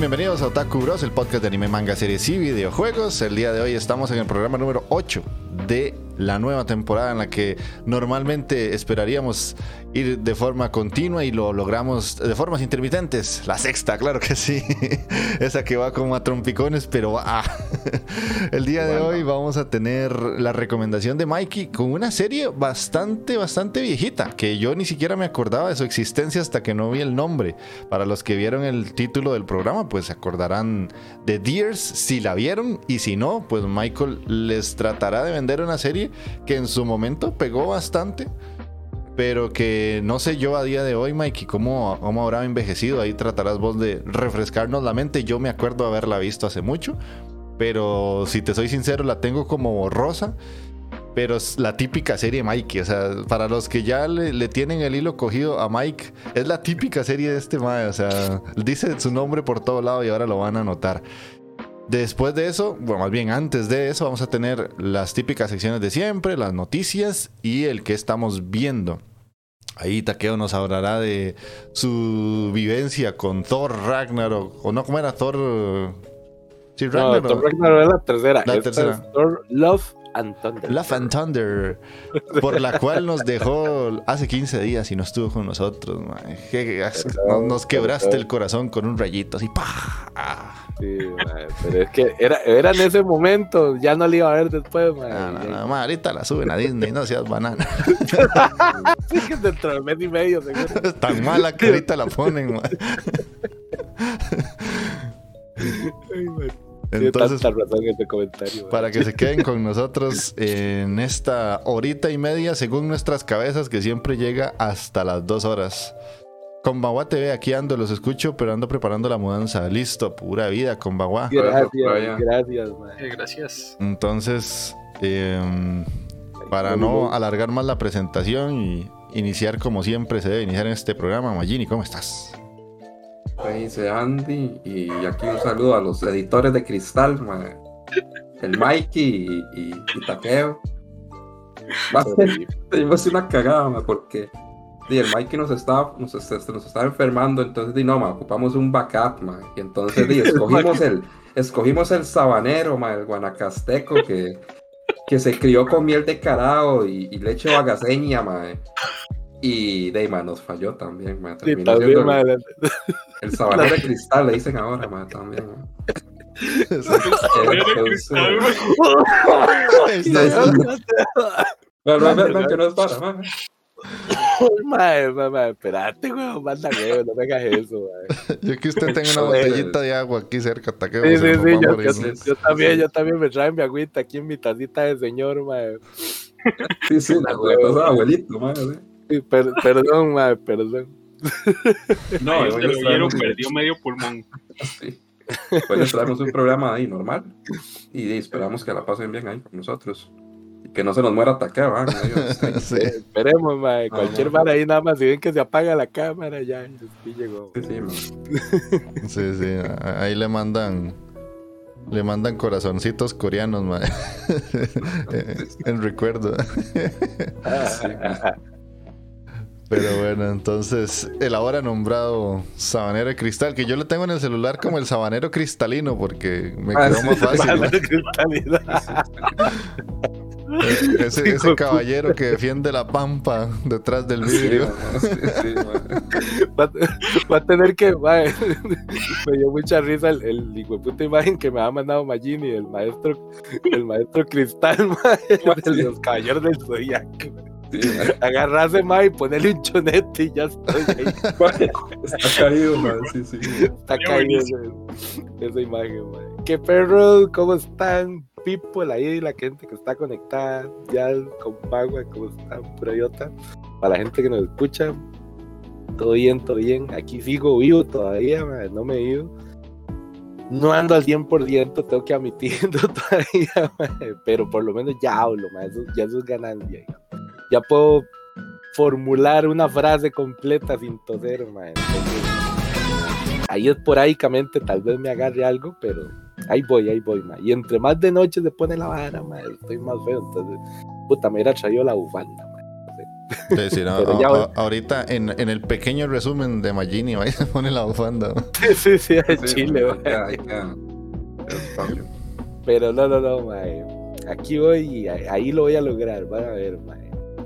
Bienvenidos a Otaku Bros, el podcast de anime, manga, series y videojuegos. El día de hoy estamos en el programa número 8 de la nueva temporada en la que normalmente esperaríamos ir de forma continua y lo logramos de formas intermitentes. La sexta, claro que sí. Esa que va como a trompicones, pero ah. El día de hoy vamos a tener la recomendación de Mikey con una serie bastante, bastante viejita, que yo ni siquiera me acordaba de su existencia hasta que no vi el nombre. Para los que vieron el título del programa, pues se acordarán de Deers si la vieron y si no, pues Michael les tratará de vender una serie que en su momento pegó bastante pero que no sé yo a día de hoy, Mikey, cómo, cómo habrá envejecido. Ahí tratarás vos de refrescarnos la mente. Yo me acuerdo haberla visto hace mucho, pero si te soy sincero, la tengo como borrosa. Pero es la típica serie Mikey. O sea, para los que ya le, tienen el hilo cogido a Mike, es la típica serie de este Mae. O sea, dice su nombre por todo lado y ahora lo van a notar. Después de eso, bueno, más bien antes de eso, vamos a tener las típicas secciones de siempre, las noticias y el que estamos viendo. Ahí Takeo nos hablará de su vivencia con Thor Ragnarok, o no, ¿cómo era Thor? Sí, Ragnarok. Thor Ragnarok es la tercera. La tercera. Thor Love and Thunder. Love and Thunder, por la cual nos dejó hace 15 días y no estuvo con nosotros. nos, quebraste el corazón con un rayito así. ¡pah! Sí, pero es que era, era en ese momento, ya no le iba a ver después. No, no, no, ahorita la suben a Disney, no seas banana. sí, que dentro de mes y medio, seguro. Tan mala que ahorita la ponen, man. Entonces, este comentario, para que se queden con nosotros en esta horita y media, según nuestras cabezas, que siempre llega hasta las dos horas. Con Bagua TV, aquí ando, los escucho, pero ando preparando la mudanza. Listo, pura vida con Bagua. Gracias, gracias, eh, gracias. Entonces, em, para no alargar más la presentación y iniciar como siempre se debe iniciar en este programa, Magini, ¿cómo estás? Ahí dice Andy, y aquí un saludo a los editores de Cristal, el Mikey y, y, Takeo. Va a ser, una cagada, porque y el Mikey nos estaba, nos, nos estaba enfermando, entonces di, no, ocupamos un backup, y entonces di, escogimos el, escogimos el sabanero, el guanacasteco, que, que se crió con miel de carao y, leche bagaseña, Y Deyma nos falló también, ma. Sí, también el, sabanero de cristal le dicen ahora, ma, también. Ma. que no es para, espérate, weón, manda weón, no me hagas eso, mae. Yo que usted tenga una botellita de agua aquí cerca, hasta que Sí, sí, sí, yo, yo, yo, también, yo también me trae mi agüita aquí en mi tacita de señor, mae. Sí, sí, la cosa abuelito, mae. Sí, per, perdón, mae, perdón. No, el perdió medio pulmón. Sí. Pues les traemos un programa ahí normal y esperamos que la pasen bien ahí con nosotros. Y que no se nos muera ataque, ¿va? Sí. Esperemos, mae. Ah, Cualquier vara ahí nada más, si ven que se apaga la cámara, ya, sí llegó. Sí, sí. Sí, sí, ahí le mandan le mandan corazoncitos coreanos, mae. en recuerdo. Pero bueno, entonces el ahora nombrado sabanero de cristal, que yo lo tengo en el celular como el sabanero cristalino porque me Ah, quedó más fácil. Cristalidad. Eh, Ese, ese caballero que defiende la pampa detrás del vidrio. Sí, sí. Va, va a tener que, me dio mucha risa el, el puta imagen que me ha mandado Magini, el maestro, el maestro cristal, de los caballeros del zodiaco. Man. Agarrarse, mae, y ponerle un chonete y ya estoy ahí. Está caído, man. Sí, sí. Está caído esa imagen, mae. ¿Qué perros? ¿Cómo están? People ahí, la gente que está conectada, ya con Pagua, ¿cómo están? Pura idiota. Para la gente que nos escucha, todo bien, todo bien. Aquí sigo vivo todavía, no me he ido. No ando al 100%, tengo que admitirlo todavía, pero por lo menos ya hablo, mae, eso, ya eso es ganancia. Ya puedo formular una frase completa sin toser, mae. Entonces, ahí esporádicamente tal vez me agarre algo, pero ahí voy, ahí voy, ma. Y entre más de noche se pone la vara, ma, estoy más feo, entonces, puta, me hubiera traído la bufanda, ma. Sí, sí, no, Pero a- ya voy. a- ahorita en, en el pequeño resumen de Magini, ahí se pone la bufanda. sí, sí, de Sí, Chile, man. ma. Ya, ya. Ya, espacio. Pero no, no, no, ma. Aquí voy y ahí, ahí lo voy a lograr, van a ver, ma.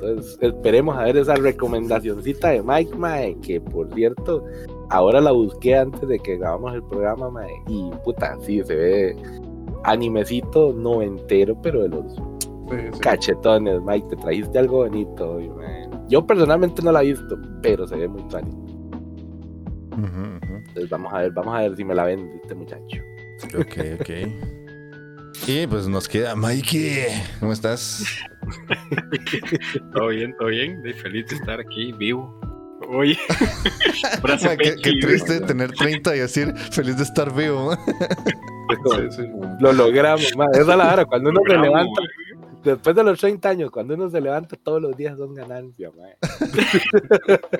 Entonces, esperemos a ver esa recomendacioncita de Mike, ma, que por cierto, ahora la busqué antes de que grabamos el programa, ma, y puta, sí, se ve animecito noventero, pero de los Sí, sí. cachetones, Mike, te trajiste algo bonito. Yo personalmente no la he visto, pero se ve muy. Ujú, ujú. Entonces vamos a ver, vamos a ver si me la vende este muchacho. Ok, ok. Y pues nos queda Mikey. ¿Cómo estás? Todo bien, todo bien. Feliz de estar aquí vivo. Oye, qué, qué triste tener 30 y decir feliz de estar vivo. Lo logramos, man. Esa es la hora, cuando uno se levanta, después de los 30 años, cuando uno se levanta todos los días son ganancias.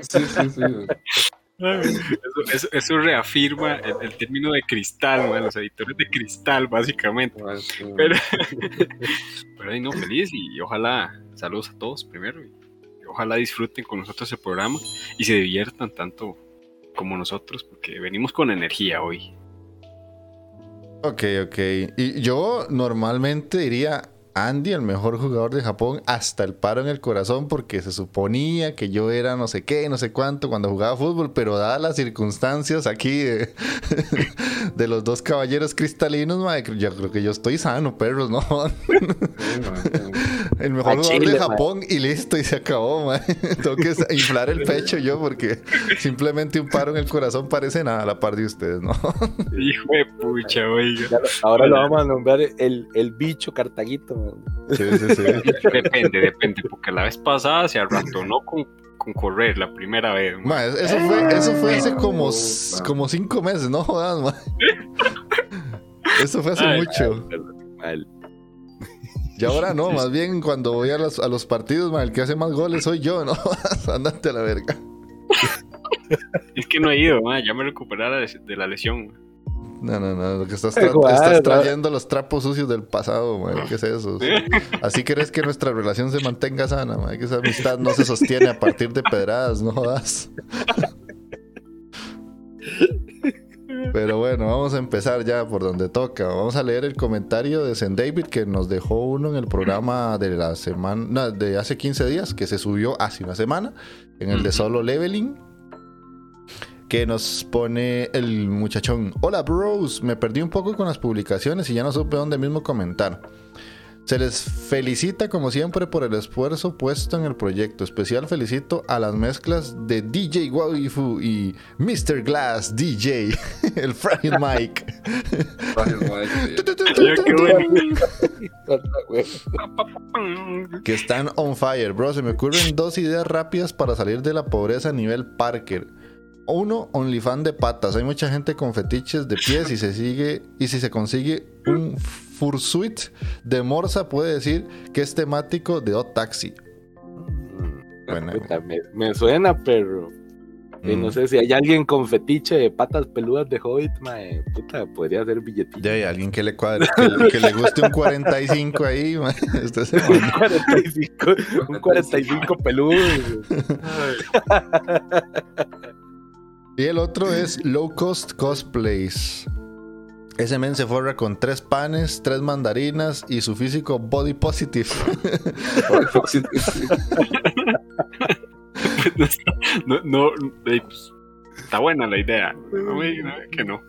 Sí, sí, sí. Eso, eso- eso reafirma el, el término de cristal, los editores de cristal, básicamente. Man. Pero, pero ahí no, feliz y, ojalá, saludos a todos primero. Y, y ojalá disfruten con nosotros el programa y se diviertan tanto como nosotros, porque venimos con energía hoy. Ok, ok. Y yo normalmente diría Andy, el mejor jugador de Japón, hasta el paro en el corazón, porque se suponía que yo era no sé qué, no sé cuánto cuando jugaba fútbol, pero dadas las circunstancias aquí de, los dos caballeros cristalinos, madre, yo creo que yo estoy sano, perros, ¿no? Man, man. El mejor jugador de. Japón y listo, y se acabó, man. Tengo que inflar el pecho yo porque simplemente un paro en el corazón parece nada a la par de ustedes, ¿no? Hijo de pucha, oiga. Lo- ahora lo vamos a nombrar el, el bicho cartaguito, man. Sí, sí, sí. Depende, depende, porque la vez pasada se arratonó con, con correr la primera vez. man. Ma, eso fue, eso fue hace como, Ah. como cinco meses, no jodas, ma. Eso fue hace Ay, mucho. Mal. Y ahora no, más bien cuando voy a los, a los partidos, el que hace más goles soy yo, ¿no? Andate a la verga. Es que no he ido, man, ya me recuperé de, de la lesión. No, no, no, lo que estás, tra- estás trayendo los trapos sucios del pasado, ma. ¿Qué es eso? Así querés que nuestra relación se mantenga sana. Que esa amistad no se sostiene a partir de pedradas, no jodas. Pero bueno, vamos a empezar ya por donde toca. Vamos a leer el comentario de Zen David que nos dejó uno en el programa de la semana, no, de hace 15 días, que se subió hace una semana, en el de solo leveling. Que nos pone el muchachón. Hola bros, me perdí un poco con las publicaciones y ya no supe dónde mismo comentar. Se les felicita como siempre por el esfuerzo puesto en el proyecto. Especial felicito a las mezclas de DJ Waifu y Mr. Glass DJ, el Frying Mike. Que están on fire, bro. Se me ocurren dos ideas rápidas para salir de la pobreza a nivel Parker. Uno, OnlyFans de patas. Hay mucha gente con fetiches de pies y se sigue y si se consigue un fursuit de morsa puede decir que es temático de Hot Taxi. Bueno, me, me suena, pero eh, no mm. sé si hay alguien con fetiche de patas peludas de Hobbit, mae, puta, podría ser billetito. Ya hay alguien que le cuadre, que, que le guste un 45 ahí, man. Usted se un manda. 45, un 45 peludo. Y el otro es Low Cost Cosplays. Ese men se forra con tres panes, tres mandarinas y su físico body positive. no, no, eh, pues, está buena la idea. No me que no.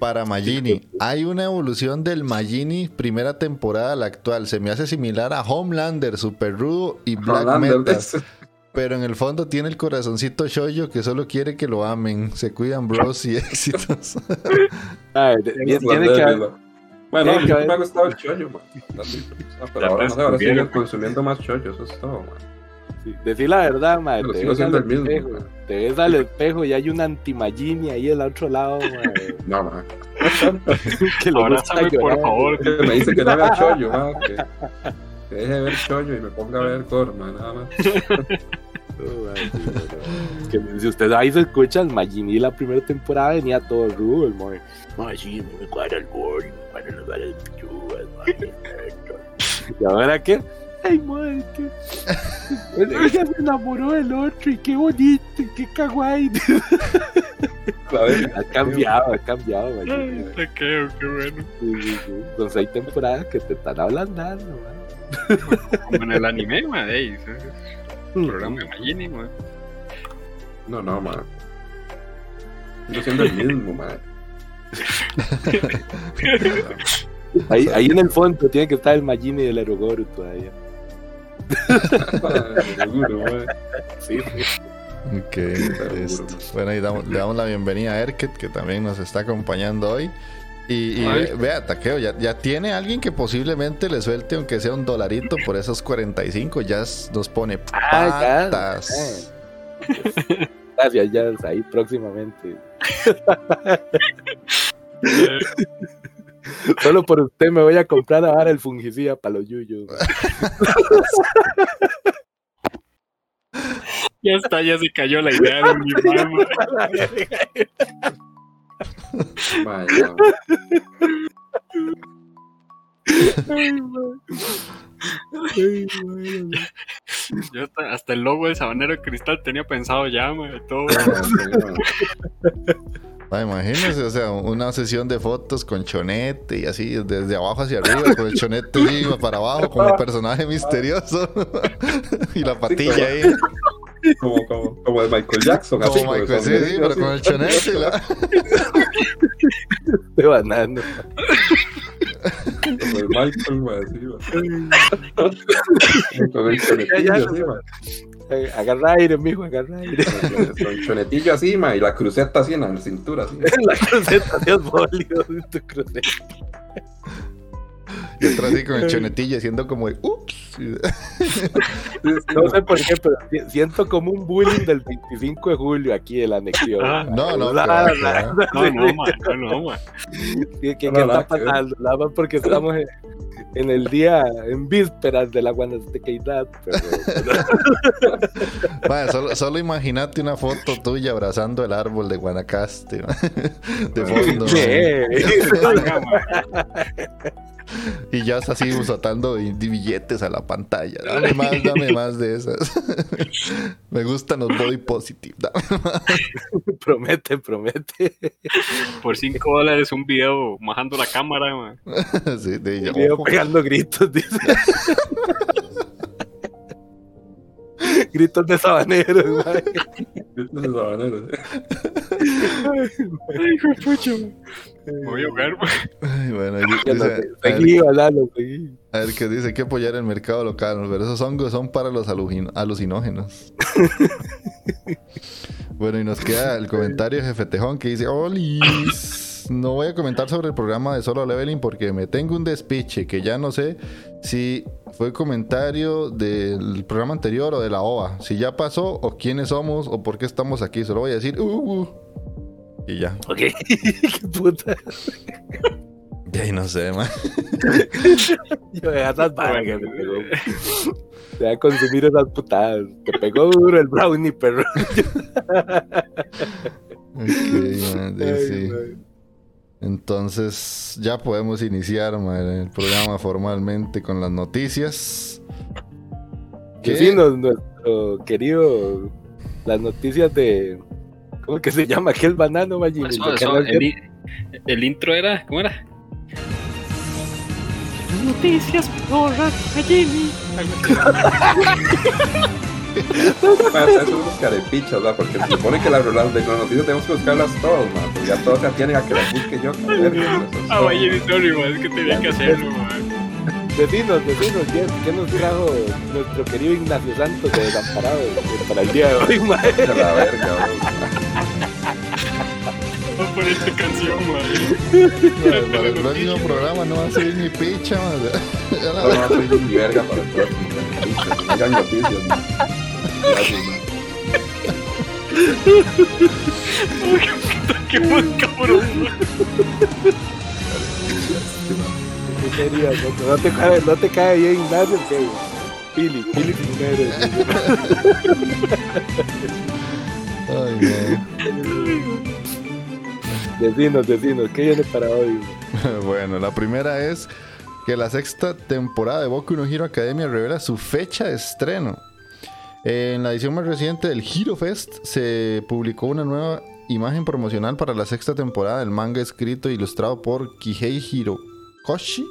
Para Magini, hay una evolución del Magini primera temporada a la actual. Se me hace similar a Homelander, Super Rudo y Black Rolando, Meta. ¿ves? Pero en el fondo tiene el corazoncito shoyo que solo quiere que lo amen. Se cuidan bros y éxitos. Ay, de- tiene, tiene que haber, Bueno, tiene que a mí haber- me ha gustado el chollo, man. Así, o sea, pero ahora, te no sé, ahora sigo descubrieron. consumiendo más chollo, eso es todo, man. sí, decir la verdad, Pero te sigo ves, al siendo el mismo, espejo, mae. te ves al espejo y hay un anti-Magini ahí al otro lado, mae, No, man. que gusta Abrázame, por favor. Que me dice que no haga chollo, man. Que, que deje de ver chollo y me ponga a ver Corma, nada más. Oh, sí, que si usted ahí se escucha, el Magini la primera temporada venía todo rudo, el mae. Sí, me cuadra el bol, me cuadra pichudas, mae. ¿Y ahora qué? Ay, madre, que ella se enamoró del otro y qué bonito, y qué kawaii. A ver, Ha cambiado, ha cambiado, Ay, Magini. te creo, qué bueno. Sí, sí, sí. Entonces hay temporadas que te están ablandando, man. Como en el anime, man. ey, ese es el programa de Magini, man. No, no, man. Sigo siendo el mismo, man. Ahí, ahí en el fondo tiene que estar el Magini del Erogoro todavía. Seguro, man. Sí, sí. Ok, listo. Bueno, y damos- le damos la bienvenida a Erket, que también nos está acompañando hoy. Y, ve- vea, Taqueo, ya, ya tiene alguien que posiblemente le suelte, aunque sea un dolarito por esos 45, ya nos pone Ah, ya. patas. Eh. Gracias, ya ahí próximamente. Eh, Solo por usted me voy a comprar ahora el fungicida para los yuyos. ya está, ya se cayó la idea de mi mamá. Man, ya, man. Yo hasta, hasta el logo de Sabanero de Cristal tenía pensado ya, man, todo. Ah, imagínese, o sea, una sesión de fotos con chonete y así, desde abajo hacia arriba, con el chonete arriba para abajo, como personaje misterioso. y la patilla ahí, Como, como, como de Michael Jackson, así. como con Michael, el sí, sí, sombrerito pero así. con el chonete y la... De banano. Como el Michael, man, así, man. Con el chonetillo así, man. Eh, Agarra aire, mijo, agarra aire. Con el chonetillo así, man, y la cruceta así en la cintura, así. La cruceta de Osbolio de tu cruceta. Y entra así con el chonetillo haciendo como de, ups. No sé por qué, pero si- siento como un bullying del 25 de julio aquí de la anexión. Ah, No, no, La- la-. No, no, man, no, no, man. ¿Qué, qué- No, qué no, está pasando? Nada más porque estamos en, en el día, en vísperas de la Guanastequeidad. Pero, Mae, solo, solo imagínate una foto tuya abrazando el árbol de Guanacaste, mae, de fondo. Y ya está así soltando bi- billetes a la pantalla. Dame más, dame más de esas. Me gustan los body positive. dame más. promete, promete. Por 5 dólares un video majando la cámara, man. Sí, de ella. Video pegando gritos, dice. gritos de sabaneros, mae. Estos sabaneros. Ay, hijo de pucha, man. Me voy a ahogar. Ay, bueno, no a, ver, Seguí, a ver, que dice que apoyar el mercado local, pero esos hongos son para los alucin- alucinógenos. bueno, y nos queda el comentario de Jefe Tejón que dice: ¡Olis! no voy a comentar sobre el programa de Solo Leveling porque me tengo un despiche que ya no sé si fue comentario del programa anterior o de la OVA. Si ya pasó o quiénes somos o por qué estamos aquí. Solo voy a decir, uh, uh, y ya. Ok, qué puta. Y ahí no sé, man. Yo esas varas que me pegó. Te va a consumir esas putadas. Te pegó duro el brownie, perro. Ok, man, sí, Ay, sí. man. Entonces ya podemos iniciar man, el programa formalmente con las noticias. ¿Qué? Vecinos, nuestro querido. Las noticias de. ¿Cómo que se llama aquel banano, Magini? Eso, eso, el, intro era, ¿cómo era? Noticias por Jimmy. Para hacer unos carepichas, ¿verdad? Porque se supone que las, las de las noticias tenemos que buscarlas todas, man. Porque ya todos se atienen a que las busque yo. Ah, todo. Jimmy, sorry, man, es que tenía que hacerlo, man. Vecinos, vecinos, ¿qué, qué nos trajo nuestro querido Ignacio Santos de Desamparado para el día de hoy, man? De la verga, a poner esta canción, man. Para el próximo programa no va a ser ni. Ya la No, no, soy ni verga para el próximo. No hagan noticias, man. Gracias. Qué buen cabrón. ¿Qué sería? No, no te cae, no te cae bien Ignacio, que Pili, Pili primero. Ay, man. Vecinos, vecinos, ¿qué viene para hoy? Bueno, la primera es que la sexta temporada de Boku no Hero Academia revela su fecha de estreno. En la edición más reciente del Hero Fest se publicó una nueva imagen promocional para la sexta temporada del manga escrito e ilustrado por Kihei Hirokoshi,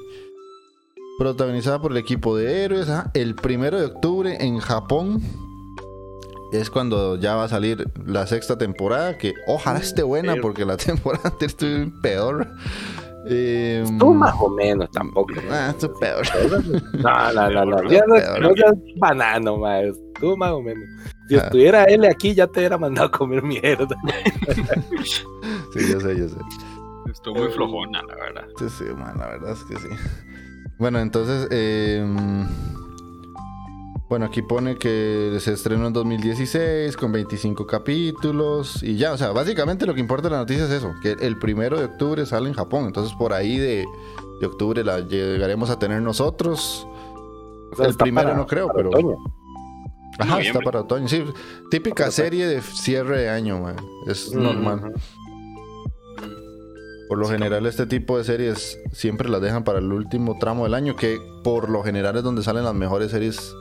protagonizada por el equipo de héroes. El primero de octubre en Japón es cuando ya va a salir la sexta temporada, que ojalá esté buena porque la temporada anterior estuvo peor. Eh, Tú más o menos tampoco. ¿no? Ah, estuvo peor. No, no, no, no. Ya no, no seas banano, más. Tú más o menos. Si Ah. estuviera él aquí, ya te hubiera mandado a comer mierda. Sí, yo sé, yo sé. Estuvo muy flojona, la verdad. Sí, sí, man, la verdad es que sí. Bueno, entonces, eh, bueno, aquí pone que se estrenó en 2016 con 25 capítulos y ya, o sea, básicamente lo que importa de la noticia es eso, que el primero de octubre sale en Japón, entonces por ahí de, de octubre la llegaremos a tener nosotros. O sea, El primero para- no creo, para pero- otoño. Ajá, Noviembre. está para otoño, sí, típica Para serie de cierre de año, man, es normal. Por lo general este tipo de series siempre las dejan para el último tramo del año, que por lo general es donde salen las mejores series.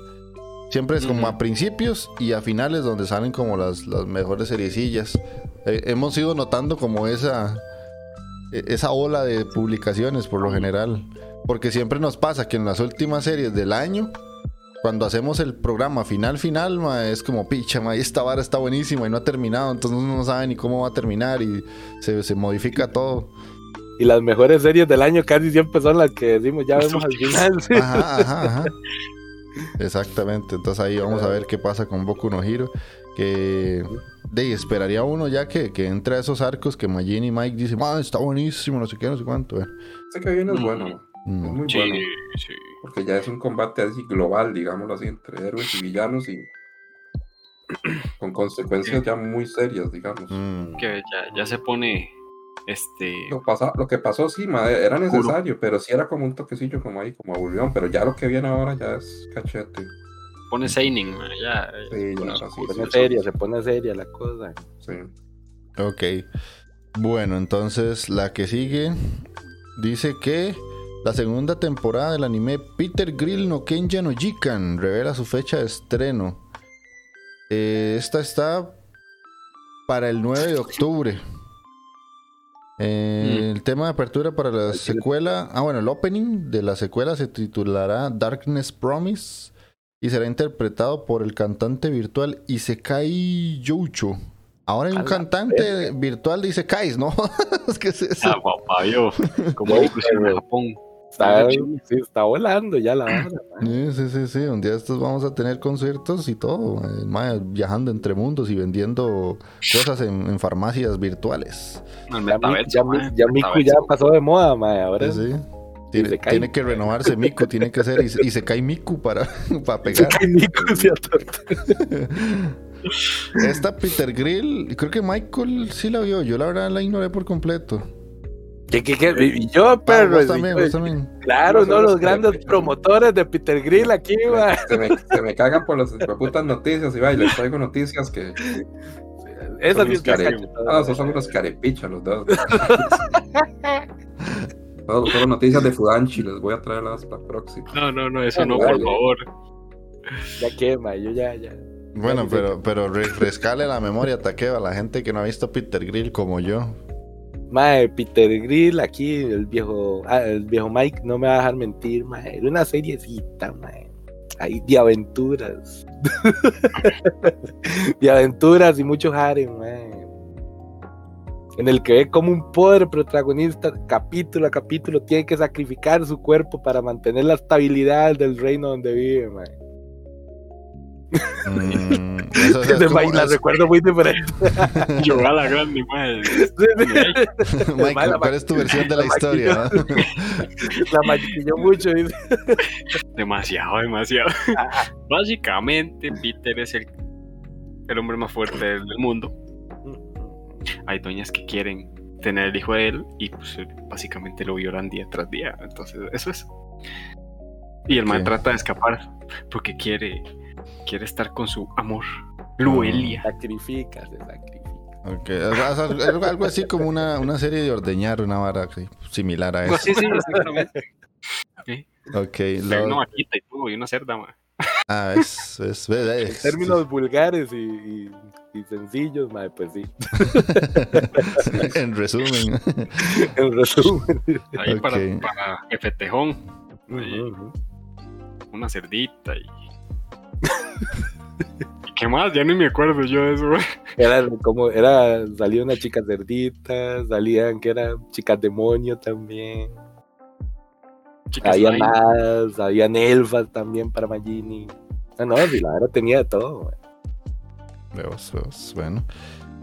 Siempre es como Ujú. a principios y a finales donde salen como las, las mejores seriecillas. Eh, hemos ido notando como esa, e- esa ola de publicaciones por lo general. Porque siempre nos pasa que en las últimas series del año, cuando hacemos el programa final final, ma, es como picha, ma, esta vara está buenísima y no ha terminado, entonces no sabe ni cómo va a terminar y se, se modifica todo. Y las mejores series del año casi siempre son las que decimos, ya vemos al final. Ajá, ajá, ajá. Exactamente, entonces ahí vamos a ver qué pasa con Boku no Hero. Que de ahí esperaría uno ya que, que entre a esos arcos que Majin y Mike dicen, ah, está buenísimo, no sé qué, no sé cuánto. Bueno, Sé que viene es bueno, man. mm, Es muy Sí, bueno. sí. Porque ya es un combate así global, digámoslo así, entre héroes y villanos y con consecuencias ya muy serias, digamos. mm. Que ya, ya se pone este Lo, pasa, lo que pasó sí, era necesario, pero sí era como un toquecillo como ahí, como aburrión, pero ya lo que viene ahora ya es cachete. pone Seinen, ya. Sí, ya, pone- ahora sí, Se sí, pone seria, se pone seria la cosa. sí. Ok. Bueno, entonces la que sigue dice que la segunda temporada del anime Peter Grill no Kenja no Jikan revela su fecha de estreno. Eh, esta está para el 9 de octubre. Eh, El tema de apertura para la secuela, ah bueno, el opening de la secuela se titulará Darkness Promise y será interpretado por el cantante virtual Isekai Youcho. Ahora hay un cantante virtual de Isekais, ¿no? es que es eso. Ah, papá, yo. Como en Japón. Está, sí, está volando ya la hora. Sí, sí, sí, sí. Un día estos vamos a tener conciertos y todo. eh, mae, viajando entre mundos y vendiendo cosas en, en farmacias virtuales. El Ya, ya, Mi- mae, ya Miku ya pasó de moda, mae. Ahora Sí, sí. Tiene, se tiene que renovarse Miku, tiene que ser. Y, se- y se cae Miku para, para se pegar. cae Miku, se. Esta Peter Grill, creo que Michael sí la vio. Yo la verdad la ignoré por completo. ¿Qué, qué, qué? Y yo, Ah, perro. vos sí, también, güey. vos también. Claro, no, los Nosotros grandes promotores de Peter Grill aquí, mae. Se me, se me cagan por las putas noticias y va, y les traigo noticias que Esas son care- Ah, esos son unos carepichas los dos. Todo, todo noticias de Fudanchi, les voy a traer las para próxima. No, no, no, eso Ah, no, vale. por favor. Ya que, mae, yo ya, ya. Bueno, pero, pero refrescale la memoria, Taqueo, a la gente que no ha visto Peter Grill como yo. Mae, Peter Grill, aquí, el viejo, ah, el viejo Mike, no me va a dejar mentir, mae. Era una seriecita, mae. Ahí, de aventuras. de aventuras y mucho harem, mae. En el que ve como un pobre protagonista, capítulo a capítulo, tiene que sacrificar su cuerpo para mantener la estabilidad del reino donde vive, mae. Mm, eso- eso como- la es- recuerdo muy diferente. Yo a la grande, mae. Michael, ¿cuál es tu versión de la historia? la maquilló mucho, dice. Demasiado, demasiado. Básicamente, Peter es el, el hombre más fuerte del mundo. Hay doñas que quieren tener el hijo de él y pues básicamente lo violan día tras día. Entonces, eso es. Y el man trata de escapar porque quiere, quiere estar con su amor, Luelia. Sacrifica, se sacrifica. Ok, o sea, o sea, algo, algo así como una, una serie de ordeñar, una vara así, similar a Algo eso. así, sí, exactamente. Sí, Ok, pero lo- una vaquita y todo, y una cerda, man. ah, es, es, es- En términos vulgares y, y- y sencillos, mae, pues sí. en resumen. En resumen. Ahí Ok. para, para Ujú, ujú. una cerdita y. ¿Y qué más? Ya ni me acuerdo yo de eso, güey. Era como, era, salía una chica cerdita, salían que eran chicas demonio también. Chicas Había slime. más, habían elfas también para Magini. No, no, si la verdad tenía de todo, mae. Veos, veos, Bueno.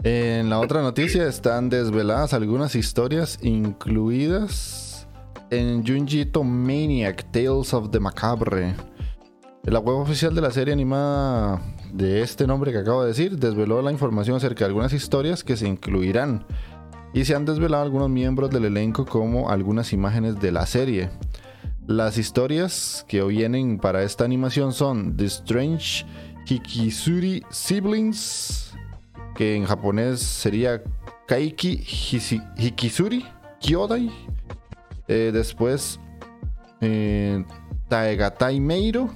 En la otra noticia están desveladas algunas historias incluidas en Junjito Maniac Tales of the Macabre. La web oficial de la serie animada de este nombre que acabo de decir desveló la información acerca de algunas historias que se incluirán y se han desvelado algunos miembros del elenco como algunas imágenes de la serie. Las historias que vienen para esta animación son The Strange Hikisuri Siblings, que en japonés sería Kaiki Hikisuri Kyodai. Eh, después eh, Taegatai Meiro,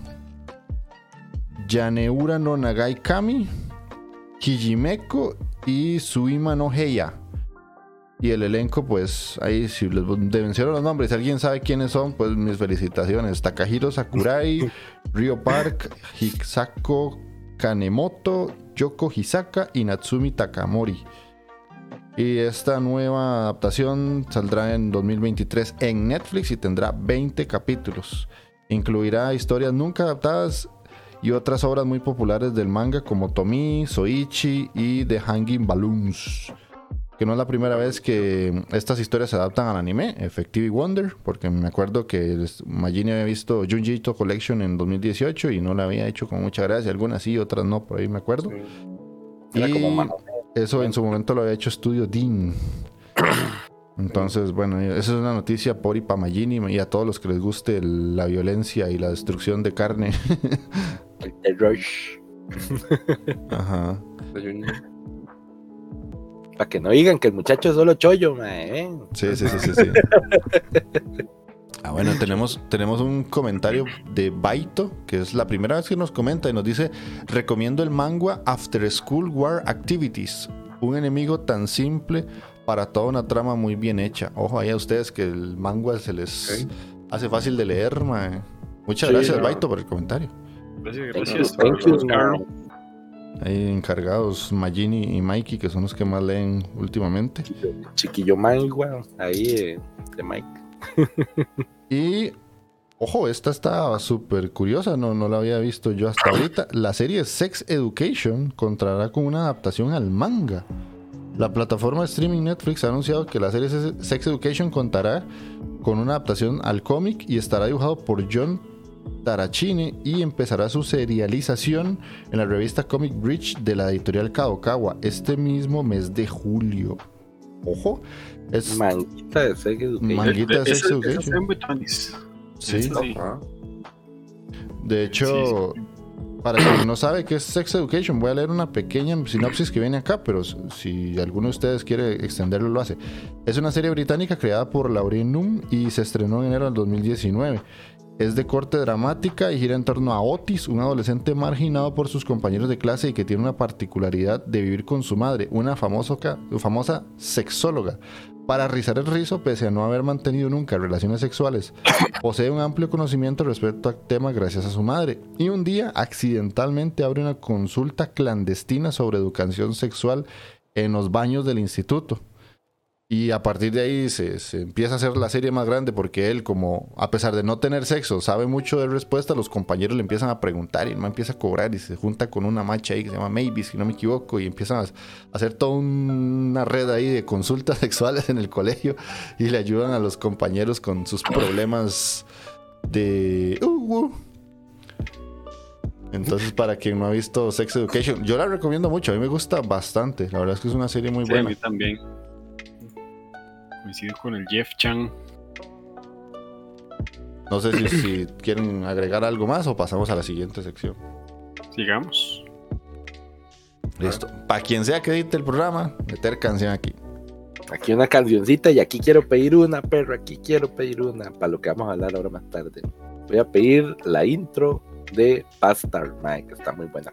Yaneura no Nagai Kami, Kijimeko y Suima no Heya. Y el elenco, pues ahí si les menciono los nombres, si alguien sabe quiénes son, pues mis felicitaciones. Takahiro Sakurai, Ryo Park, Hisako Kanemoto, Yoko Hisaka y Natsumi Takamori. Y esta nueva adaptación saldrá en 2023 en Netflix y tendrá 20 capítulos. Incluirá historias nunca adaptadas y otras obras muy populares del manga como Tomi, Soichi y The Hanging Balloons. Que no es la primera vez que estas historias se adaptan al anime, Effective Wonder, porque me acuerdo que Magini había visto Junji Ito Collection en 2018 y no la había hecho con mucha gracia, algunas sí, otras no, por ahí me acuerdo. Era como Y mano. eso en su momento lo había hecho Studio Dean. Entonces, bueno, esa es una noticia por y para Magini y a todos los que les guste la violencia y la destrucción de carne. El Rush. Ajá. Para que no digan que el muchacho es solo chollo, mae. ¿eh? Sí, sí, sí, sí, sí. Ah, bueno, tenemos, tenemos un comentario de Baito, que es la primera vez que nos comenta y nos dice, recomiendo el manga After School War Activities, un enemigo tan simple para toda una trama muy bien hecha. Ojo ahí a ustedes que el manga se les hace fácil de leer, mae. Muchas Sí, gracias, no. Baito, por el comentario. Gracias, Thank you, gracias. thank you, encargados Magini y Mikey, que son los que más leen últimamente. Chiquillo Mike, weón. Ahí eh, de Mike. Y, ojo, esta está súper curiosa, no, no la había visto yo hasta ahorita. La serie Sex Education contará con una adaptación al manga. La plataforma de streaming Netflix ha anunciado que la serie Sex Education contará con una adaptación al cómic y estará dibujado por John Tarachini y empezará su serialización en la revista Comic Bridge de la editorial Kadokawa este mismo mes de julio. Ojo, es Manguita de Sex Education. manguita de Sex Education. Sí. De hecho, para quien no sabe qué es Sex Education, voy a leer una pequeña sinopsis que viene acá, pero si alguno de ustedes quiere extenderlo, lo hace. Es una serie británica creada por Laurie Num y se estrenó en enero del 2019. Es de corte dramática y gira en torno a Otis, un adolescente marginado por sus compañeros de clase y que tiene una particularidad de vivir con su madre, una famosa, famosa sexóloga. Para rizar el rizo, pese a no haber mantenido nunca relaciones sexuales, posee un amplio conocimiento respecto al tema gracias a su madre. Y un día, accidentalmente, abre una consulta clandestina sobre educación sexual en los baños del instituto. Y a partir de ahí se, se empieza a hacer la serie más grande porque él, como a pesar de no tener sexo, sabe mucho de respuesta, los compañeros le empiezan a preguntar y man empieza a cobrar y se junta con una macha ahí que se llama Maybe, si no me equivoco, y empiezan a hacer toda una red ahí de consultas sexuales en el colegio y le ayudan a los compañeros con sus problemas de... Uh, uh. Entonces, para quien no ha visto Sex Education, yo la recomiendo mucho, a mí me gusta bastante, la verdad es que es una serie muy Sí, a buena. mí también. Coincido con el Jeff Chan. No sé si, si quieren agregar algo más o pasamos a la siguiente sección. Sigamos. Listo. Para quien sea que edite el programa, meter canción aquí. Aquí una cancioncita y aquí quiero pedir una, perro, aquí quiero pedir una, para lo que vamos a hablar ahora más tarde. Voy a pedir la intro de Bastard Mike, que está muy buena.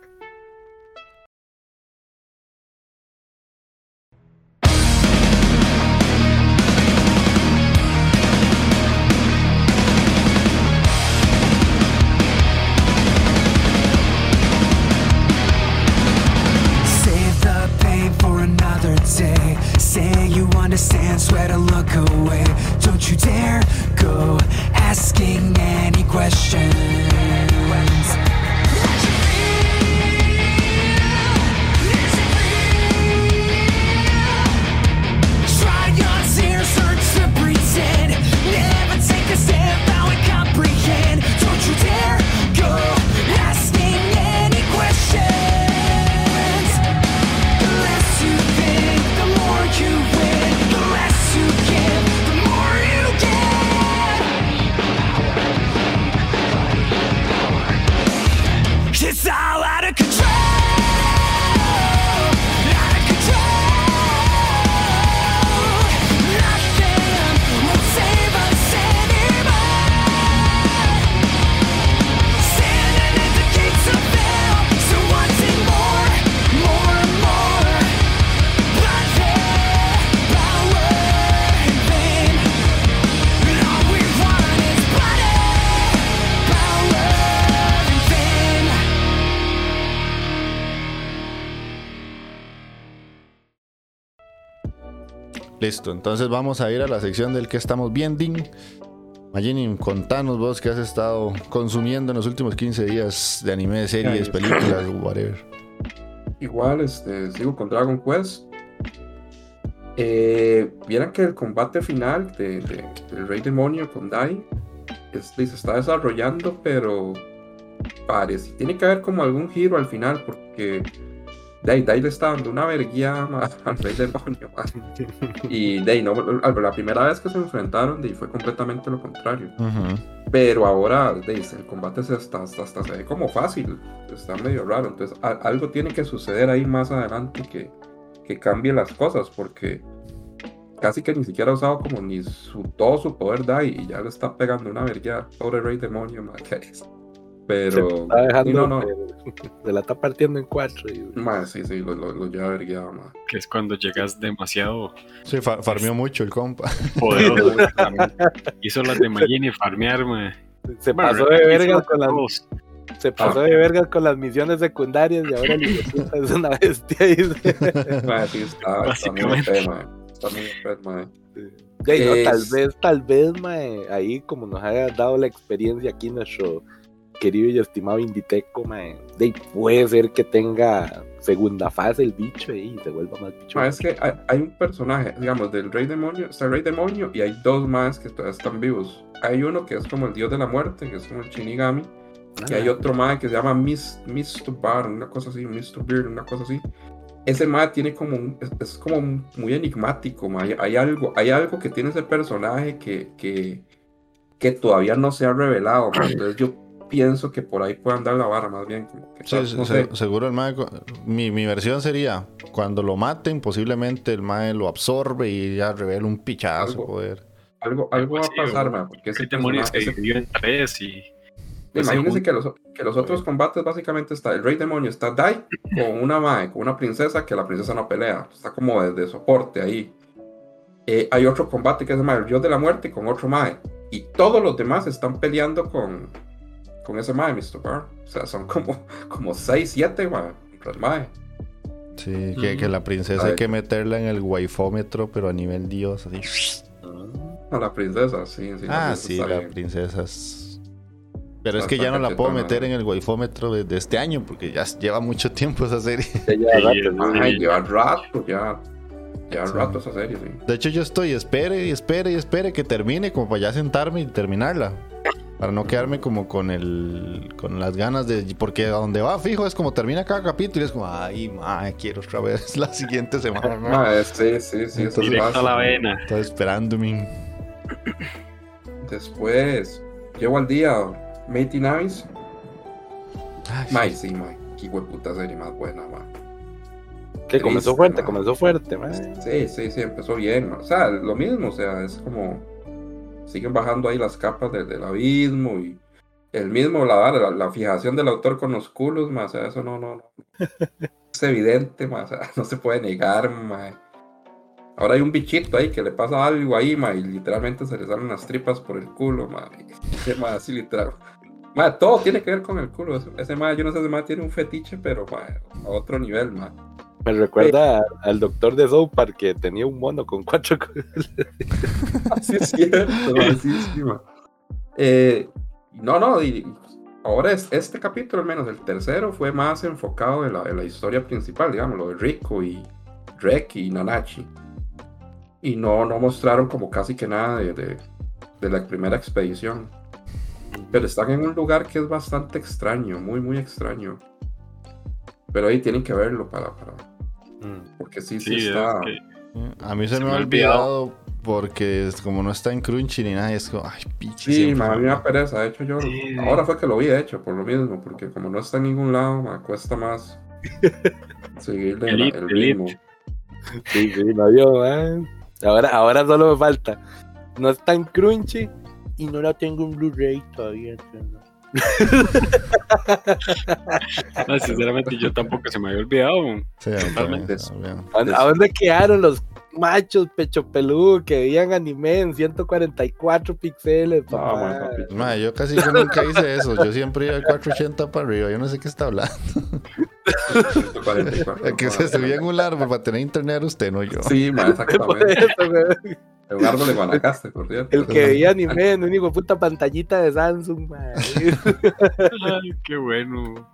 Say you understand, swear to look away. Don't you dare go asking any questions. Listo, entonces vamos a ir a la sección del que estamos viendo. Magini, contanos vos qué has estado consumiendo en los últimos 15 días de anime, series, Ay. películas, whatever. Igual, este, sigo con Dragon Quest. Eh, Vieran que el combate final de, de- del Rey Demonio con Dai este, se está desarrollando, pero parece, tiene que haber como algún giro al final, porque Dai, Dai le está dando una verguía al Rey Demonio. Y Dai, no, la primera vez que se enfrentaron, Dai fue completamente lo contrario. Pero ahora Dai, el combate se hasta, hasta, hasta se ve como fácil, está medio raro. Entonces a- algo tiene que suceder ahí más adelante que, que cambie las cosas, porque casi que ni siquiera ha usado como ni su, todo su poder Dai y ya le está pegando una vergüenza sobre Rey Demonio. ma, que es. Pero Se está dejando, y no, no, eh, Se la está partiendo en cuatro. y- ma, sí, sí, lo, lo, lo lleva vergueado, ma. Que es cuando llegas demasiado Sí, fa- farmeó mucho el compa. poderoso. Hizo las de Magini farmear, mae. Se Bueno, pasó de vergas con las, todos. se pasó de vergas con las misiones secundarias y ahora el es una bestia. dice. Ma, sí, está, Básicamente. Está muy. Ya, y no, tal vez, tal vez, mae, ahí como nos haya dado la experiencia aquí nuestro querido y estimado Inditeco, mae, de puede ser que tenga segunda fase el bicho ahí y se vuelva más bicho. Ma, es que hay, hay un personaje, digamos, del Rey Demonio, está el Rey Demonio y hay dos más que todavía están vivos. Hay uno que es como el dios de la muerte, que es como el Shinigami, y hay otro más que se llama Mis- Mr. Bar, una cosa así, Mr. Beard, una cosa así. Ese más tiene como un, es, es como muy enigmático, ma. Hay, hay algo, hay algo que tiene ese personaje que, que, que todavía no se ha revelado. ma. Entonces yo pienso que por ahí puede andar la vara más bien. Como que, Sí, no se- sé. seguro el mae. Mi, mi versión sería: cuando lo maten, posiblemente el mae lo absorbe y ya revela un pichazo Algo. poder. Algo, algo va a sí, pasar, o- ma, porque ese El demonio se en tres y pues, se Imagínense que los, que los otros combates básicamente está el rey demonio, está Dai con una mae, con una princesa que la princesa no pelea, está como de, de soporte ahí. Eh, hay otro combate que es el dios de la muerte con otro mae. Y todos los demás están peleando con, con ese mae, Mr. Bar. O sea, son como, como 6, 7 mae, contra el mae. Sí, que, que Ujú. la princesa Ay. hay que meterla en el waifómetro, pero a nivel dios, así. A la princesa, sí, sí. ah, la princesa sí, la bien. princesa es... Pero es que ya no la puedo meter en el waifómetro desde este año, porque ya lleva mucho tiempo esa serie. Ya lleva Sí, rato, ¿no? Ay, lleva rato, ya. Lleva Sí. rato esa serie, sí. De hecho, yo estoy, espere y espere y espere que termine, como para ya sentarme y terminarla. Para no quedarme como con el con las ganas de. Porque a donde va, fijo, es como termina cada capítulo y es como, ay, ma, quiero otra vez la siguiente semana. Mae, sí, sí, sí, eso Entonces- directo a la vena. Estoy esperándome. Después, llevo al día Mighty Nice. Mae, sí, mae. Qué puta serie más buena, mae. Que comenzó fuerte, comenzó fuerte, mae. Sí, sí, sí, empezó bien. O sea, lo mismo, o sea, es como. Siguen bajando ahí las capas de- del abismo y. El mismo, la, la, la fijación del autor con los culos, o sea, eso no, no, no. Es evidente, o sea, no se puede negar, mae. Ahora hay un bichito ahí que le pasa algo ahí, mae, y literalmente se le salen las tripas por el culo, mae. Ese así literal. Mae, todo tiene que ver con el culo. Ese, ese yo no sé, ese mae tiene un fetiche, pero mae, a otro nivel, mae. Me recuerda al doctor de South Park que tenía un mono con cuatro. co- Sí, es cierto, mae. Eh, no, no, ahora es, este capítulo, al menos el tercero, fue más enfocado en la, la historia principal, digamos, lo de Rico y Drek y Nanachi. Y no, no mostraron como casi que nada de, de- de la primera expedición. Pero están en un lugar que es bastante extraño, muy, muy extraño. Pero ahí tienen que verlo para, para Mm. porque sí, sí, Sí, está. es que A mí se, Se me me ha olvidado. olvidado porque es como no está en Crunchy ni nada, es como, ay, pichi. Sí, siempre ma, a mí me da pereza. De hecho, yo Sí. ahora fue que lo vi, de hecho, por lo mismo, porque como no está en ningún lado, me cuesta más seguirle el elite. ritmo. Sí, sí, no yo, mae. Ahora, ahora solo me falta. No está en Crunchy y no la tengo en Blu-ray todavía. ¿no? No, sinceramente yo tampoco se me había olvidado. Sí, Totalmente. está bien. ¿A, a dónde quedaron los machos pecho peludo que veían anime en 144 píxeles? No, man, yo casi que nunca hice eso. Yo siempre iba de 480 para arriba. Yo no sé qué está hablando. 144, El que se subía en un árbol para tener internet era usted, no yo. Sí, exactamente. eso, güey. Un árbol de Guanacaste, por cierto. El que veía anime en un hijo de puta pantallita de Samsung. Ay, qué bueno.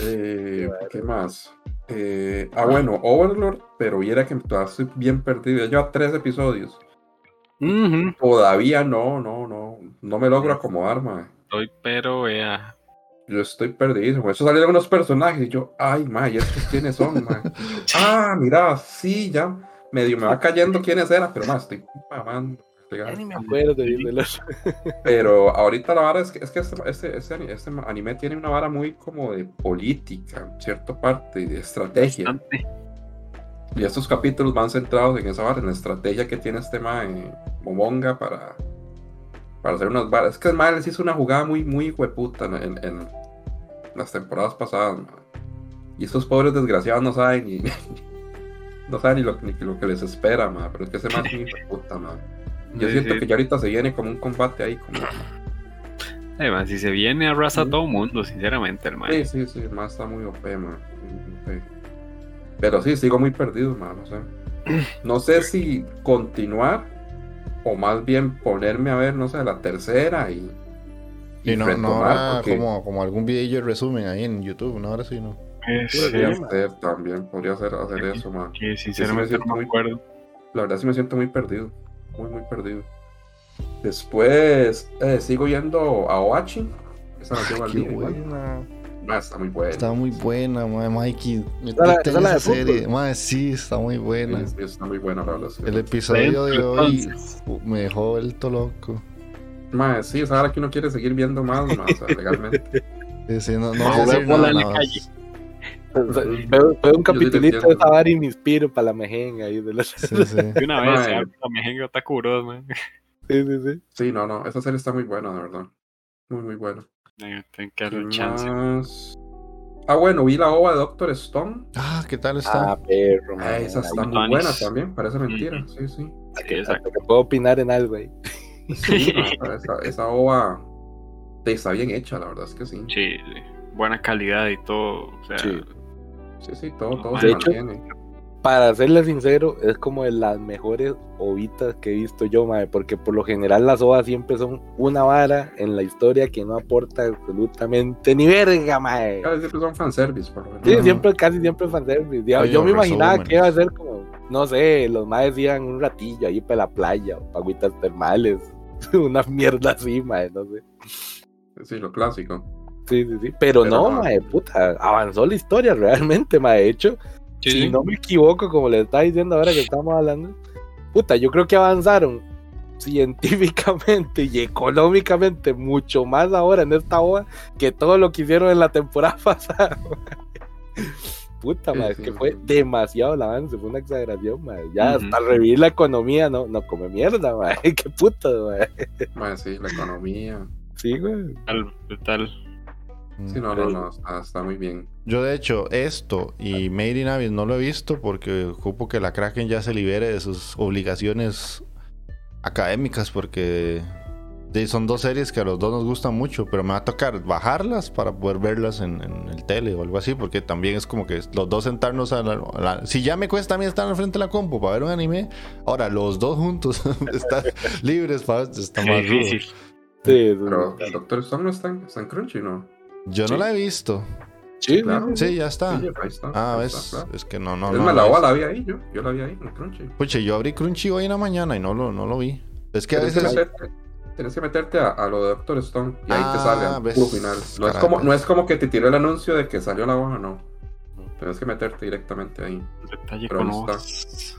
Eh, ¿Qué más? Eh, ah, bueno, Overlord, pero viera que todavía estoy bien perdido. Ya lleva tres episodios. Todavía no, no, no. No me logro acomodar, ma. Estoy, pero vea. Yo estoy perdido. Eso salieron unos personajes y yo, ay, ma, ¿y estos quiénes son, ma? ah, mira, sí, ya. Medio me va cayendo quiénes eran, pero más estoy mamando. Ya ni me acuerdo de los. Pero ahorita la vara es que, es que este, este, este- este anime tiene una vara muy como de política, en cierta parte, de estrategia. Bastante. Y estos capítulos van centrados en esa vara, en la estrategia que tiene este mae Momonga para, para hacer unas varas. Es que el mae les hizo una jugada muy, muy hueputa en, en- en las temporadas pasadas, mae. Y estos pobres desgraciados no saben ni, no saben ni lo, ni lo que les espera, mae. Pero es que ese mae es muy hueputa, mae. Yo Sí, siento sí. que ya ahorita se viene como un combate ahí, como... Además, si se viene arrasa a todo mundo, sinceramente, hermano. Sí, sí, sí, el mae está muy OP, muy OP. Pero sí, sigo muy perdido, mae, no sé. no sé si continuar o más bien ponerme a ver, no sé, la tercera y, Y no, no habrá porque como, como algún video de resumen ahí en YouTube, no, ahora sí no. Eh, sí, podría Sí. ser también, podría ser hacer eso, man. que sinceramente no me muy- acuerdo. La verdad sí me siento muy perdido, muy, muy perdido. Después eh, sigo yendo a Oachi. Esa la tengo al Qué día igual. buena. Ah, está muy buena. Está muy buena, Mikey. Esa la- esa la de serie. sí, está muy buena. Sí, está muy buena, la. El episodio de hoy me dejó vuelto loco. Mae, sí, es ahora que uno quiere seguir viendo más, o sea, legalmente. Sí, sí, no, no la más. calle. O sea, Veo, veo un capitulito de esa vara y me inspiro para la mejenga ahí de la... Sí, Sí, sí. De una vez, la mejenga Otaku Bros, man. sí, sí. Sí, no, no, esa serie está muy buena, de verdad. Muy, muy buena. Tengo que darle ¿Qué un chance. más? Ah, bueno, vi la ova de Doctor Stone. Ah, ¿qué tal está? Ah, perro, Ah, man. esa está muy buena también, parece mentira. Ujú. Sí, sí. Que esa- Hasta que puedo opinar en algo ahí. Sí, no, esa, esa, ova sí, está bien hecha, la verdad es que sí. Sí, sí. buena calidad y todo. O sea, Sí. Sí, sí, todo, todo De se hecho, mantiene. Para serle sincero, es como de las mejores ovitas que he visto yo, mae, porque por lo general las ovas siempre son una vara en la historia que no aporta absolutamente ni verga, mae. Casi siempre son fanservice, por lo menos. Sí, siempre, casi siempre fanservice. Yo, Oye, yo me imaginaba que iba a ser como, no sé, los maes iban un ratillo ahí para la playa, o pa' agüitas termales, una mierda así, mae, no sé. Sí, lo clásico. Sí, sí, sí. Pero, Pero no, no. mae, puta, avanzó la historia realmente, mae. De hecho, sí, si sí. no me equivoco, como le estaba diciendo ahora que estamos hablando, puta, yo creo que avanzaron científicamente y económicamente mucho más ahora en esta obra que todo lo que hicieron en la temporada pasada. Puta, madre, es sí, que sí. fue demasiado el avance, fue una exageración, madre. Ya Ujú. hasta revivir la economía, no, no come mierda, madre. Qué puta, madre. Mae, sí, la economía. Sí, güey. Tal, tal. Sí, no, no, no, está, está muy bien. Yo de hecho esto y Made in Abyss no lo he visto porque ocupo que la Kraken ya se libere de sus obligaciones académicas porque son dos series que a los dos nos gustan mucho, pero me va a tocar bajarlas para poder verlas en, en el tele o algo así porque también es como que los dos sentarnos a la, a la- Si ya me cuesta a mí estar al frente de la compu para ver un anime, ahora los dos juntos estar libres para está más difícil. Sí, sí, Pero Doctor Stone no está está en Crunchy, ¿no? Yo no la he visto. Sí, claro. Sí, ya está. Sí, ahí está. Ah, ahí ves, está, claro. es que no, no, es no. más, la la vi ahí, yo. Yo la vi ahí en Crunchy. Pucha, yo abrí Crunchy hoy en la mañana y no lo, no lo vi. Es que a Tienes que veces. meterte, tienes que meterte a, a lo de Doctor Stone y ahí te Ah, sale al ves, puro final. No es, como, no es como que te tiró el anuncio de que salió la hoja, no. Tienes que meterte directamente ahí. Detalle Pero con ahí está.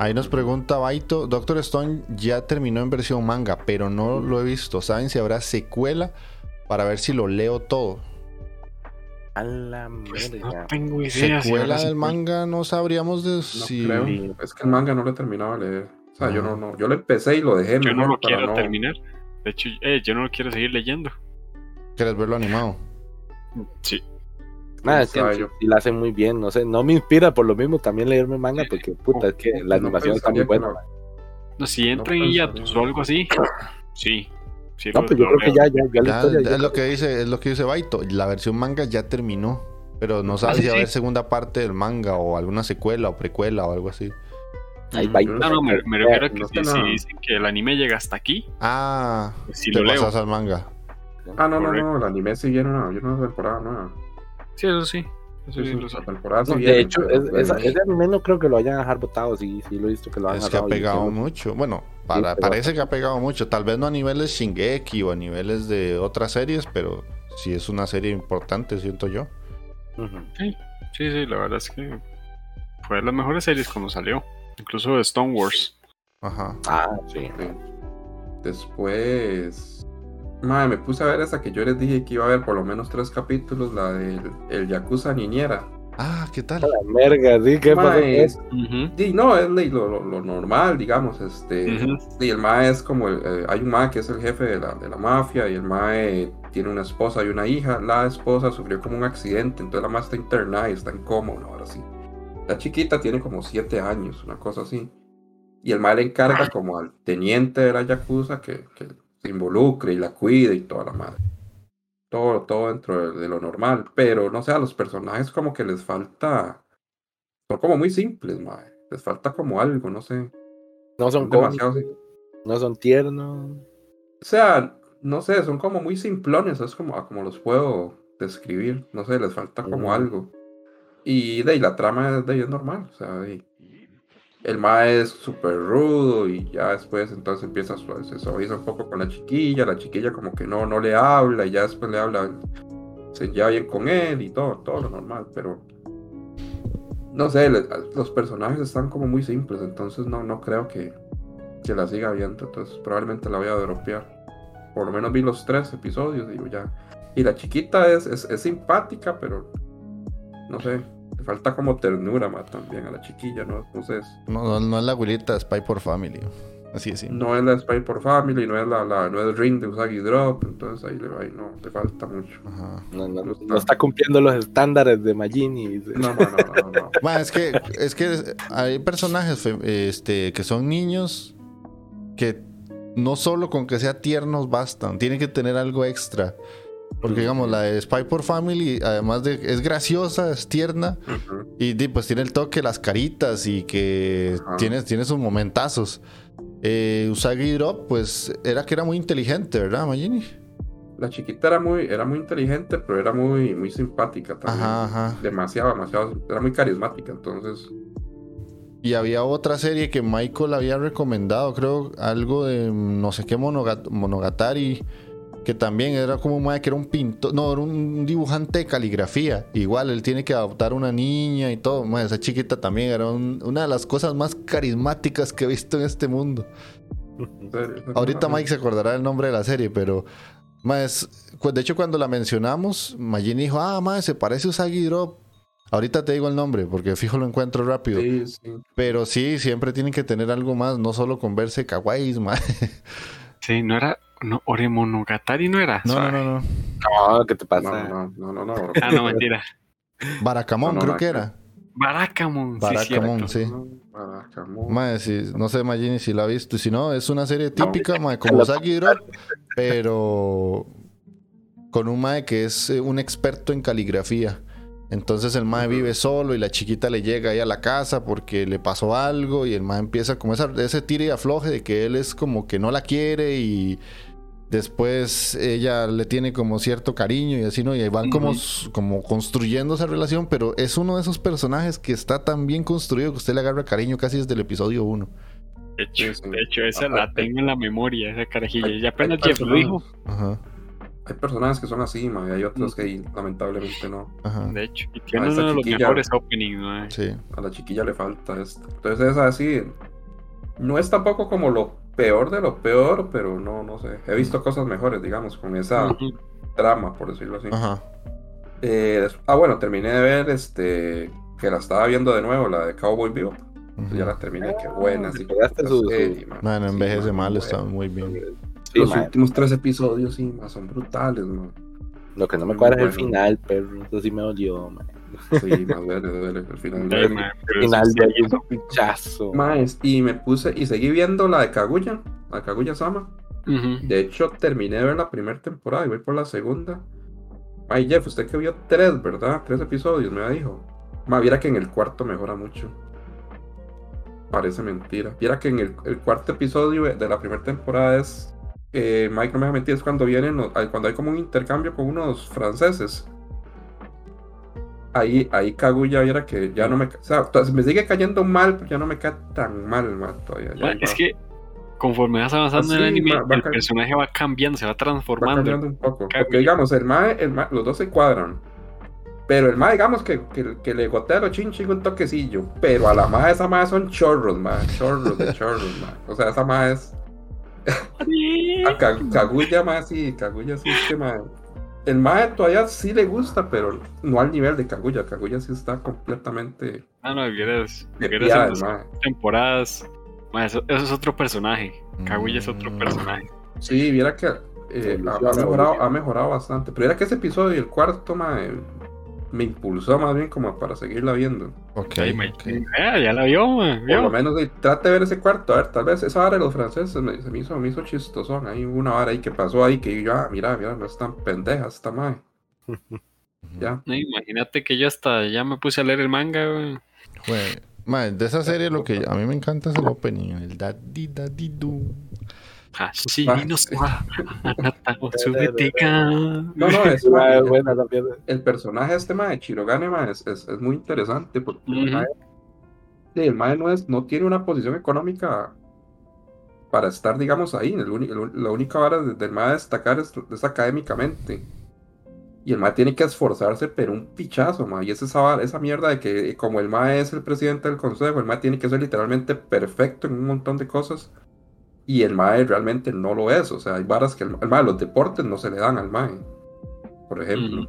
Ahí nos pregunta Baito, Doctor Stone ya terminó en versión manga, pero no lo he visto. ¿Saben si habrá secuela para ver si lo leo todo? A la Pues no tengo idea. si Secuela del secuela. manga no sabríamos de No si. creo. Es que el manga no lo he terminado de leer. O sea, yo Ah. no, no. Yo lo empecé y lo dejé. Yo no lo quiero no- terminar. De hecho, eh, yo no lo quiero seguir leyendo. ¿Quieres verlo animado? Sí. Nada, es que sí, la hacen muy bien, no sé, no me inspira por lo mismo también leerme manga porque puta, es que la No animación está muy buena. no- si entra en pensaría. hiatus o algo así, sí. Sí No, pues yo creo que ya, ya, ya la historia. ya ya- es lo que dice, es lo que dice Baito. La versión manga ya terminó. Pero no sabe Ah, sí, si va a haber segunda parte del manga o alguna secuela o precuela o algo así. Ahí Mm. No, no, me, me refiero a que no si, si dicen que el anime llega hasta aquí, Ah, pues sí te lo leo. pasas al manga. Ah, no, no, Correcto. no. El anime viene una, viene una temporada nueva. Sí, eso sí. Eso Sí, sí, sí, lo sí No, de hecho, es- anime- anime no creo que lo hayan a dejar botado, sí, sí lo he visto que lo han Es que ha y pegado mucho. Bueno, para- parece que ha pegado mucho. Tal vez no a niveles Shingeki o a niveles de otras series, pero sí es una serie importante, siento yo. Ujú. Sí, sí, la verdad es que fue de las mejores series cuando salió. Incluso de Stone Wars. Ajá. Ah, sí. Sí. Después. Madre, me puse a ver esa que yo les dije que iba a ver por lo menos tres capítulos, la del el Yakuza Niñera. Ah, ¿qué tal? La merga, sí, ¿qué pasó? Pues? Ujú. Sí, no, es lo, lo- lo normal, digamos. Este. Y el MAE es como, el- eh, hay un MAE que es el jefe de la, de la mafia y el MAE tiene una esposa y una hija. La esposa sufrió como un accidente, entonces la MAE está internada y está en coma una hora así. La chiquita tiene como siete años, una cosa así. Y el MAE le encarga como al teniente de la Yakuza que, que se involucre y la cuide y toda la madre. Todo, todo dentro de, de lo normal. Pero no sé, a los personajes como que les falta... Son como muy simples, MAE. les falta como algo, no sé. No son Son demasiado. no son tiernos. O sea, no sé, son como muy simplones, es como, como los puedo describir. No sé, les falta como algo. Y de ahí la trama de ahí es normal. O sea, ahí, el mae es súper rudo y ya después entonces empieza a se un poco con la chiquilla. La chiquilla como que no, no le habla y ya después le habla, se lleva bien con él y todo, todo lo normal. Pero no sé, los personajes están como muy simples, entonces no, no creo que, que la siga viendo. Entonces probablemente la voy a dropear. Por lo menos vi los tres episodios, digo ya. Y la chiquita es, es, es simpática, pero no sé, le falta como ternura más también a la chiquilla, ¿no? Entonces, No, no, no es la abuelita de Spy por Family. Así es, sí. no es la Spy por Family, no es la, la no es Ring de Usagi Drop, entonces ahí le va y no, le falta mucho. Ajá. No, no, No está. no está cumpliendo los estándares de Magini. dice. No, no, no, no, no. Ma, es que es que hay personajes este, que son niños que no solo con que sea tiernos bastan, tienen que tener algo extra. Porque digamos, la de Spy por Family, además de es graciosa, es tierna, y pues tiene el toque, las caritas y que Ajá. tiene, tiene sus momentazos. Eh, Usagi Drop, pues era que era muy inteligente, ¿verdad, Magini? La chiquita era muy, era muy inteligente, pero era muy, muy simpática también. Ajá, ajá. Demasiado, demasiado. Era muy carismática, entonces. Y había otra serie que Michael había recomendado, creo, algo de no sé qué monogat- Monogatari, que también era como un mae que era un pintor, no, era un dibujante de caligrafía. Igual, él tiene que adoptar una niña y todo. Mae, esa chiquita también era un- una de las cosas más carismáticas que he visto en este mundo. Ahorita Mike se acordará del nombre de la serie, pero... mae, es- de hecho, cuando la mencionamos, Magini dijo, ah, mae, se parece a Usagi Drop. Ahorita te digo el nombre, porque fijo lo encuentro rápido. Sí, sí. Pero sí, siempre tienen que tener algo más, no solo con verse kawaiis, mae. Sí, no era. No, Oremonogatari no era. No, no, no, no. No, ¿qué te No, pasa? no, no, no, no. Ah, no, mentira. Barakamon, No, no, creo no, que no. era. Barakamon, cierto. sí. Si- no sé, Magini, si la ha visto. Y Si no, es una serie típica, mae, como Drop, pero con un mae que es eh, un experto en caligrafía. Entonces el mae vive solo y la chiquita le llega ahí a la casa porque le pasó algo y el mae empieza como esa, ese tire y afloje de que él es como que no la quiere y después ella le tiene como cierto cariño y así, ¿no? Y ahí van como, como construyendo esa relación, pero es uno de esos personajes que está tan bien construido que usted le agarra cariño casi desde el episodio 1. De hecho, de hecho, esa la tengo en la memoria, esa carajilla. Hay- Y apenas Jeff lo dijo. Ajá, Hay personajes que son así, ma, y hay otros que lamentablemente no. ajá. De hecho, y tiene esa uno de los chiquilla. mejores openings, ¿no? Sí. A la chiquilla le falta esto. Entonces es así. No es tampoco como lo peor de lo peor, pero no, no sé. He visto cosas mejores, digamos, con esa trama, por decirlo así. Ajá. Eh, ah, bueno, terminé de ver este. Que la estaba viendo de nuevo, la de Cowboy Vivo. ujú. Ya la terminé, qué buena. Sí, Recordaste su- su- serie, man. Bueno, Sí, envejece man, mal, está muy bien. Sí, Los últimos tres episodios, sí, man, son brutales, man. Lo que no me cuadra es el final, pero eso sí me dolió, mae. Sí, más duele, duele. Al final man, El final de ahí es un pinchazo. Más, y me puse y seguí viendo la de Kaguya, la Kaguya Sama. De hecho, terminé de ver la primera temporada y voy por la segunda. Ay, Jeff, usted que vio tres, ¿verdad? Tres episodios, me dijo. Ma, viera que en el cuarto mejora mucho. Parece mentira. Viera que en el, el cuarto episodio de la primera temporada es. Eh, Mike no me deja mentir, es cuando vienen, cuando hay como un intercambio con unos franceses. Ahí, ahí Kaguya viera que ya no me. O sea, me sigue cayendo mal, pero ya no me cae tan mal, ma, todavía. ya va- es que conforme vas avanzando en el Así, anime, va- va el personaje va cambiando, se va Va transformando. cambiando un poco. Kaguya. Porque digamos, el mae, el mae- los dos se cuadran. Pero el mae, digamos que, que, que le gotea los chinching un toquecillo. Pero a la mae, esa mae son chorros, mae. Chorros de chorros, mae. O sea, esa mae es. A Ka- Kaguya, mae, sí. Kaguya sí es que mae. El mae todavía sí le gusta, pero no al nivel de Kaguya. Kaguya sí está completamente. Ah, no, en el mae. temporadas. Ma, eso, eso es otro personaje. Kaguya es otro Mm. personaje. Sí, viera que eh, ha, mejorado, ha mejorado bastante. Pero era que ese episodio, el cuarto, mae, me impulsó más bien como para seguirla viendo. Ok, Ay, ma, ok. eh, ya la vio, ma, Por lo menos eh, trate de ver ese cuarto. A ver, tal vez esa vara de los franceses me, se me hizo, me hizo chistosón. Hay una vara ahí que pasó ahí que yo, ah, mira, mira, no es tan pendeja esta mae. Ya. No, imagínate que yo hasta ya me puse a leer el manga, güey. De esa serie lo que a mí me encanta es el opening, el daddy daddy do. Hashi no. No, no, es, Ah, buena también. el personaje este mae de Chirogane mae, es, es, es muy interesante porque el mae, sí, el mae no, es, no tiene una posición económica para estar, digamos, ahí. El uni- el- la única vara de- del mae a destacar es, es académicamente. Y el mae tiene que esforzarse, pero un pichazo, mae. Y es esa, vara- esa mierda de que como el mae es el presidente del consejo, el mae tiene que ser literalmente perfecto en un montón de cosas. Y el mae realmente no lo es. O sea, hay varas que el, el mae, los deportes no se le dan al mae. Por ejemplo.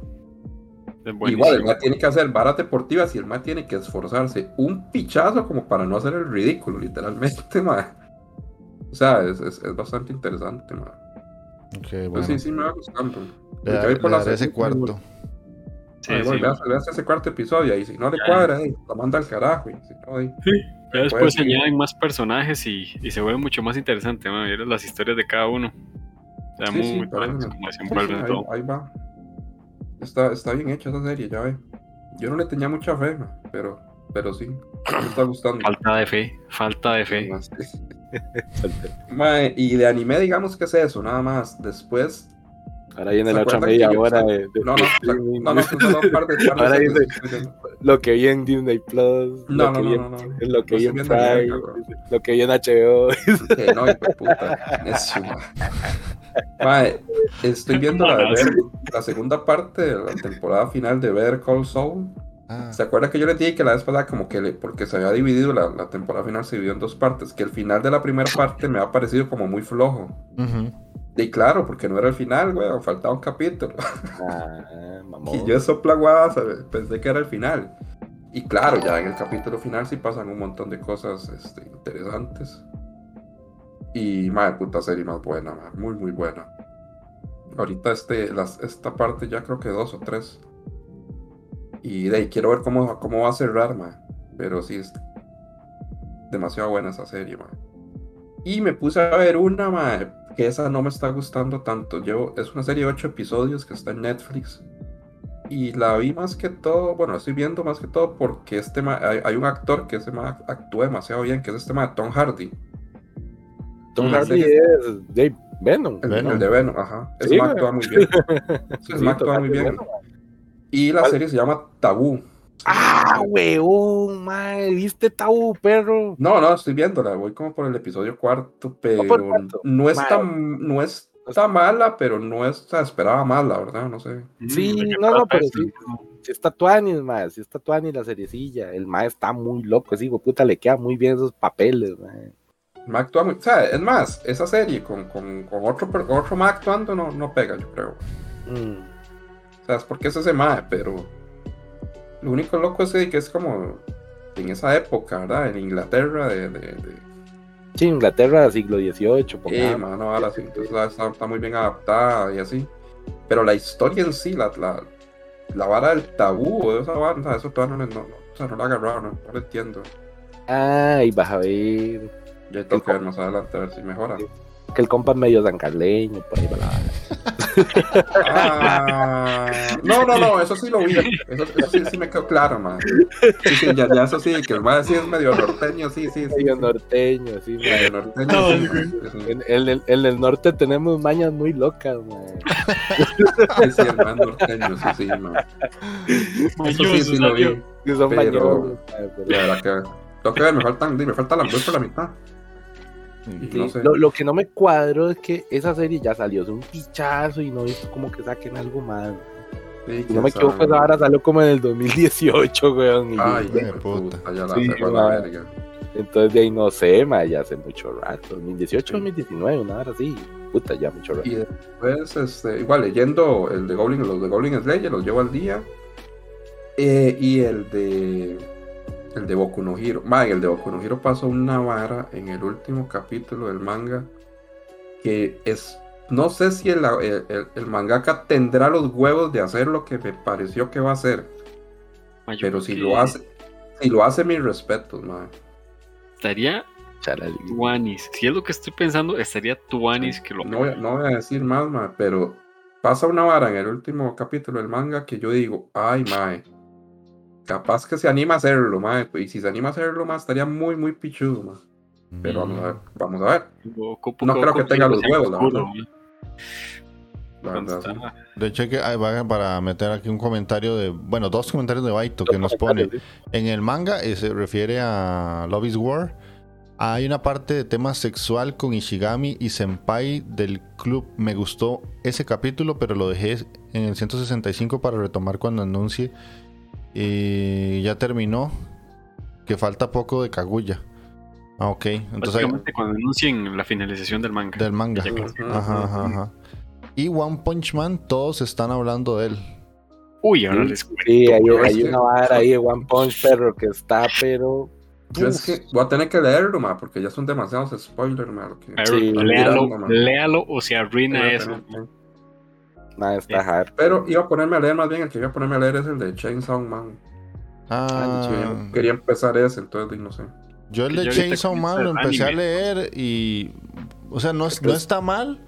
Es Igual, el. MAE tiene que hacer varas deportivas y el MAE tiene que esforzarse un pichazo como para no hacer el ridículo, literalmente, mae. O sea, es, es, es bastante interesante, mae. Pues bueno. sí, sí me va gustando. Le, da- voy por le la daré ese cuarto. Sí, Ay, sí. voy, veas, veas ese cuarto episodio y si no le Ya. cuadra, ahí, lo manda al carajo. Y si no, ahí, Ya después Pues, se sí. añaden más personajes y, y se vuelve mucho más interesante. Ver las historias de cada uno. Sí, muy, sí, muy se envuelven sí, ahí, todo. ahí va. Está, está bien hecha esa serie, ya ve. Yo no le tenía mucha fe, pero, pero sí, me está gustando. Falta de fe, falta de fe. Mae, y de anime, digamos que es eso, nada más. Después, Ahora viene ¿Se la otra media hora de, de- no, no, no, no, Ahora viendo. lo que vi en Disney Plus, No, lo, que no, vi no, en- no, no. lo que vi en Prime, lo que vi en HBO. No, puta. Mae, estoy viendo la, segunda parte de la temporada final de Better Call Saul. Ah, ¿Se acuerda que yo les dije que la vez pasada como que le, porque se había dividido, la, la temporada final se dividió en dos partes, que el final de la primera parte me ha parecido como muy flojo. Y claro, porque no era el final, güey, faltaba un capítulo. Ah. Y yo sopla guada, ¿sabe? pensé que era el final. Y claro, ya en el capítulo final sí pasan un montón de cosas este, interesantes. Y madre puta serie más buena, mae, muy muy buena. Ahorita este, las, esta parte ya creo que dos o tres. Y de ahí quiero ver cómo, cómo va a cerrar, mae. Pero sí es demasiado buena esa serie, mae. Y me puse a ver una, mae, que esa no me está gustando tanto. Yo, es una serie de ocho episodios que está en Netflix. Y la vi más que todo, bueno, estoy viendo más que todo porque este ma- hay, hay un actor que ma actúa demasiado bien, que es este ma, Tom Hardy. Tom la Hardy serie- es Dave Venom. El, Venom. el de Venom, ajá. Ese Sí, ma actúa muy bien. Ese Sí, ma actúa muy bien. Y la ¿Cuál? serie se llama Tabú. Ah, weón, mae, ¿viste Tabú, perro? No, no, estoy viéndola, voy como por el episodio cuarto, pero cuarto. no es Ma. tan, no es tan mala, pero no es, o sea, esperaba más, la verdad, no sé. Sí, Mm, ¿de qué no, no, pero sí. Si está Tuanis, mae, si está Tuanis la seriecilla. El mae está muy loco, de puta le queda muy bien esos papeles, mae. Ma actúa muy, o sea, es más, esa serie con, con, con otro, per- otro ma actuando no, no pega, yo creo. Mm. O sea, es porque es ese mae, pero lo único loco es que es como en esa época, ¿verdad? En Inglaterra de, de, de Sí, Inglaterra, siglo XVIII, eh, pongamos. mano, ahora sí, entonces la- está, está muy bien adaptada y así. Pero la historia en sí, la, la, la vara del tabú de esa sea, eso todavía no, le- no, no, o sea, no la he agarrado, no, no lo entiendo. Ay, vas a ver. Ya tengo que ver más adelante a ver si mejora. Que el compa es medio zancarleño, por ahí va la. Ah, no, no, no, eso sí lo vi. Eso, eso sí, sí me quedó claro, man. Sí, sí, ya, ya eso sí, que el mae sí es medio norteño, sí, sí, sí. Medio sí. norteño, mae. Medio norteño, sí, sí, sí. En, en el, en el norte tenemos mañas muy locas, mae. Sí, sí, el man norteño, sí, sí, man. Eso sí, sí lo vi. Que son Pero- mañosos, pero- La verdad que tengo que ver, me faltan, me falta la, voy por la mitad. Y Sí, no sé. lo, lo que no me cuadro es que esa serie ya salió, es un pichazo y no visto como que saquen algo más. Sí, Si no me equivoco, esa vara salió como en el 2018, weón. y Ay, de puta. puta, ya la Sí, la verga. entonces de ahí no sé, ma, ya hace mucho rato. 2018, 2019, una hora así. Puta, ya mucho rato. Y después, este, igual leyendo el de Goblin, los de Goblin Slayer, los llevo al día. Eh, y el de el de Boku no Hero. Ma, en el de Boku no Hero pasó una vara en el último capítulo del manga que es no sé si el, el, el- el mangaka tendrá los huevos de hacer lo que me pareció que va a hacer, pero si que lo hace, si lo hace mis respetos, ma. Estaría. Tuanis. Si es lo que estoy pensando, estaría Tuanis que lo No voy, a- no voy a decir más, ma, pero pasa una vara en el último capítulo del manga que yo digo, ay, mae. Capaz que se anima a hacerlo, mae. Y si se anima a hacerlo, más estaría muy, muy pichudo, mae. Pero vamos a ver, vamos a ver. Ocupo- No creo que tenga los huevos, la oscuro, verdad. La sí. De hecho, que, ahí va para meter aquí un comentario de. Bueno, dos comentarios de Baito que nos pone. En el manga eh, se refiere a Love is War. Hay una parte de tema sexual con Ishigami y Senpai del club. Me gustó ese capítulo, pero lo dejé en el 165 para retomar cuando anuncie. Y ya terminó. Que falta poco de Kaguya. Ah, ok. Entonces, hay- Básicamente cuando anuncien la finalización del manga. del manga. Ajá, ajá, ajá. Y One Punch Man, todos están hablando de él. Uy, ahora les cuento. Sí, hay, hay una vara ahí de One Punch, perro, que está, pero. Yo es que voy a tener que leerlo, ma, porque ya son demasiados spoilers, ma. lo que- Pero Sí, léalo, léalo o se arruina eso. tener Nada, está hard. Pero iba a ponerme a leer más bien, el que iba a ponerme a leer es el de Chainsaw Man. Ah, Quería, quería empezar ese, entonces no sé. Yo el de yo Chainsaw Man lo el empecé a anime. leer y. O sea, no, es- no está mal,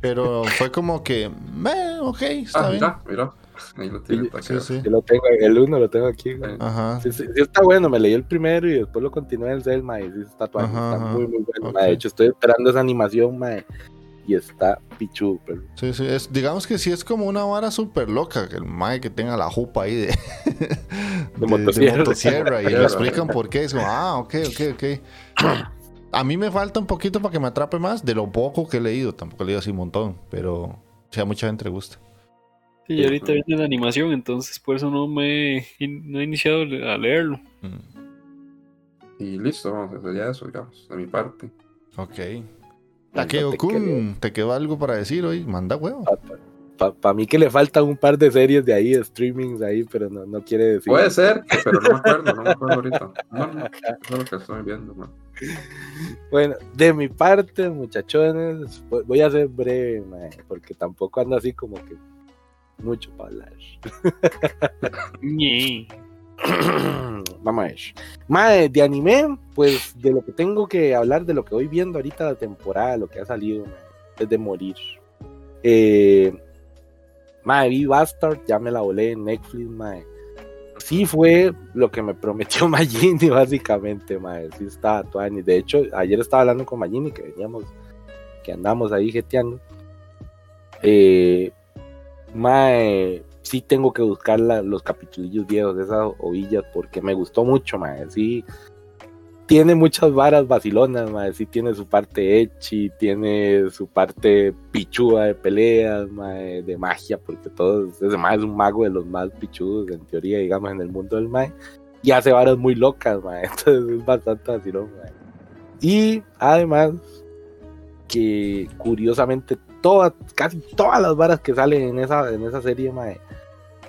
pero fue como que. "Meh, ok, está Ah, bien. mira, mira. Ahí lo tiene. Sí, está Sí, sí. Yo lo tengo, el uno lo tengo aquí, güey. Ajá. Sí, sí, sí está bueno, me leí el primero y después lo continué en Zelma y está, está muy, muy bueno. Ok. ma. De hecho, estoy esperando esa animación, mae, y está pichu, pero Sí, sí. Es, digamos que sí es como una vara súper loca. Que el mae que tenga la jupa ahí de. de, motosierra. motosierra, y le explican por qué. Es como, ah, ok, ok, ok. A mí me falta un poquito para que me atrape más de lo poco que he leído. Tampoco he leído así un montón, pero. Sí, a mucha gente le gusta. Sí, y ahorita viene la animación, entonces por eso no me he, no he iniciado a leerlo. Mm, Y listo, vamos, eso sería eso, digamos, de mi parte. Ok. Takeo te Kun, ¿te quedó algo para decir hoy? Manda huevo. para mí que le faltan un par de series de ahí, de streamings ahí, pero no, no quiere decir. Puede ser, pero no me acuerdo, no me acuerdo ahorita. No, no, eso es lo que estoy viendo. Bueno, de mi parte, muchachones, voy- a ser breve, porque tampoco ando así como que mucho para hablar. Vamos a ver. Mae, de anime, pues de lo que tengo que hablar, de lo que voy viendo ahorita la temporada, lo que ha salido, mae, es de morir. Eh, vi Bastard, ya me la volé en Netflix, mae. Sí fue lo que me prometió Magini, básicamente, mae. Sí estaba tuani. De hecho, ayer estaba hablando con Magini, que veníamos, que andamos ahí jeteando. Eh, sí tengo que buscar la- los capitulillos viejos de esas ovillas porque me gustó mucho, mae. Sí, tiene muchas varas vacilonas, mae. Sí tiene su parte echi, tiene su parte pichuda de peleas, mae, de magia, porque todo ese es un mago de los más pichudos, en teoría, digamos, en el mundo del mae. Y hace varas muy locas, mae. Entonces es bastante vacilón, mae. Y además, que curiosamente todas, casi todas las varas que salen en esa, en esa serie, mae,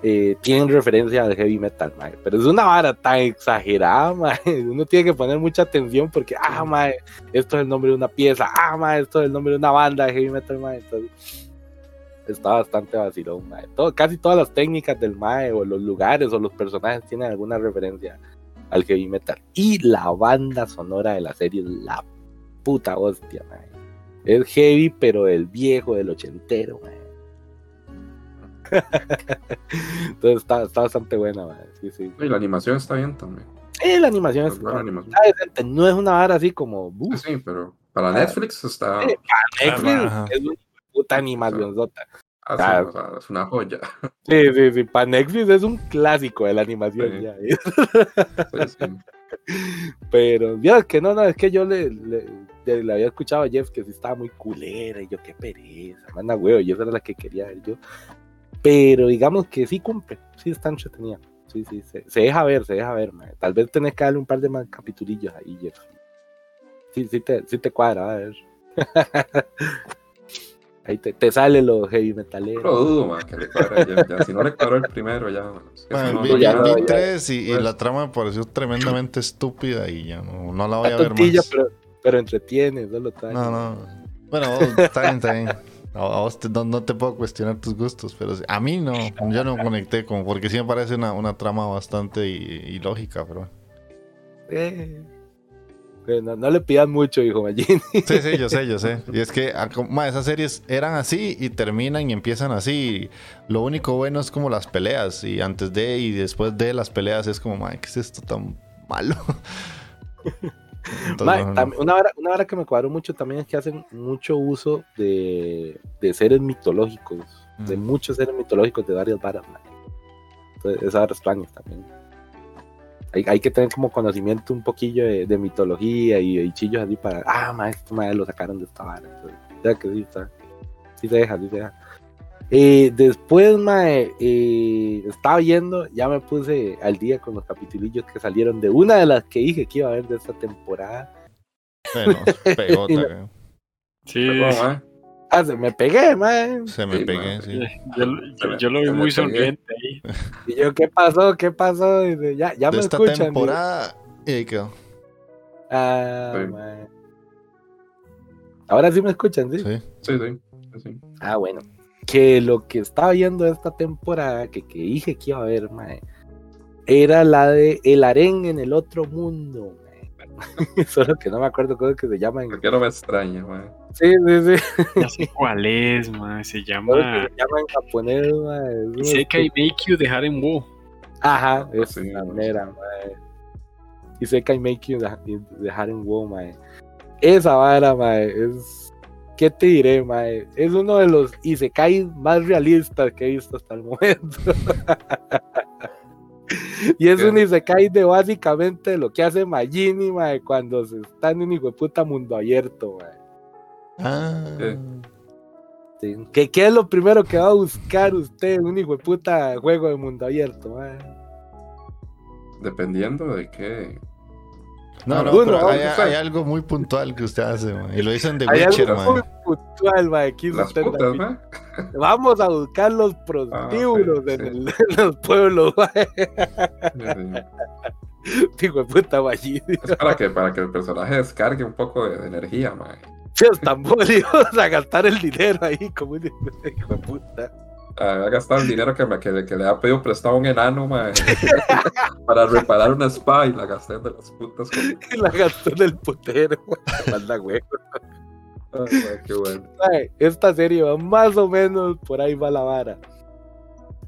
eh, tienen referencia al heavy metal, mae. Pero es una vara tan exagerada, mae. Uno tiene que poner mucha atención porque, ah, mae, esto es el nombre de una pieza, ah, mae, esto es el nombre de una banda de heavy metal, mae. Entonces, está bastante vacilón, mae. Todo, casi todas las técnicas del mae, o los lugares, o los personajes tienen alguna referencia al heavy metal. Y la banda sonora de la serie es la puta hostia, mae. Es heavy, pero el viejo, del ochentero, mae. Entonces está, está bastante buena. Sí, sí. Y la animación está bien también. Eh, la animación Es es, buena animación. está decente, no es una vara así como uh, Sí, pero para Netflix está. Sí. Netflix, Ajá. es una puta animación sota. ah, ah. sí, o sea, es una joya. Sí, sí, sí, para Netflix es un clásico de la animación Sí. ya. Sí, sí. Pero, ya que no, no, es que yo le, le, le- le había escuchado a Jeff que sí estaba muy culera y yo qué pereza, manda huevo, y esa era la que quería ver yo. Pero digamos que sí cumple, sí está entretenida. Sí, sí, se, se deja ver, se deja ver. Tal vez tenés que darle un par de más capitulillos ahí, Jeff. Sí, sí te, sí te cuadra, a ver. ahí te, te sale los heavy No metaleros. lo dudo, ma, que le ya, ya. Si no le cuadró el primero, ya. que Bueno, no- vi, no, ya vi- no, tres y, y Pues- la trama me pareció tremendamente estúpida y ya no, no la voy a ver tontilla, más. pero, pero entretiene, solo trae. No, no. Bueno, está bien, está bien. A, a vos te- no, no te puedo cuestionar tus gustos, pero a mí no, yo no conecté con, porque sí me parece una, una trama bastante ilógica, pero Eh, Que No, no le pidas mucho, hijo Magini. Sí, sí, yo sé, yo sé. Y es que ah, ma, esas series eran así y terminan y empiezan así. Lo único bueno es como las peleas. Y antes de y después de las peleas es como, ma, ¿qué es esto tan malo? Entonces, Mae, no, no. tam- una, hora, una hora que me cuadró mucho también es que hacen mucho uso de, de seres mitológicos, de Mm. muchos seres mitológicos de varias varas. mae. Entonces, esa hora extraña también. Hay, hay que tener como conocimiento un poquillo de, de mitología y de chillos así para. Ah, ma, esto mae, lo sacaron de esta vara. Entonces, ya que sí, está. Sí se deja, sí se deja. Eh, después, mae, eh, estaba viendo, ya me puse al día con los capitulillos que salieron de una de las que dije que iba a ver de esta temporada. Bueno, pegota, güey. Sí, Perdón, mae. Ah, se me pegué, mae. Se me Sí, pegué, sí. yo, yo- yo lo vi Se muy sonriente ahí. Y yo, ¿qué pasó? ¿Qué pasó? Dice, ya, ya De me esta escuchan. temporada. Y ahí quedó. Ah, Sí. mae. Ahora sí me escuchan. Sí, sí. sí, sí. Ah, bueno. Que lo que estaba viendo esta temporada, que, que dije que iba a ver, mae, era la de El Harén en el otro mundo, mae. Solo que no me acuerdo cómo es que se llama. en- ¿Por qué no me extraña, mae? Sí, sí, sí. Ya sé cuál es, ma. Se que llama se llama en japonés, mae. Es uno- Isekai Make You Dejar en Wo. Ajá, es Sí, la no mera, mae. Y sé que I make you de- dejar en wow, mae. Esa vara, mae, es. ¿Qué te diré, mae? Es uno de los Isekai más realistas que he visto hasta el momento. y es ¿Qué? un Isekai de básicamente lo que hace Magini, mae, cuando se está en un hijo de puta mundo abierto, mae. Ah. Sí. Sí. ¿Qué, ¿Qué es lo primero que va a buscar usted en un hijo de puta juego de mundo abierto, mae? Dependiendo de qué. No, no, Uno, pero hay, hay algo muy puntual que usted hace, man. Y lo dicen de Hay Witcher, algo muy man. puntual, mae. quiso Las putas, mae. Vamos a buscar los prostíbulos Ah, sí, en, sí. el- en los pueblos, mae. Sí, sí. Hijo de puta, Magini. Es para que, para que el personaje descargue un poco de, de energía, mae. Si están bolidos a gastar el dinero ahí como un hijo de puta. Ha gastado el dinero que, me, que, que le ha pedido prestado a un enano, mae. para reparar una spa y la gasté de las putas. Con... La gastó en el putero. Manda. Ay, mae, qué bueno. Mae, Esta serie va más o menos por ahí va la vara.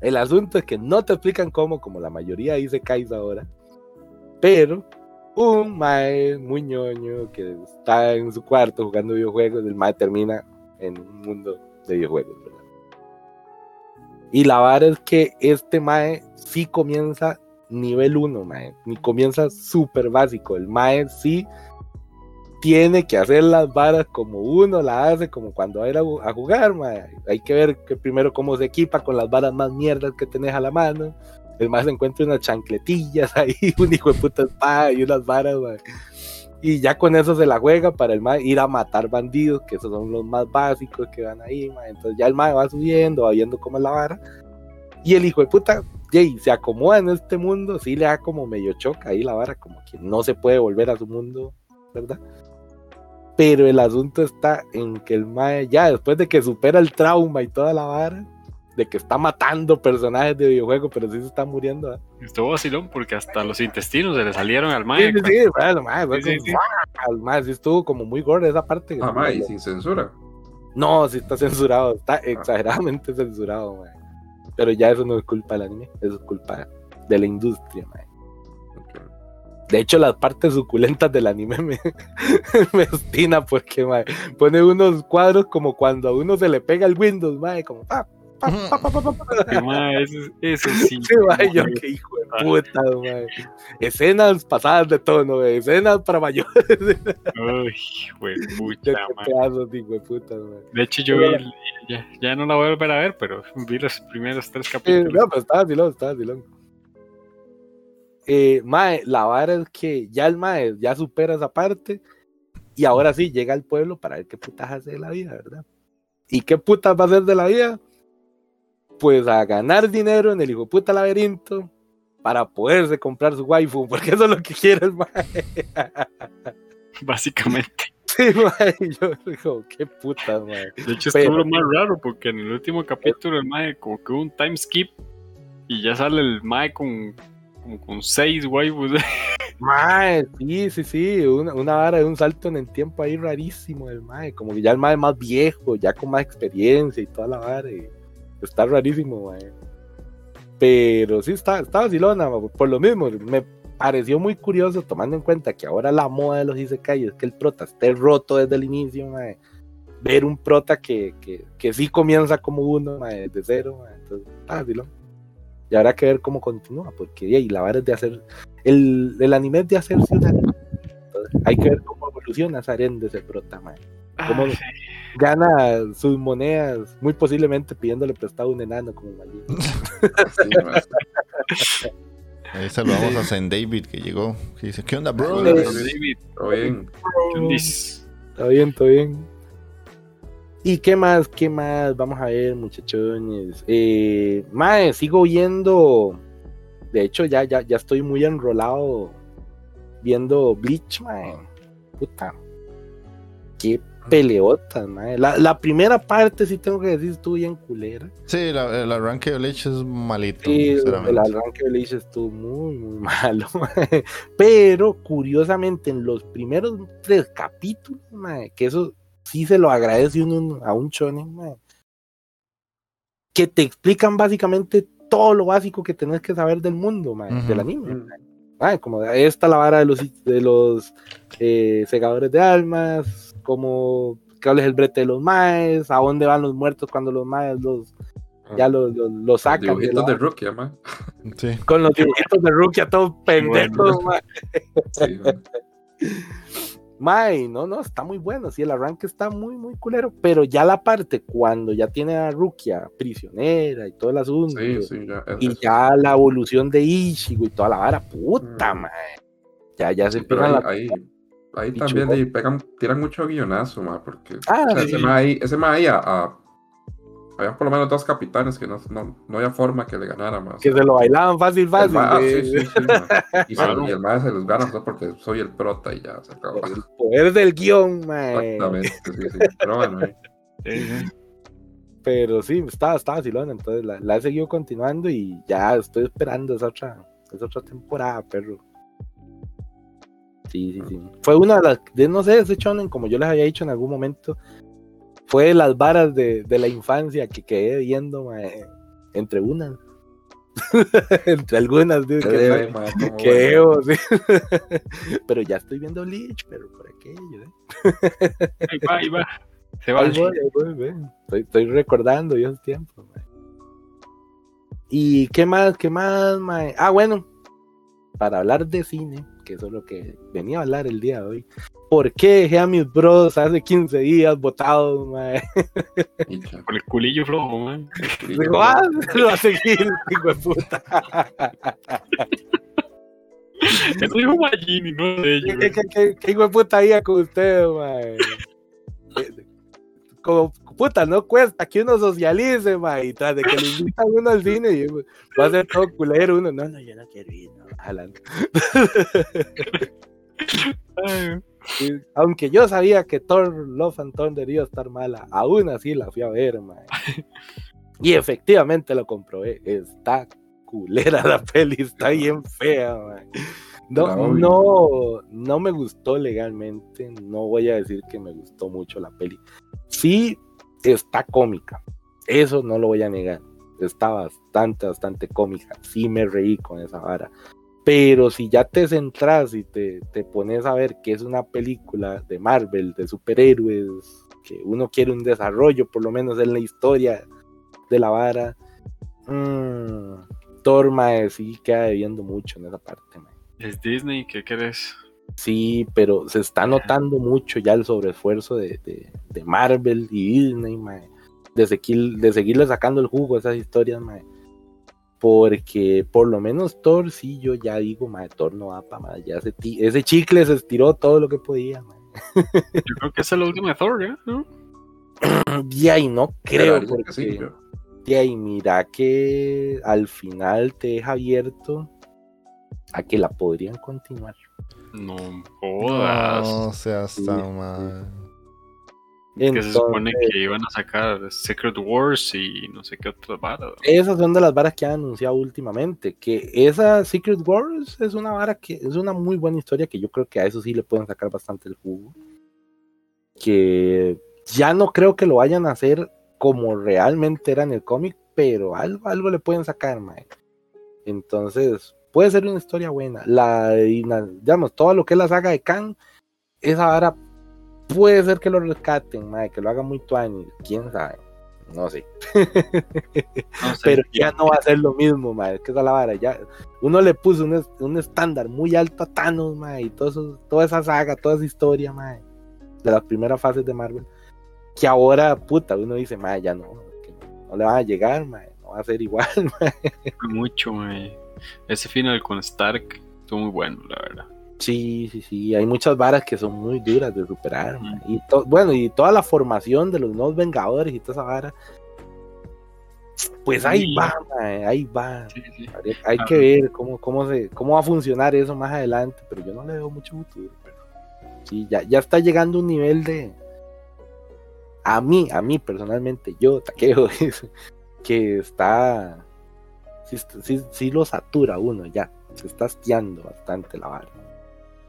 El asunto es que no te explican cómo, como la mayoría dice Kais ahora. Pero un mae muy ñoño que está en su cuarto jugando videojuegos, el mae termina en un mundo de videojuegos. ¿verdad? Y la vara es que este mae sí comienza nivel 1, mae. Ni comienza súper básico. El mae sí tiene que hacer las varas como uno la hace, como cuando va a ir a, a jugar, mae. Hay que ver que primero cómo se equipa con las varas más mierdas que tenés a la mano. El más se encuentra unas chancletillas ahí, un hijo de puta espada y unas varas, mae. Y ya con eso se la juega para el mae ir a matar bandidos, que esos son los más básicos que van ahí, mae. Entonces ya el mae va subiendo, va viendo cómo es la vara. Y el hijo de puta, yey, se acomoda en este mundo, sí le da como medio choca ahí la vara, como que no se puede volver a su mundo, ¿verdad? Pero el asunto está en que el Mae, ya después de que supera el trauma y toda la vara, de que está matando personajes de videojuego, pero sí se está muriendo. ¿ah? Estuvo vacilón porque hasta los intestinos se le salieron al Sí, mae. sí, sí, bueno, mae, fue Sí, sí, como, sí. sí estuvo como muy gordo esa parte. Ah, mae, y sin censura. No, sí está censurado, está exageradamente censurado, mae. Pero ya eso no es culpa del anime, eso es culpa de la industria, mae. Ok. De hecho, las partes suculentas del anime me, me porque mae, pone unos cuadros como cuando a uno se le pega el Windows, mae, como pa, pa, pa, pa, pa, pa, pa. Sí, mae, eso, eso sí. Sí, mae, yo qué hijo de puta, mae. Escenas pasadas de tono, mae, escenas para mayores. Uy, güey, pedazos de hijo de puta, mae. De hecho, yo vi, ya, ya no la voy a volver a ver, pero vi los primeros tres Eh, capítulos. no, pero estaba vacilón, estaba vacilón. Eh, mae, la vara es que ya el mae ya supera esa parte y ahora sí llega al pueblo para ver qué putas hace de la vida, ¿verdad? ¿Y qué putas va a hacer de la vida? Pues a ganar dinero en el hijo puta laberinto para poderse comprar su waifu, porque eso es lo que quiere el mae. Básicamente. Sí, mae, y yo digo, qué putas, mae. De hecho, Pero- estuvo lo más raro porque en el último capítulo el mae como que hubo un time skip y ya sale el mae con como con seis waifus. Mae, sí, sí, sí, una, una vara de un salto en el tiempo ahí rarísimo el mae, como que ya el mae más viejo, ya con más experiencia y toda la vara, y está rarísimo, mae. Pero sí, está, está vacilona, mae, por lo mismo, me pareció muy curioso tomando en cuenta que ahora la moda de los Isekai es que el prota esté roto desde el inicio, mae. Ver un prota que, que, que sí comienza como uno, mae, desde cero, mae, entonces, está vacilón. Y habrá que ver cómo continúa, porque y la vara es de hacer el, el anime es de hacerse un anime. Entonces, hay que ver cómo evoluciona Saren de ese prota, mae. ¿Cómo gana sus monedas? Muy posiblemente pidiéndole prestado a un enano como. Sí, mae. Ahí saludamos a Saint David que llegó. Que dice, ¿qué onda, bro? Hola, David, Todo bien. Está bien, está bien. ¿Y qué más? ¿Qué más? Vamos a ver, muchachones. Eh, mae, sigo viendo. De hecho, ya, ya, ya estoy muy enrolado viendo Bleach, mae. Puta. Qué peleotas, mae. La, la primera parte, sí tengo que decir, estuvo bien culera. Sí, la- el arranque de Bleach es malito, Sí, el arranque de Bleach estuvo muy, muy malo. mae. Pero curiosamente, en los primeros tres capítulos, mae, que eso sí se lo agradece uno a un shonen, mae, que te explican básicamente todo lo básico que tenés que saber del mundo, mae, Ujú. del anime. mae. como esta la vara de los, de los eh, segadores de almas, como cuál es el brete de los maes, a dónde van los muertos cuando los maes los, ya los, los, los sacan. de Dibujitos de. Sí. con los dibujitos de Rookie a todos pendejos, mae. Sí, no, no, está muy bueno, sí, el arranque está muy, muy culero, pero ya la parte cuando ya tiene a Rukia prisionera y todo el asunto, Sí, sí, ya. es- y es- ya la evolución de Ichigo y toda la vara, puta, Mm. mae. Ya, ya se Sí, pero empiezan ahí, la... ahí, ahí también pegan, tiran mucho guionazo, ma, porque Ah, o sea, sí. ese ma ahí, ese ma ahí a, a- había por lo menos dos capitanes que no, no, no había forma que le ganara más. que se lo bailaban fácil, El fácil. ma- ah, de- sí, sí, sí, ma. Y, se- Claro. y el ma se los gana porque soy el prota y ya se acabó. el poder del guion, mae. Exactamente, sí, sí. Pero bueno. Pero sí, estaba, estaba vacilón, entonces la, la he seguido continuando y ya estoy esperando esa otra, esa otra temporada, perro. Sí, sí, sí. Fue una de las, de, no sé, ese shonen, como yo les había dicho en algún momento, fue de las varas de, de la infancia que quedé viendo, mae, entre unas. entre algunas, digo, Qué que, debe, ma, como que bueno. emo, sí. pero ya estoy viendo Bleach, pero por aquello, ¿eh? Ahí va, ahí va. Se va. Ahí voy, ahí voy, ve. Estoy, estoy recordando yo el tiempo. mae. ¿Y qué más? ¿Qué más? mae? Ah, bueno, para hablar de cine, que eso es lo que venía a hablar el día de hoy. ¿Por qué dejé a mis bros hace 15 días votados? mae? Con el culillo flojo, man. Digo, ah, lo va a seguir, hijo de puta. Eso dijo Magini, no sé yo. ¿Qué, qué, qué, qué hijo de puta día con ustedes, mae? Eh, Como puta, no cuesta que uno socialice, mae, y tras de que le invitan uno al cine y va a ser todo culero uno. No, no, yo no quiero ir, no, Aunque yo sabía que Thor Love and Thunder iba a estar mala, aún así la fui a ver, mae. Y efectivamente lo comprobé. Está culera la peli, está bien fea, mae. No, no, no me gustó legalmente, no voy a decir que me gustó mucho la peli. Sí está cómica, eso no lo voy a negar. Está bastante, bastante cómica. Sí me reí con esa vara. Pero si ya te centras y te, te pones a ver que es una película de Marvel, de superhéroes, que uno quiere un desarrollo, por lo menos en la historia de la vara, mmm, Thor, mae, sí queda debiendo mucho en esa parte. Es Disney, ¿qué querés? Sí, pero se está notando mucho ya el sobreesfuerzo de, de, de Marvel y Disney, mae, de, seguir, de seguirle sacando el jugo a esas historias, mae. Porque por lo menos Thor, sí, yo ya digo, mae, Thor no va para más. Ya ese, ti- ese chicle se estiró todo lo que podía. Yo creo que es la última de Thor, ¿ya? ¿No? Y ahí no creo, que porque sí, yo. ahí mira que al final te deja abierto a que la podrían continuar. No jodas. No seas Sí, tan sí. Que se supone que iban a sacar Secret Wars y no sé qué otras varas. Esas son de las varas que han anunciado últimamente. Que esa Secret Wars es una vara que es una muy buena historia que yo creo que a eso sí le pueden sacar bastante el jugo. Que ya no creo que lo vayan a hacer como realmente era en el cómic, pero algo, algo le pueden sacar, mae. Entonces, puede ser una historia buena. La, y la- digamos, todo lo que es la saga de Khan, esa vara puede ser que lo rescaten, mae, que lo hagan muy tuani, quién sabe. No sé. No sé, pero ya no va a ser lo mismo, madre, que esa es la vara, ya uno le puso un, un estándar muy alto a Thanos, madre, y todo eso- toda esa saga, toda esa historia, madre, de las primeras fases de Marvel, que ahora, puta, uno dice, madre, ya no, que no le van a llegar, madre, no va a ser igual, madre. mucho, mae. Ese final con Stark estuvo muy bueno, la verdad. Sí, sí, sí, hay muchas varas que son muy duras de superar, y bueno, y toda la formación de los nuevos Vengadores y toda esa vara, pues ahí Sí. va, ahí va. Sí, sí. Hay, que ver cómo, cómo, se, cómo va a funcionar eso más adelante, pero yo no le veo mucho futuro. Pero sí, ya, ya está llegando un nivel de. A mí, a mí personalmente, yo, taqueo, que está. Sí, sí, sí lo satura uno ya. Se está hastiando bastante la vara.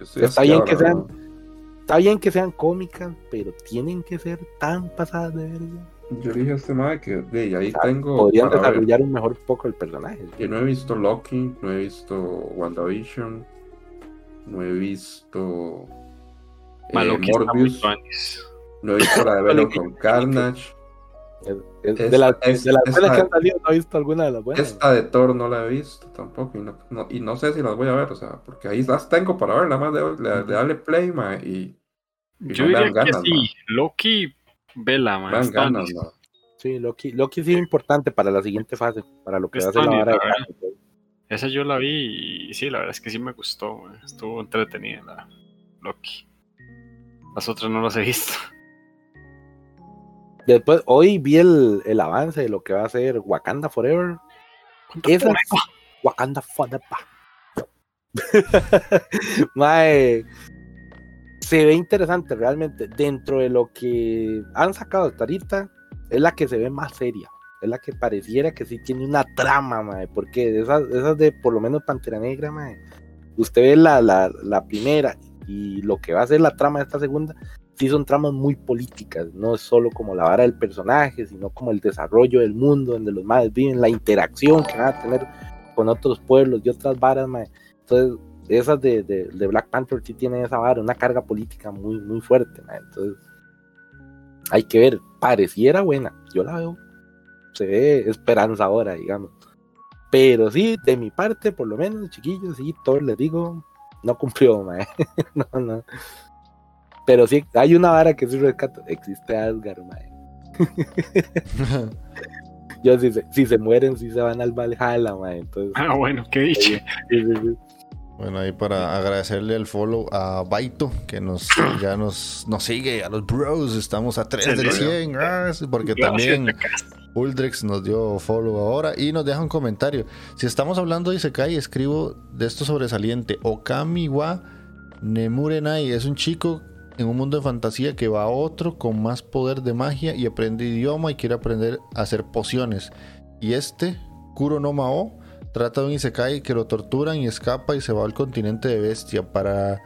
Está bien que sean-. Está bien que sean cómicas, pero tienen que ser tan pasadas de verga. Yo dije a este madre que de ahí O sea, tengo. Podrían ver. desarrollar un mejor poco el personaje. Yo no he visto Loki, no he visto WandaVision, no he visto eh, Malo Morbius, no he visto la de Venom con Carnage. Es- de las, es- de las es que la- han salido, no he visto alguna de las buenas. Esta de Thor no la he visto tampoco y no, no- y no sé si las voy a ver, o sea, porque ahí las tengo para ver, nada más de, de- de darle play, ma, y, y Yo no diría que ganas, sí. Loki, vela, ma, dan ganas, ma. Sí, Loki, Loki sí es importante para la siguiente fase, para lo que va a ser la vara de. Esa yo la vi y sí, la verdad es que sí me gustó. man. Estuvo entretenida la Loki. Las otras no las he visto. Después, hoy vi el, el avance de lo que va a ser Wakanda Forever. Esa es Wakanda Forever. Mae, se ve interesante realmente. Dentro de lo que han sacado hasta ahorita, es la que se ve más seria. Es la que pareciera que sí tiene una trama, mae. Porque esas, esas de por lo menos Pantera Negra, mae. Usted ve la, la, la primera y lo que va a ser la trama de esta segunda, sí son tramas muy políticas. No es solo como la vara del personaje, sino como el desarrollo del mundo donde los madres viven, la interacción que van a tener con otros pueblos y otras varas, mae. Entonces, esas de, de, Black Panther sí tienen esa vara, una carga política muy, muy fuerte, mae. Entonces, hay que ver, pareciera buena, yo la veo, se ve esperanzadora, digamos. Pero sí, de mi parte, por lo menos, chiquillos, sí, Thor les digo, no cumplió, mae. no, no. Pero sí, hay una vara que sí rescato, existe Asgard, mae. Yo, si se, si se mueren, si se van al Valhalla, mae. Entonces, Ah, bueno, qué dicho. sí, sí, sí. Bueno, ahí para agradecerle el follow a Baito, que nos ya nos, nos sigue, a los bros, estamos a 3 del 100, gracias, porque también Uldrex nos dio follow ahora y nos deja un comentario. Si estamos hablando de Isekai, escribo de esto sobresaliente. Okami wa Nemurenai es un chico en un mundo de fantasía que va a otro con más poder de magia y aprende idioma y quiere aprender a hacer pociones. Y este, Kuro no Mao, trata de un Isekai que lo torturan y escapa y se va al continente de Bestia para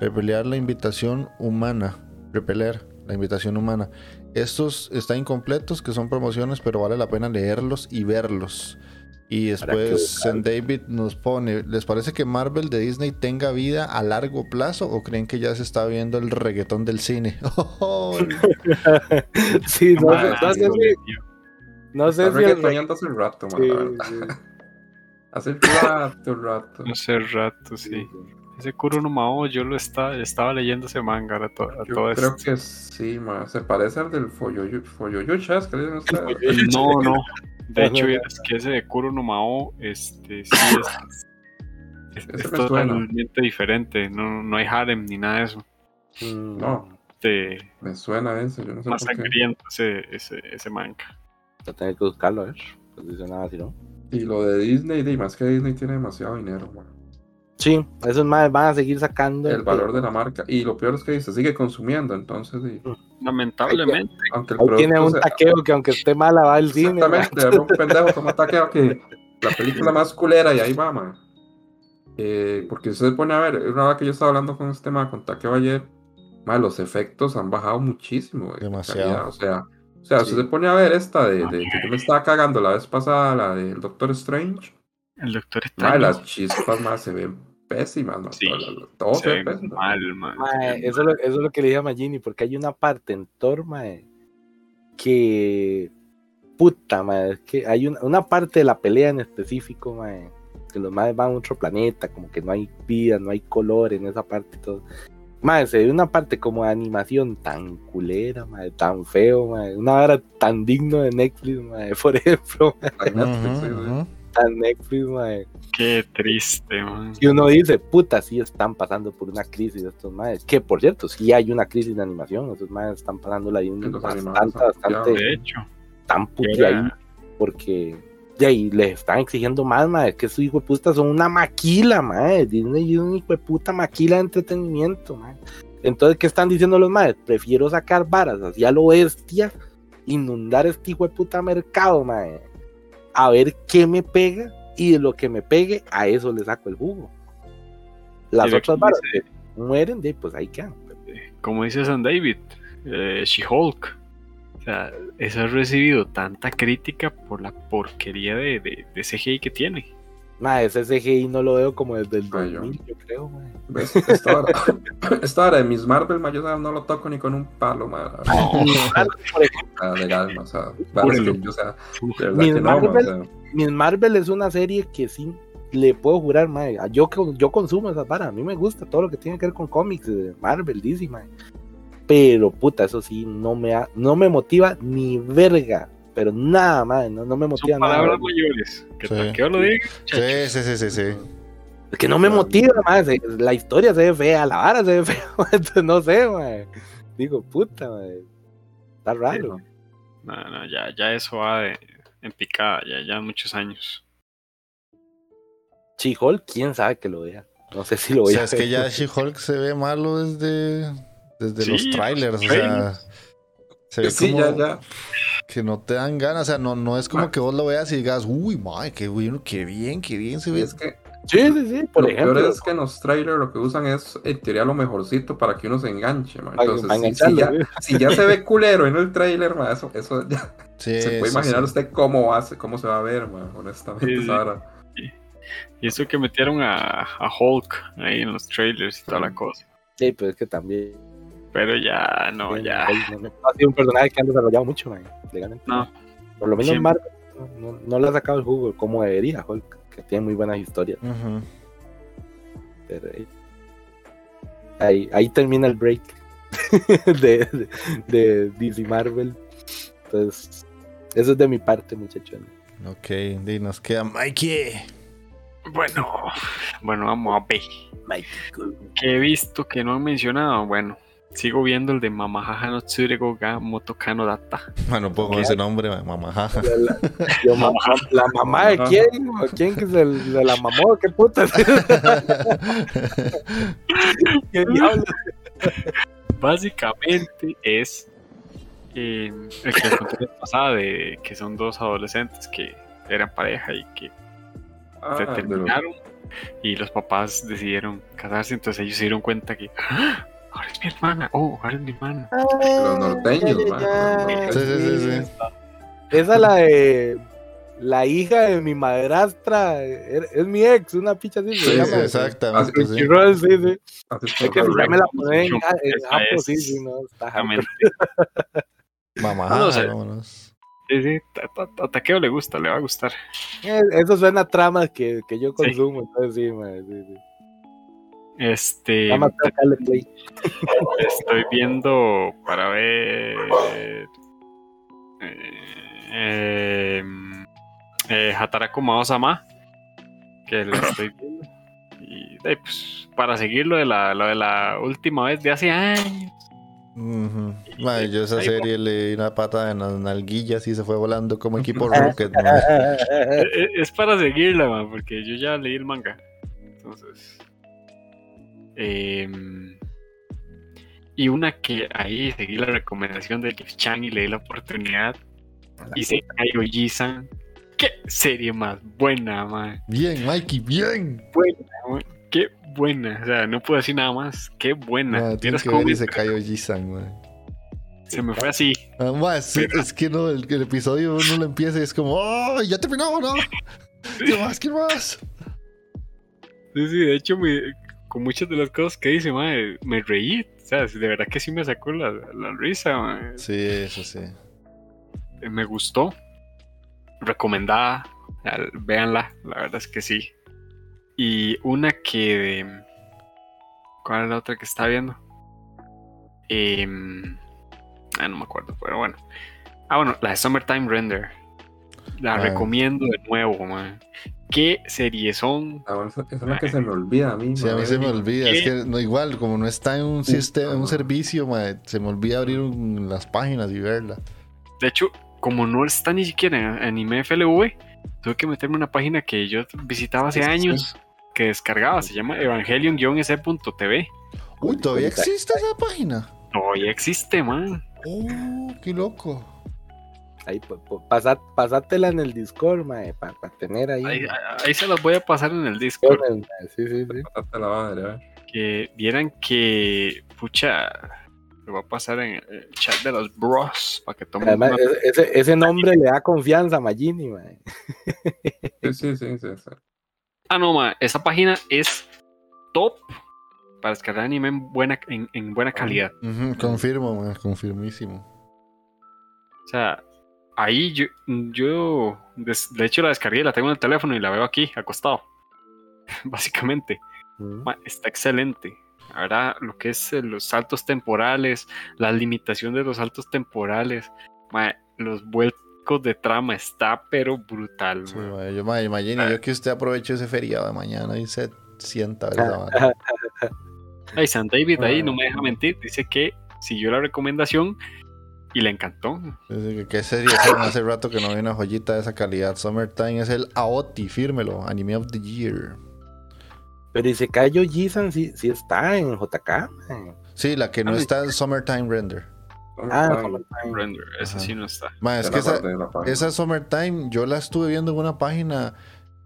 repelear la invitación humana. Repeler la invitación humana. Estos están incompletos, que son promociones, pero vale la pena leerlos y verlos. Y después. Zen David nos pone, ¿les parece que Marvel de Disney tenga vida a largo plazo o creen que ya se está viendo el reggaetón del cine? Sí, no, sé, Ah, no sé si, no sé si el hace rato, ma, sí, la verdad. sí. Hace rato, rato. Hace rato, sí. Ese Kuro no Mao, yo lo estaba, estaba leyendo ese manga a, to- a Yo todo creo esto. que sí, ma. Se parece al del Foyoyu- Foyoyuchas, que le dicen ustedes. No, no. De hecho, es que ese de Kuro no Mao, este, sí es, totalmente diferente. No, no hay harem ni nada de eso. Mm, No. Este, Me suena ese, yo no sé más por qué. sangriento ese, ese, ese manga. Voy a tener que buscarlo, a ver. Pues dice nada así, ¿no? Y lo de Disney, de más que Disney tiene demasiado dinero, ma. Sí, esos más van a seguir sacando el valor de la marca. Y lo peor es que se sigue consumiendo, entonces, sí, Lamentablemente. aunque el Ahí tiene un sea- taqueo que aunque esté mala va al cine. Exactamente, un pendejo como taqueo que la película más culera y ahí va, man. Eh, porque usted se pone a ver, una vez que yo estaba hablando con este tema, con Taqueo ayer, man, los efectos han bajado muchísimo. Demasiado. O sea, o sea, Sí. se pone a ver esta de, de- que yo me estaba cagando la vez pasada, la del Doctor Strange. El doctor man, está. las chispas más se ven pésimas, man, Sí, pésimo. mal, man. Ma, eso, es lo, eso es lo que le dije a Magini, porque hay una parte en Thor, que puta, ma, es que hay una, una parte de la pelea en específico, ma, que los madres van a otro planeta, como que no hay vida, no hay color en esa parte y todo. Ma, se ve una parte como de animación tan culera, ma, tan feo, ma, una hora tan digno de Netflix, ma, por ejemplo, ma, Ay, Netflix, sí, Ujú, tan Netflix, ma, Qué triste, man. y uno dice, puta, sí están pasando por una crisis estos madres. Que por cierto, sí hay una crisis de animación. Estos madres están pasándola ahí un bastante, bastante, De hecho, tan puti era- ahí. Porque de ahí les están exigiendo más, madre. Que esos hijos de puta son una maquila, madre. Disney es un hijo de puta maquila de entretenimiento, madre. Entonces, ¿qué están diciendo los madres? Prefiero sacar varas así a lo bestia, inundar este hijo de puta mercado, madre. A ver qué me pega y de lo que me pegue, a eso le saco el jugo. Las otras varas dice- que mueren, de, pues ahí quedan. como dice San David, eh, She-Hulk. O sea, eso ha recibido tanta crítica por la porquería de, de, de CGI que tiene. Madre, ese CGI no lo veo como desde el Ay, yo. 2000, yo creo, madre. ¿Ves? Esta hora, esta hora de Miss Marvel, ma, yo no lo toco ni con un palo, ma. Por ejemplo, Ah, legal, o sea, varas que yo, o sea, de verdad Miss que no, ma, o Marvel- sea, Miss Marvel es una serie que sí le puedo jurar, madre. Yo, que- yo consumo esas varas, a mí me gusta todo lo que tiene que ver con cómics, de Marvel, DC, madre. Pero puta, eso sí, no me, ha- no me motiva ni verga. Pero nada, madre, no, no me Son motiva nada. palabras mayores. Que Sí. Taqueo lo diga. Sí, sí, sí, sí, sí. Es que no me motiva, madre. se- La historia se ve fea, la vara se ve fea. Entonces, no sé, madre. Digo, puta, madre. Está raro. No, no, ya, ya eso va de, en picada, ya, ya muchos años. She-Hulk, quién sabe que lo vea. No sé si lo O voy sea, a es que ya She-Hulk se ve malo desde, desde Sí, los trailers. los O sea, se ve sí, como ya, ya. Que no te dan ganas. O sea, no, no es como que vos lo veas y digas, uy, madre, qué bueno, qué bien, qué bien se ve. es que Sí, sí, sí. Por lo ejemplo, peor es que en los trailers lo que usan es en teoría lo mejorcito para que uno se enganche, ma. para- Entonces, si, si ya, si ya se ve culero en el trailer, eso, eso ya Sí, se puede sí, imaginar sí. usted cómo va, a ser- cómo se va a ver, honestamente. Y eso que metieron a, a Hulk ahí en los trailers y toda la cosa. Sí, pero es que también. Pero ya, no, eh, ya. no, no ha sido un personaje que han desarrollado mucho, man, legalmente. No. Por lo menos. Marvel no, no, le ha sacado el jugo como debería, Hulk, que tiene muy buenas historias. Pero eh, ahí, ahí termina el break de, de, de DC Marvel. Entonces, eso es de mi parte, muchachos. Ok, y nos queda Mikey. Bueno, bueno, vamos a ver. Que he visto que no han mencionado. Bueno, sigo viendo el de Mamahaha no Tsurego ga Motokano Data. Bueno, puedo con ese nombre, mamá. jaja. La, la- yo, mamá- ¿La mamá de quién? ¿O ¿Quién que se, se la mamó? ¿Qué puta? ¿Qué diablos? Básicamente es eh, el que les conté la pasada de que son dos adolescentes que eran pareja y que Ah, se terminaron y los papás decidieron casarse, entonces ellos se dieron cuenta que "Ah, ahora es mi hermana, oh, ahora es mi hermana. los norteños, Ya, ya, ya. Sí, sí, sí, sí. Esa es la de la hija de mi madrastra, er- es mi ex, una picha así se Sí, llama. sí, exactamente. sí. Crunchyroll, sí, sí. Así Es que si ya me la ponen en, en es- sí, sí, no, está. Mamá, No, no sé. vámonos. Sí, sí, a Takeo le gusta, le va a gustar. Eh, Eso suena a tramas que, que yo consumo, entonces sí, man, sí, sí. Este, estoy viendo para ver. Eh, eh, Hataraku Mao-sama, que lo estoy viendo. Y ahí, pues, para seguir lo de, la, lo de la última vez de hace años. Ujú. Mae, yo esa serie le di una pata en las nalguillas y se fue volando como equipo Rocket. mae. Eh, eh, Es para seguirla, man, porque yo ya leí el manga. Entonces, Em, y una que ahí seguí la recomendación de Jeff Chan y le di la oportunidad. Y se cayó Jisan. ¡Qué serie más buena, man! Bien, Mikey, bien. Buena, man. ¡Qué buena! O sea, no puedo decir nada más. ¡Qué buena! Tienes que ver ese Kaio Jisan, man. se me fue así. Ah, es, es que no, el, el episodio uno lo empieza y es como, ¡oh! Ya terminó, ¿no? ¿Qué más? ¿Qué más? Sí, sí, de hecho, me- con muchas de las cosas que dice, madre, me reí. O sea, de verdad que sí me sacó la, la risa, mae. Sí, eso sí. Eh, Me gustó. Recomendada. Véanla, la verdad es que sí. Y una que. de- ¿Cuál es la otra que está viendo? Em, ah, no me acuerdo, pero bueno. Ah, bueno, la de Summertime Render. La Ah. recomiendo de nuevo, man. ¿Qué serie son? Ah, eso, eso es lo que se me olvida a mí. Sí, a mí se me olvida. Es que no, igual, como no está en un sistema, en un servicio, se me olvida abrir un- las páginas y verla. De hecho, como no está ni siquiera en Anime FLV, tuve que meterme una página que yo visitaba hace años, que descargaba, se llama evangelion-ec.tv. Uy, ¿todavía existe esa página? Todavía existe, man. Oh, qué loco. Ahí, pa- pa- pasá- pasátela en el Discord, mae, para tener ahí. Ahí, ahí se los voy a pasar en el Discord. mae. Sí, sí, sí. Hasta la madre, ¿eh? Que vieran que, pucha, lo voy a pasar en el chat de los bros para que tomen Además, una- ese, nombre le da confianza a Magini, mae. Sí, sí, sí, sí, sí. Ah, no, ma, esa página es top para descargar anime en buena, en, en buena calidad. Confirmo, ma, confirmísimo. O sea, ahí yo, yo des- de hecho la descargué, la tengo en el teléfono y la veo aquí, acostado. Básicamente. Mm. Ma, está excelente. Ahora, lo que es eh, los saltos temporales, la limitación de los saltos temporales, ma, los vuelcos de trama, está pero brutal. Sí, ma. yo ma, imagino yo que usted aproveche ese feriado de mañana y se sienta a ver esa vara. Ay, San David ahí Ah. no me deja mentir, dice que siguió la recomendación y le encantó. ¿Qué serie? Hace rato que no vi una joyita de esa calidad. Summertime es el Aoti, fírmelo. Anime of the Year. Pero y se cayó Jisan, sí, sí está en JK. Sí, la que no Ah, está en Summertime Render. Ah, Summertime. Render, ese Ajá. sí no está. Ma, es que esa, esa Summertime yo la estuve viendo en una página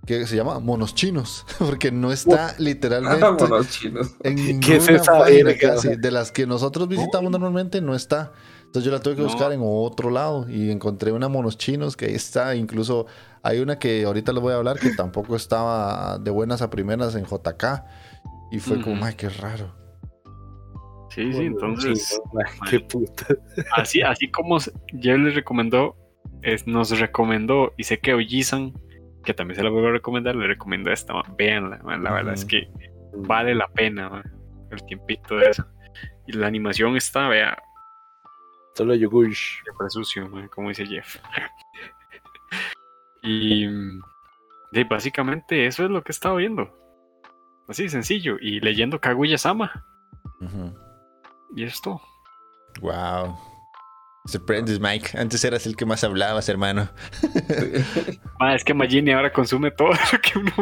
que se llama Monos Chinos. Porque no está literalmente Vámonos, chinos. en ninguna ¿Qué es esa página verga? casi. De las que nosotros visitamos normalmente no está. Entonces yo la tuve que No. buscar en otro lado y encontré una Monos Chinos que ahí está. Incluso hay una que ahorita les voy a hablar que tampoco estaba de buenas a primeras en JK. Y fue como, ay, qué raro. Sí, sí, entonces, qué puta. así, así como Jeff les recomendó, es, nos recomendó, y sé que Ojisan, que también se la voy a recomendar, le recomiendo esta, ma. véanla, la verdad es que vale la pena el tiempito de eso. Y la animación está, vea, Solo Yogush. siempre sucio, como dice Jeff. y de, básicamente eso es lo que he estado viendo. Así sencillo. Y leyendo Kaguya Sama. Y esto. Wow. Sorprendes, Mike. Antes eras el que más hablabas, hermano. Ma, es que Magini ahora consume todo lo que uno.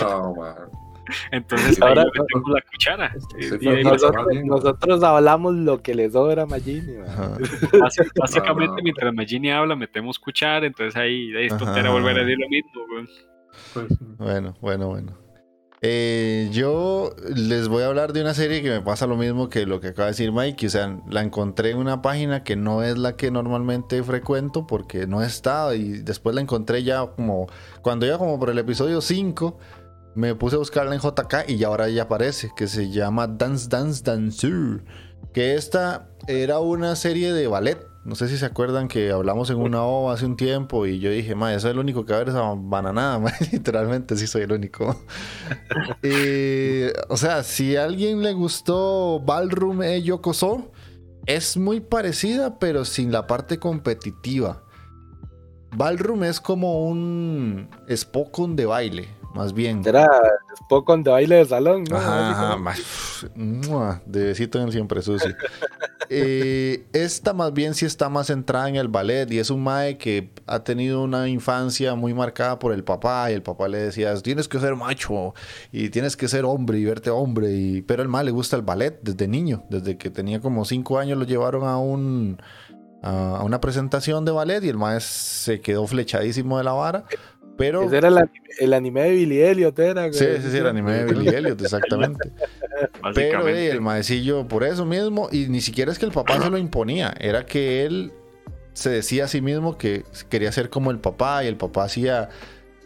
No, man. Entonces Ahora- ahí le metemos la cuchara. Sí, Y sí, ahí no, nos- Nosotros, nosotros hablamos lo que le sobra a Magini, básicamente, No, no. mientras Magini habla, metemos cuchara. Entonces ahí, ahí es Ajá. tontera volver a decir lo mismo. Pues, Bueno, bueno, bueno. Eh, yo les voy a hablar de una serie que me pasa lo mismo que lo que acaba de decir Mike. O sea, la encontré en una página que no es la que normalmente frecuento porque no está. Y después la encontré ya como. Cuando iba como por el episodio 5, me puse a buscarla en JK y ahora ya aparece. Que se llama Dance Dance Dancer. Que esta era una serie de ballet. No sé si se acuerdan que hablamos en una OVA hace un tiempo y yo dije, ma, eso es el único que va a ver esa bananada, ma". Literalmente sí soy el único. Eh, o sea, si a alguien le gustó Ballroom e Yokoso, es muy parecida, pero sin la parte competitiva. Ballroom es como un Spokon de baile, más bien. Era Spock con de baile de salón, ¿no? Ajá, ajá, como- ma- pf, mua, de besito en el siempre sucio. Eh, esta más bien sí está más centrada en el ballet y es un mae que ha tenido una infancia muy marcada por el papá y el papá le decía, tienes que ser macho y tienes que ser hombre y verte hombre. Y... Pero al mae le gusta el ballet desde niño, desde que tenía como cinco años lo llevaron a un... a una presentación de ballet y el mae se quedó flechadísimo de la vara. Pero... Ese era el anime, el anime de Billy Elliot, era. Sí, güey. sí, sí, el anime de Billy Elliot, exactamente. Pero eh, el maecillo por eso mismo, y ni siquiera es que el papá se lo imponía, era que él se decía a sí mismo que quería ser como el papá y el papá hacía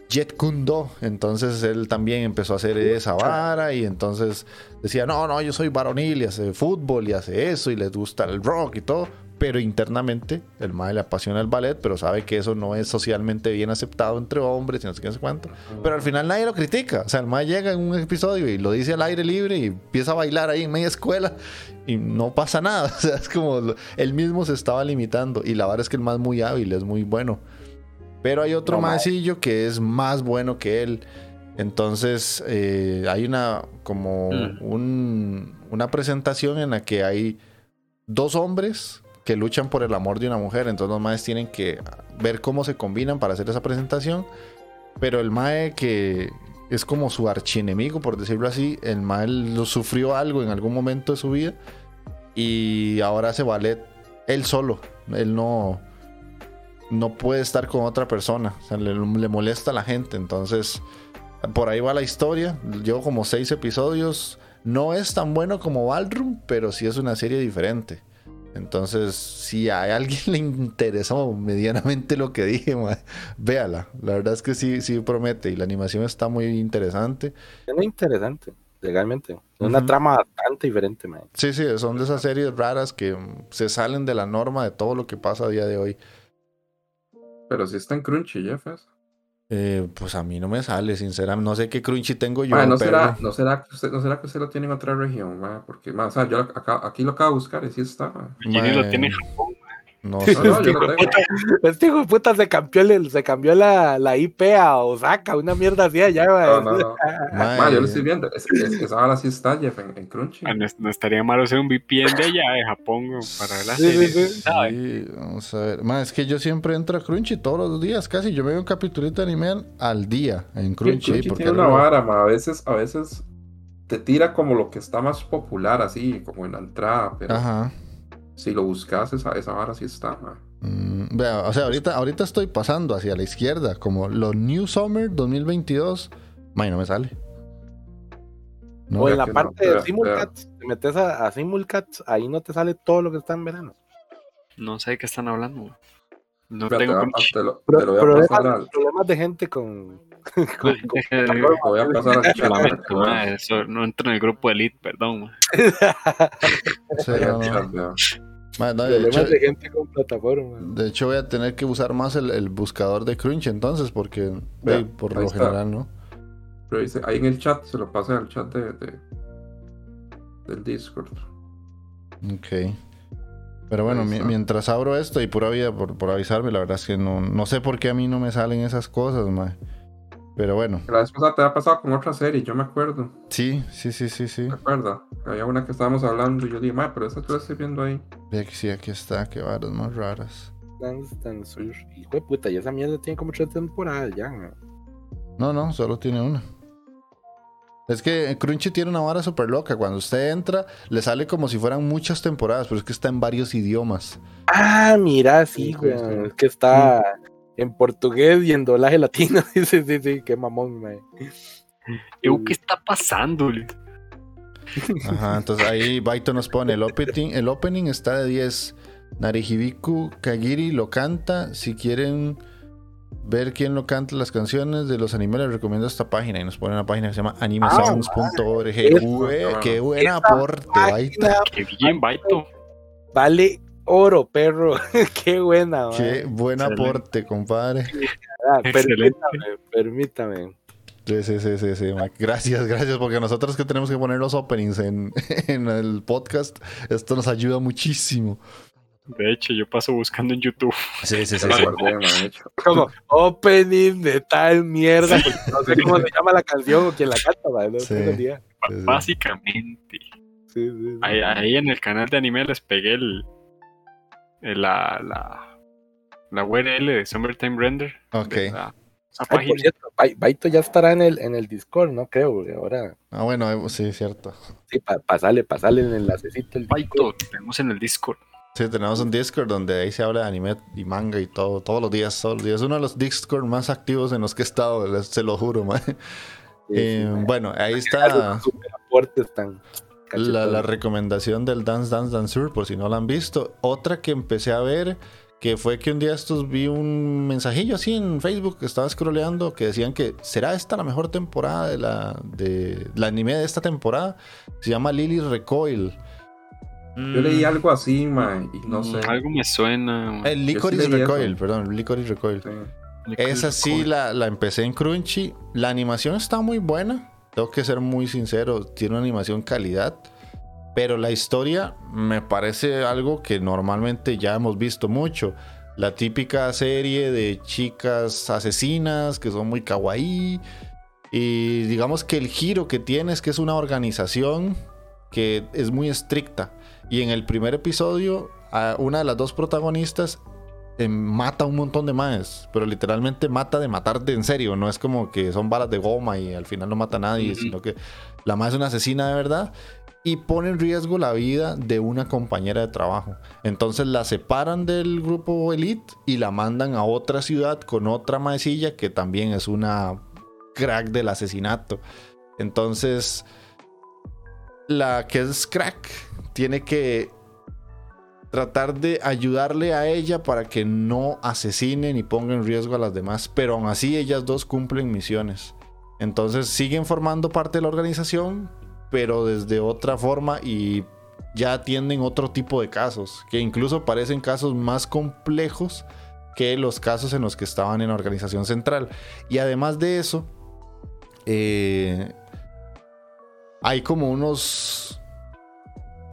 Jet Kundo, entonces él también empezó a hacer esa vara y entonces decía, no, no, yo soy varonil y hace fútbol y hace eso y le gusta el rock y todo, pero internamente el mae le apasiona el ballet, pero sabe que eso no es socialmente bien aceptado entre hombres y no sé qué, no sé cuánto. Pero al final nadie lo critica. O sea, el mae llega en un episodio y lo dice al aire libre y empieza a bailar ahí en media escuela y no pasa nada. O sea, es como él mismo se estaba limitando. Y la verdad es que el mae es muy hábil, es muy bueno. Pero hay otro No, maecillo que es más bueno que él. Entonces, eh, hay una como Mm. un- una presentación en la que hay dos hombres que luchan por el amor de una mujer. Entonces los maes tienen que ver cómo se combinan para hacer esa presentación. Pero el mae que es como su archienemigo, por decirlo así, el mae lo sufrió algo en algún momento de su vida y ahora hace ballet él solo. Él no, no puede estar con otra persona. Le, le molesta a la gente. Entonces, por ahí va la historia. Llevo como seis episodios. No es tan bueno como Ballroom, pero sí es una serie diferente. Entonces, si a alguien le interesó medianamente lo que dije, ma, véala. La verdad es que sí, sí promete. Y la animación está muy interesante. Era interesante, legalmente. Una Ujú. trama bastante diferente, man. Sí, sí, son de esas series raras que se salen de la norma de todo lo que pasa a día de hoy. Pero si está en Crunchy, Jeff. Eh, pues a mí no me sale, sinceramente. No sé qué crunchy tengo yo. ¿no, pero- será, no, será que usted, ¿No será que usted lo tiene en otra región? Porque, mae, o sea, yo acá- aquí lo acabo de buscar y sí está. Gini lo tiene en Japón. No sé. No, no, yo lo tengo. Este hijo de puta se cambió, el- se cambió la, la IP a Osaka, una mierda así allá, No, man. no, no. Yo lo estoy viendo. Es, es- esa hora sí está, Jeff, en, en Crunchy. Ah, No, no estaría malo hacer un VPN de allá, de Japón, para ver la Sí, sí, serie. sí. Sí, vamos a ver. Ma, es que yo siempre entro a Crunchy todos los días, casi. Yo me veo un capitulito de anime al día en Crunchy. Crunchy porque tiene una vara, A veces, a veces te tira como lo que está más popular, así, como en la entrada. Pero Ajá. Si lo buscas, esa, esa vara sí está. Mm, vea, o sea, ahorita, ahorita estoy pasando hacia la izquierda, como los New Summer 2022. Ma, no me sale. No, o en la no, parte de Simulcats, te metes a, a Simulcats, ahí no te sale todo lo que está en verano. No sé de qué están hablando. No te, tengo te lo, te lo voy a problemas, pasar al, problemas de gente con. voy a pasar lamento, eso no entro en el grupo Elite, perdón. sí, no, no. de, hecho, problemas de gente con plataforma. de hecho, voy a tener que usar más el, el buscador de Crunchy entonces, porque por lo está. general, ¿no? Pero dice, ahí en el chat, se lo pasé al chat de, de- del Discord. Ok. Pero bueno, mientras abro esto y pura vida por, por avisarme, la verdad es que no, no sé por qué a mí no me salen esas cosas, mae. Pero bueno, La vez pasada te ha pasado con otra serie, yo me acuerdo. sí, sí, sí, sí, sí. ¿Te acuerdas? Había una que estábamos hablando y yo dije, ma, pero esa tú la estoy viendo ahí. Ve que sí, aquí está, qué varas más raras. Hijo de puta, y esa mierda tiene como tres temporadas ya. No, no, solo tiene una. Es que Crunchy tiene una vara súper loca. Cuando usted entra, le sale como si fueran muchas temporadas, pero es que está en varios idiomas. Ah, mira, sí, Sí, güey. Es que está en portugués y en doblaje latino. Sí, sí, sí, sí, qué mamón, man. Eu, ¿Qué está pasando? Ajá, entonces ahí Baito nos pone el opening, el opening está de 10. Narihibiku Kagiri lo canta. Si quieren ver quién lo canta las canciones de los animes, les recomiendo esta página. Y nos pone una página que se llama Ue, ah. qué buen aporte, Baito. Qué bien, Baito. Vale oro, perro. qué buena, man. Qué buen Excelente. aporte, compadre. Ah, permítame, permítame. Sí, sí, sí, sí, sí, Mac. Gracias, gracias, porque nosotros que tenemos que poner los openings en, en el podcast, esto nos ayuda muchísimo. De hecho, yo paso buscando en YouTube. Sí, sí, sí. Como opening de tal mierda, porque no sé cómo se llama la canción o quién la canta, no Sí. Básicamente. Sí, sí, sí. Ahí, ahí en el canal de anime les pegué el- la, la, la URL de Summertime Render. Ok. de la- Ay, por cierto, Bai- Baito ya estará en el, en el Discord, no creo, güey, ahora Ah, bueno, eh, sí, cierto. sí, pa, pasale, pasale el enlacecito. El Baito, tenemos en el Discord. Sí, tenemos un Discord donde ahí se habla de anime y manga y todo, todos los días, todos los días. Uno de los Discord más activos en los que he estado, se lo juro, man. Sí, Eh, sí, bueno, ahí está super aportes tan la, recomendación del Dance Dance Danceur, por si no la han visto. Otra que empecé a ver, que fue que un día estos vi un mensajillo así en Facebook que estaba scrolleando que decían que será esta la mejor temporada de la de la anime de esta temporada. Se llama Lily Recoil. Yo leí algo así, ma, y no sé. Mm, Algo me suena. El Licorice Yo sí leí eso. Recoil, perdón, Licorice Recoil. Sí. Esa sí la, la empecé en Crunchy. La animación está muy buena. Tengo que ser muy sincero. Tiene una animación calidad. Pero la historia me parece algo que normalmente ya hemos visto mucho. La típica serie de chicas asesinas que son muy kawaii. Y digamos que el giro que tiene es que es una organización que es muy estricta. Y en el primer episodio, una de las dos protagonistas eh, mata un montón de maes, pero literalmente mata de matarte en serio, no es como que son balas de goma y al final no mata a nadie, sino que la mae es una asesina de verdad y pone en riesgo la vida de una compañera de trabajo. Entonces la separan del grupo elite y la mandan a otra ciudad con otra maecilla que también es una crack del asesinato. Entonces la que es crack tiene que tratar de ayudarle a ella para que no asesine ni ponga en riesgo a las demás, pero aún así ellas dos cumplen misiones. Entonces siguen formando parte de la organización, pero desde otra forma y ya atienden otro tipo de casos, que incluso parecen casos más complejos que los casos en los que estaban en la organización central. Y además de eso, eh, hay como unos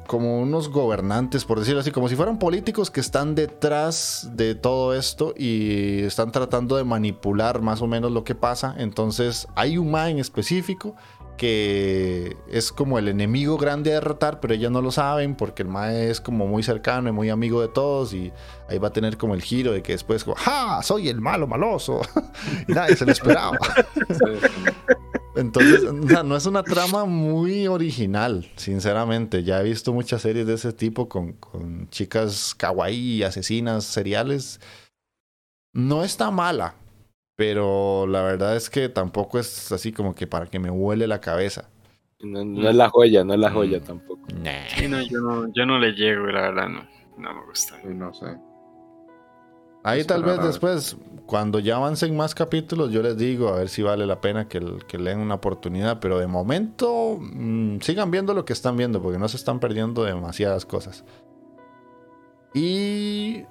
como unos gobernantes, por decirlo así, como si fueran políticos que están detrás de todo esto y están tratando de manipular más o menos lo que pasa. Entonces hay un ma en específico que es como el enemigo grande a derrotar, pero ellas no lo saben porque el ma es como muy cercano y muy amigo de todos y ahí va a tener como el giro de que después como, ¡ja! Soy el malo maloso. y nadie se lo esperaba. Entonces, no es una trama muy original, sinceramente. Ya he visto muchas series de ese tipo con, con chicas kawaii, asesinas, seriales. No está mala, pero la verdad es que tampoco es así como que para que me huele la cabeza. No, no es la joya, no es la joya Mm. tampoco. Nah. Sí, no, yo, no, yo no le llego, la verdad, no, no me gusta. Sí, no sé. Ahí tal vez después, cuando ya avancen más capítulos, yo les digo a ver si vale la pena que, que le den una oportunidad. Pero de momento, mm, sigan viendo lo que están viendo, porque no se están perdiendo demasiadas cosas. Y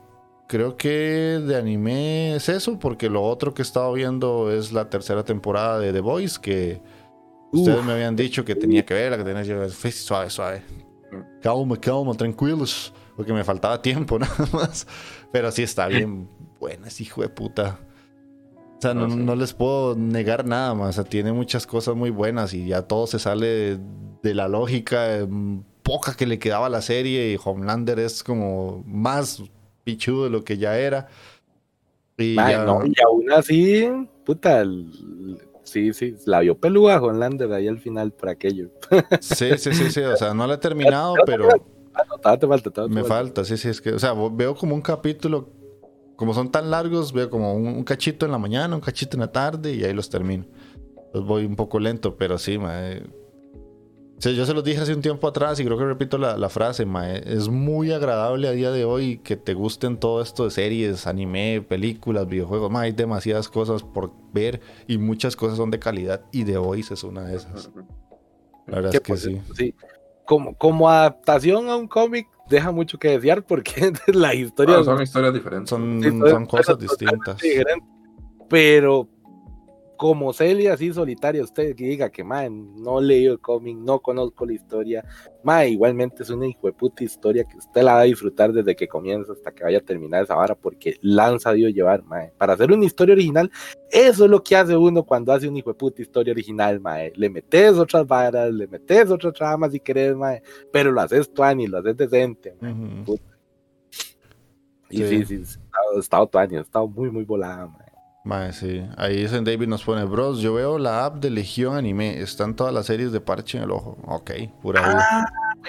creo que de anime es eso, porque lo otro que he estado viendo es la tercera temporada de The Voice, que ustedes me habían dicho que tenía que ver, que tenía que ver. Suave, suave. Calma, calma, tranquilos. Porque me faltaba tiempo nada más. Pero sí está bien buena ese hijo de puta. O sea, no, sí. no les puedo negar nada más. O sea, tiene muchas cosas muy buenas y ya todo se sale de, de la lógica eh, poca que le quedaba a la serie. Y Homelander es como más pichudo de lo que ya era. Y ya- no, y aún así, puta, el- sí, sí, la vio peluda Lander ahí al final por aquello. Sí, sí, sí, sí. O sea, no la he terminado, pero. Me falta, sí, sí, es que, o sea, veo como un capítulo, como son tan largos, veo como un, un cachito en la mañana, un cachito en la tarde y ahí los termino. Entonces voy un poco lento, pero sí, mae. Sí, yo se los dije hace un tiempo atrás y creo que repito la, la frase, mae. Es muy agradable a día de hoy que te gusten todo esto de series, anime, películas, videojuegos. Mae, hay demasiadas cosas por ver y muchas cosas son de calidad y The Voice es una de esas. La verdad es que por sí. sí. Como, como adaptación a un cómic, deja mucho que desear porque la historia Bueno, son historias diferentes. Son, son- son cosas distintas. diferentes. Pero como Celia, así solitaria, usted que diga que, mae, no leído el cómic, no conozco la historia, mae, igualmente es una hijo de puta historia que usted la va a disfrutar desde que comienza hasta que vaya a terminar esa vara, porque lanza Dios llevar, mae. Para hacer una historia original, eso es lo que hace uno cuando hace una hijo de puta historia original, mae. Le metes otras varas, le metes otras tramas si querés, mae, pero lo haces tuani, lo haces decente. Y Sí. sí, sí, sí, ha estado tuani, ha estado muy, muy volada. Mae, sí. Ahí dicen David nos pone, bros, yo veo la app de Legión Anime. Están todas las series de parche en el ojo. Ok, pura vida. Ah,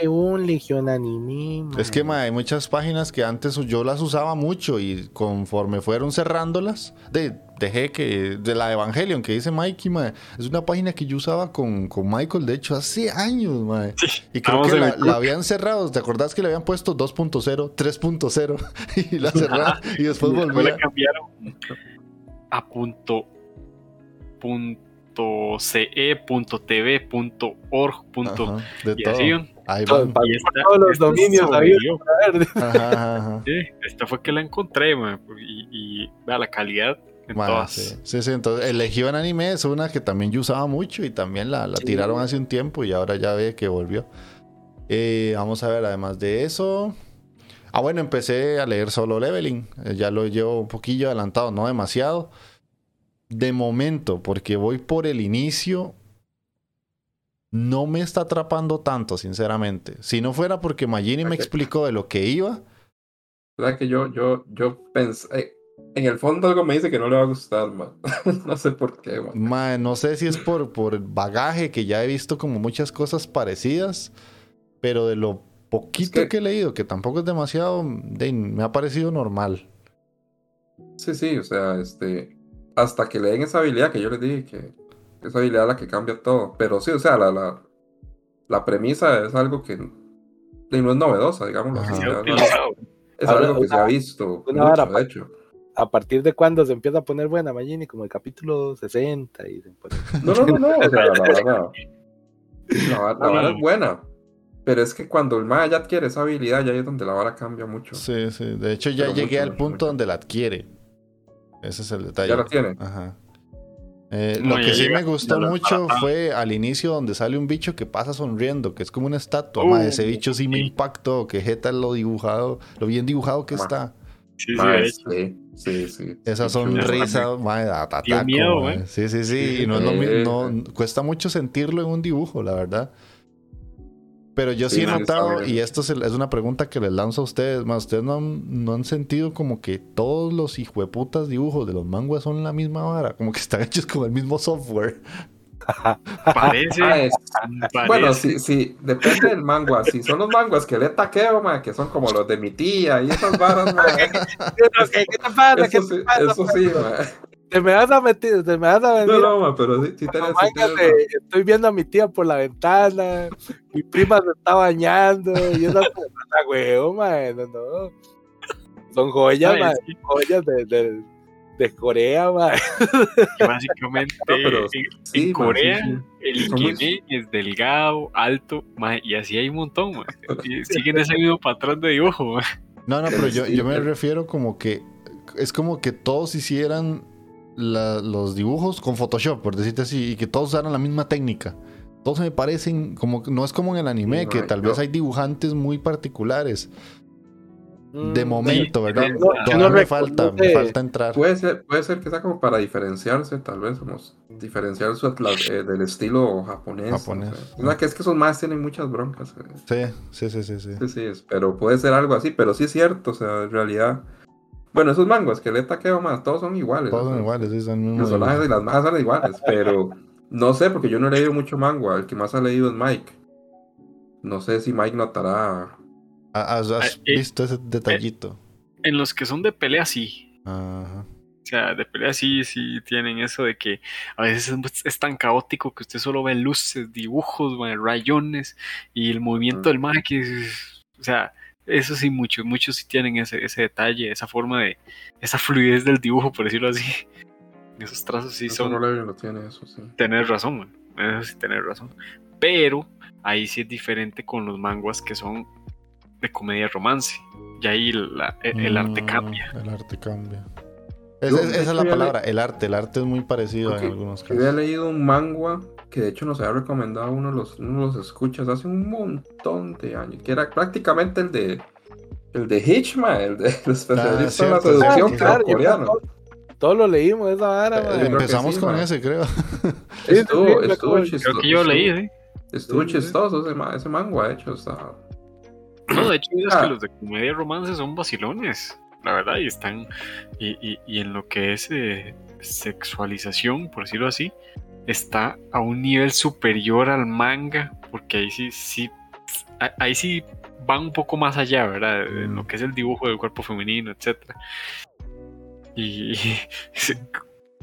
un Legión Anime, mae. Es que, mae, hay muchas páginas que antes yo las usaba mucho y conforme fueron cerrándolas, de, dejé que, de la Evangelion que dice Mikey, mae, es una página que yo usaba con, con Michael, de hecho, hace años, mae. Y creo que la, habían cerrado. ¿Te acordás que le habían puesto 2.0, 3.0 y la cerraron y después le cambiaron a punto punto ce punto tv punto org punto Ajá, de y todo. así. Ahí Todo esta, todos los dominios sobrevivió. Ajá, ajá, ajá. Sí, esta fue que la encontré man, y, y vea la calidad en todas sí. sí, sí, entonces el Legión Anime es una que también yo usaba mucho y también la, la Sí. tiraron hace un tiempo y ahora ya ve que volvió. Eh, vamos a ver, además de eso. Ah, bueno, empecé a leer solo leveling. Eh, ya lo llevo un poquillo adelantado, no demasiado. De momento, porque voy por el inicio, no me está atrapando tanto, sinceramente. Si no fuera porque Magini me explicó de lo que iba, ¿Verdad que yo, yo, yo pensé, eh, en el fondo algo me dice que no le va a gustar, man. no sé por qué, man. No sé si es por, por el bagaje que ya he visto como muchas cosas parecidas, pero de lo poquito Es que- que... he leído, que tampoco es demasiado, de- me ha parecido normal. Sí, sí, o sea, este, hasta que le den esa habilidad que yo les dije que esa habilidad es la que cambia todo. Pero sí, o sea, la, la, la premisa es algo que no es novedosa, digamos. Es, es Ahora, algo que se ha visto una mucho, vara, de hecho. ¿A partir de cuándo se empieza a poner buena Magini? Como el capítulo 60 y se pone... No, no, no, no, o sea, la la la vara es buena. Pero es que cuando el Maya ya adquiere esa habilidad, ya es donde la vara cambia mucho. Sí, sí. De hecho, ya Pero llegué mucho, al mucho, punto mucho. donde la adquiere. Ese es el detalle. Ya la tiene. Ajá. Eh, No, lo que sí llega. me gustó mucho fue al inicio donde sale un bicho que pasa sonriendo, que es como una estatua. Uh, mae, ese bicho sí me impactó, que Jeta lo dibujado, lo bien dibujado que Ma. está. Sí, sí, Mae, sí, sí, sí. Esa Sí, sonrisa, mae, taco, miedo, mae. mae. Sí, sí, sí. Y no. No, cuesta mucho sentirlo en un dibujo, la verdad. Pero yo sí, Sí, he notado, y esto es, el- es una pregunta que les lanzo a ustedes, más ustedes no han, no han sentido como que todos los hijueputas dibujos de los manguas son la misma vara, como que están hechos con el mismo software. Parece, Ah, es- parece. Bueno, sí, sí, depende del mangua. Si son los manguas que le taqueo, ma, que son como los de mi tía y esas varas, ma, ¿Qué, qué te pasa? ¿Qué eso sí, eso sí, ma. Te me vas a meter, te me vas a venir. No, no, ma, pero sí, sí tenés, sí tenés, estoy viendo a mi tía por la ventana, mi prima se está bañando, y yo no puta huevo, no, no. Son joyas, sí, joyas de, de, de Corea, mae. que básicamente No, pero en, sí, en ma, Corea sí, el Ikeme es delgado, alto, y así hay un montón, mae. Y siguen ese mismo patrón de dibujo. No, no, pero yo, yo me refiero como que es como que todos hicieran la- los dibujos con Photoshop, por decirte así, y que todos usaran la misma técnica. Todos me parecen como no es como en el anime, Sí, que no, tal yo- vez hay dibujantes muy particulares. De Mm, momento, ¿verdad? no, yo Todavía no me falta, me falta entrar. Puede ser, puede ser que sea como para diferenciarse, tal vez, como diferenciar su, la- eh, del estilo japonés. Japonés. no. O sea, que es que esos más tienen muchas broncas. eh. Sí, sí, sí, sí. sí. Sí, sí, pero puede ser algo así, pero sí es cierto, o sea, en realidad. Bueno, esos manguas que le taqueo más, todos son iguales. Todos son iguales, sí, son el Los personajes y las majas son iguales, pero no sé, porque yo no he leído mucho manga. El que más ha leído es Mike. No sé si Mike notará. Ah, ¿Has, has Ah, eh, visto ese detallito? En los que son de pelea, sí. Ajá. O sea, de pelea sí, sí tienen eso de que a veces es, es tan caótico que usted solo ve luces, dibujos, rayones y el movimiento del mae que es- o sea, eso sí muchos, muchos sí tienen ese, ese detalle, esa forma de, esa fluidez del dibujo, por decirlo así. Esos trazos sí Eso son, no lo tiene, eso sí. tener razón. Eso sí tener razón. Pero ahí sí es diferente con los manguas que son de comedia romance. Y ahí la- el, el arte Mm, cambia. El arte cambia. Es- Yo, es- esa es la palabra, el arte. El arte es muy parecido Ok, en algunos Yo había casos. leído un manga que de hecho nos había recomendado uno de los, uno de los escuchas hace un montón de años, que era prácticamente el de el de Hitchman, el de el especialista en la Ah, seducción sí. pero claro, yo coreano. todo- Todos lo leímos, esa vara, Eh, Empezamos sí, con man. ese, creo. sí, Estuvo, sí, estuvo creo- chistoso. Creo que yo leí, ¿eh? Estuvo Sí, sí. chistoso ese, ma- ese manga, de hecho, está. No, de hecho, es Ah. que los de comedia y romance son vacilones, la verdad, y están. Y, y, y en lo que es eh, sexualización, por decirlo así, está a un nivel superior al manga, porque ahí sí, sí. a- Ahí sí van un poco más allá, ¿verdad? En lo que es el dibujo del cuerpo femenino, etcétera. Y.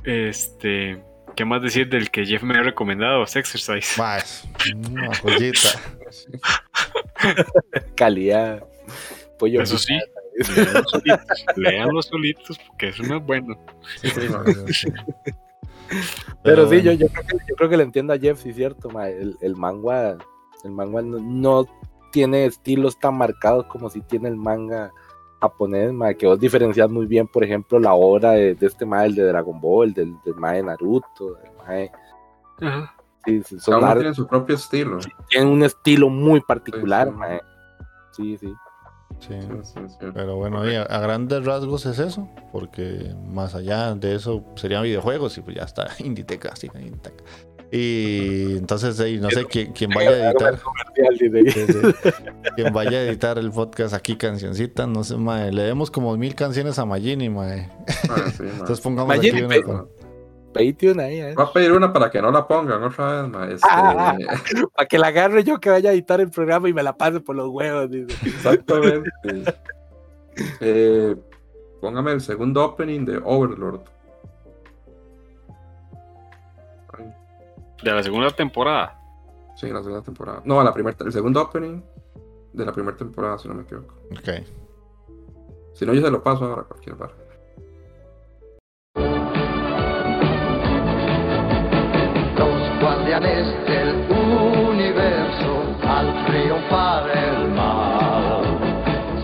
Este. ¿Qué más decir del que Jeff me ha recomendado? Sexercise. Más, una joyita. calidad. Pollo Eso sí, léanlo solitos, porque eso no es bueno. Sí, sí. Pero sí, bueno. yo, yo, creo que, yo creo que le entiendo a Jeff, sí, cierto, ma, El, el manga, el manga no, no tiene estilos tan marcados como si tiene el manga japonés, ma, que vos diferencias muy bien, por ejemplo, la obra de, de este ma, el de Dragon Ball, del, del ma de Naruto, del ma de- Ajá. sí, sí, Cada son uno lar- tiene su propio estilo. tienen un estilo muy particular, Sí, sí. Sí. Pero bueno, a, a grandes rasgos es eso, porque más allá de eso serían videojuegos y pues ya está Inditeca, sí, Inditeca. Y entonces, ahí, no sé quién, quién vaya a editar, quien vaya a editar el podcast aquí, cancioncita, no sé, mae, le demos como mil canciones a Magini, mae. Ah, sí. Entonces pongamos Magini, aquí una Patreon ahí, eh. Voy a pedir una para que no la pongan otra vez, ma. Este, Ah, Para que la agarre yo que vaya a editar el programa y me la pase por los huevos, dice. Exactamente. Eh, póngame el segundo opening de Overlord. Ay, De la segunda temporada. sí, la segunda temporada. No, la primera, el segundo opening de la primera temporada, si no me equivoco. Ok. Si no, yo se lo paso ahora a cualquier bar. Guardianes del universo al triunfar el mal.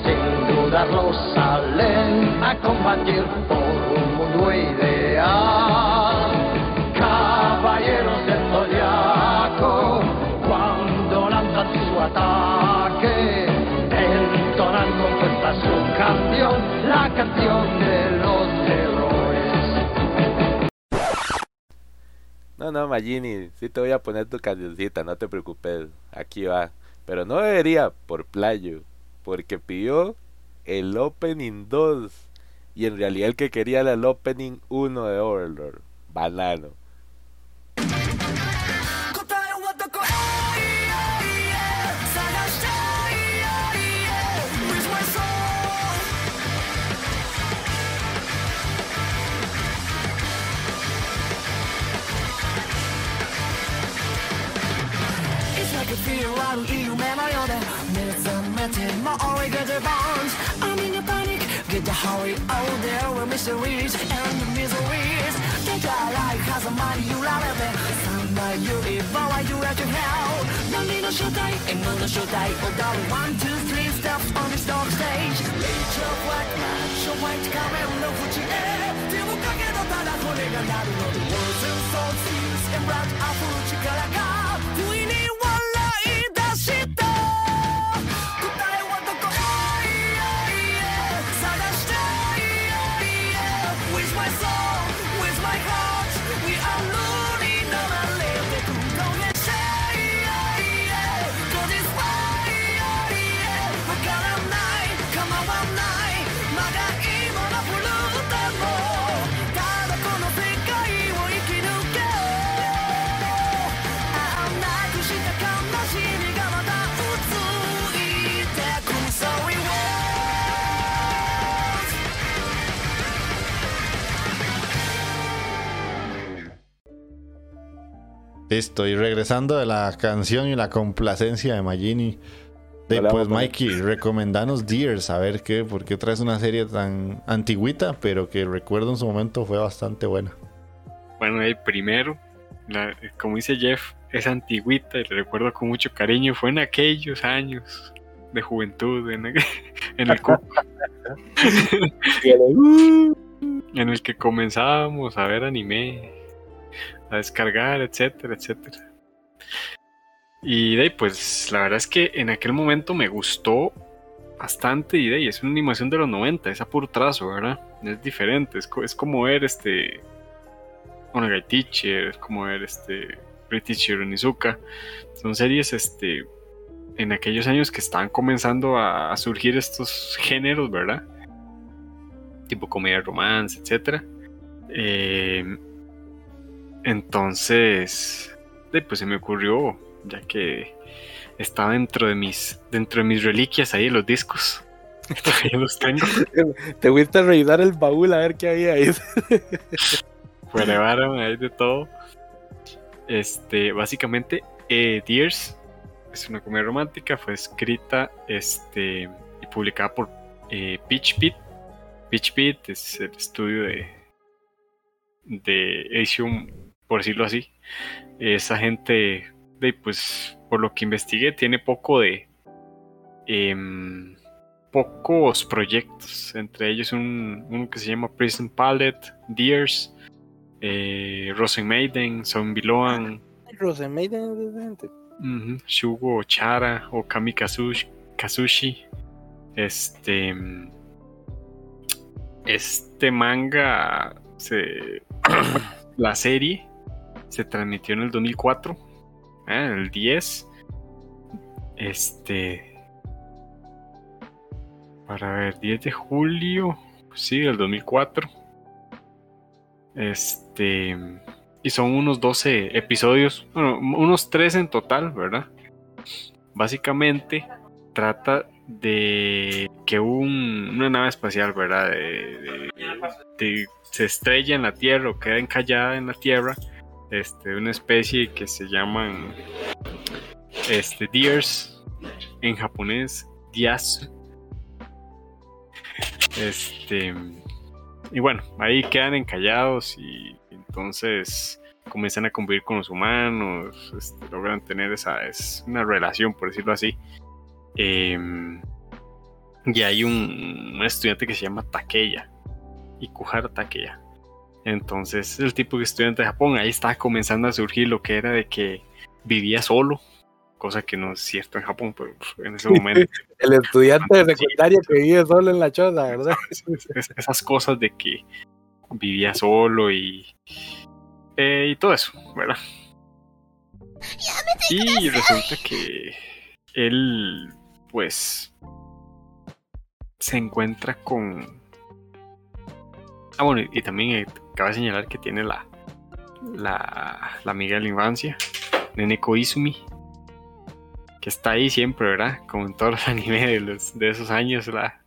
Sin dudarlo salen a combatir por un mundo ideal. Caballeros del zodiaco, cuando lanzan su ataque, entonan con fuerza su canción, la canción No, no, Magini, sí te voy a poner tu cancioncita, no te preocupes, aquí va. Pero no debería por playo, porque pidió el Opening 2 y en realidad el que quería era el Opening 1 de Overlord, banano. 바로 the I'm in a panic. Get the hurry out there We're mysteries and the miseries Think I like how money? you love it. Somebody you even why you have to hell? No no show no one two three steps on this dark stage. Lead your show white come and no fuji eh 뒤로 가게 너 따라 보내가 나를 The words and songs and rap 앞으로 지켜나가 Listo, y regresando de la canción y la complacencia de Magini. De, Hola, pues. Mikey, recomendanos Deers, a ver qué, por qué traes una serie tan antigüita, pero que recuerdo en su momento fue bastante buena. Bueno, el primero, la- como dice Jeff, es antigüita y le recuerdo con mucho cariño. Fue en aquellos años de juventud, en, en el cupo. en el que comenzábamos a ver anime, a descargar, etcétera, etcétera. Y de ahí, pues la verdad es que en aquel momento me gustó bastante y de ahí, es una animación de los 90, es a puro trazo, ¿verdad? Es diferente, es, es como ver este Onegai Teacher, es como ver este Teacher Onizuka. Son series este en aquellos años que estaban comenzando a, a surgir estos géneros, ¿verdad? Tipo comedia romance, etcétera. Eh, entonces, pues se me ocurrió, ya que está dentro de mis, dentro de mis reliquias ahí los discos. Todavía los tengo. Te fuiste a revisar el baúl a ver qué había ahí. Llevaron ahí de todo. Este, básicamente, eh, Dears es una comedia romántica, fue escrita este, y publicada por eh, Pitch Pit. Pitch Pit es el estudio de, de edición, por decirlo así. Esa gente, de, pues, por lo que investigué, tiene poco de. em, pocos proyectos, entre ellos un, uno que se llama Prison Palette, Dears, eh, Rosen Maiden, Zombie Loan, Rosemaiden es de gente. Ujú, Shugo Chara o Kami Kazushi, Kazushi. Este. mm, Este manga. Se, la serie se transmitió en el 2004. ah, En el 10. Este. Para ver, 10 de julio. Sí, del 2004. Este. Y son unos 12 episodios, bueno, unos 3 en total, ¿verdad? Básicamente trata de que un- una nave espacial, ¿verdad? De- de- se estrella en la Tierra o queda encallada en la Tierra, este, una especie que se llaman este, Deers, en japonés, Diasu. Este, y bueno, ahí quedan encallados y entonces comienzan a convivir con los humanos, este, logran tener esa es una relación, por decirlo así. Em, y hay un, un estudiante que se llama Takeya, Ikuhara Takeya. Entonces, el tipo de estudiante de Japón, ahí está comenzando a surgir lo que era de que vivía solo, cosa que no es cierto en Japón, pero en ese momento El estudiante de secundaria que vive solo en la choza, ¿verdad? es- esas cosas de que vivía solo y eh, y todo eso, ¿verdad? Y resulta que él, pues, se encuentra con. Ah, bueno, y, y también eh, cabe señalar que tiene la, la, amiga de la infancia, Neneko Izumi, que está ahí siempre, ¿verdad? Como en todos los animes de, de esos años, la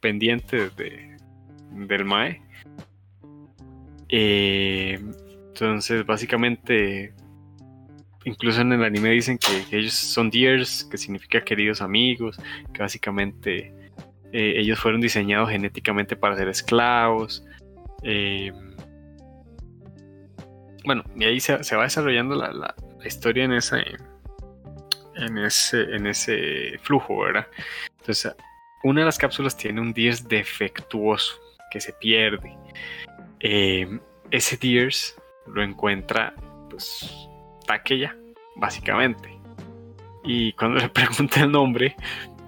pendiente de, del Mae. Eh, entonces, básicamente, incluso en el anime dicen que, que ellos son dears, que significa queridos amigos, que básicamente eh, ellos fueron diseñados genéticamente para ser esclavos. Eh, bueno, y ahí se, va desarrollando la, historia en ese, en ese, en ese flujo, ¿verdad? Entonces, una de las cápsulas tiene un Dears defectuoso que se pierde. Eh, ese Dears lo encuentra, pues, Takeya, básicamente. Y cuando le pregunta el nombre,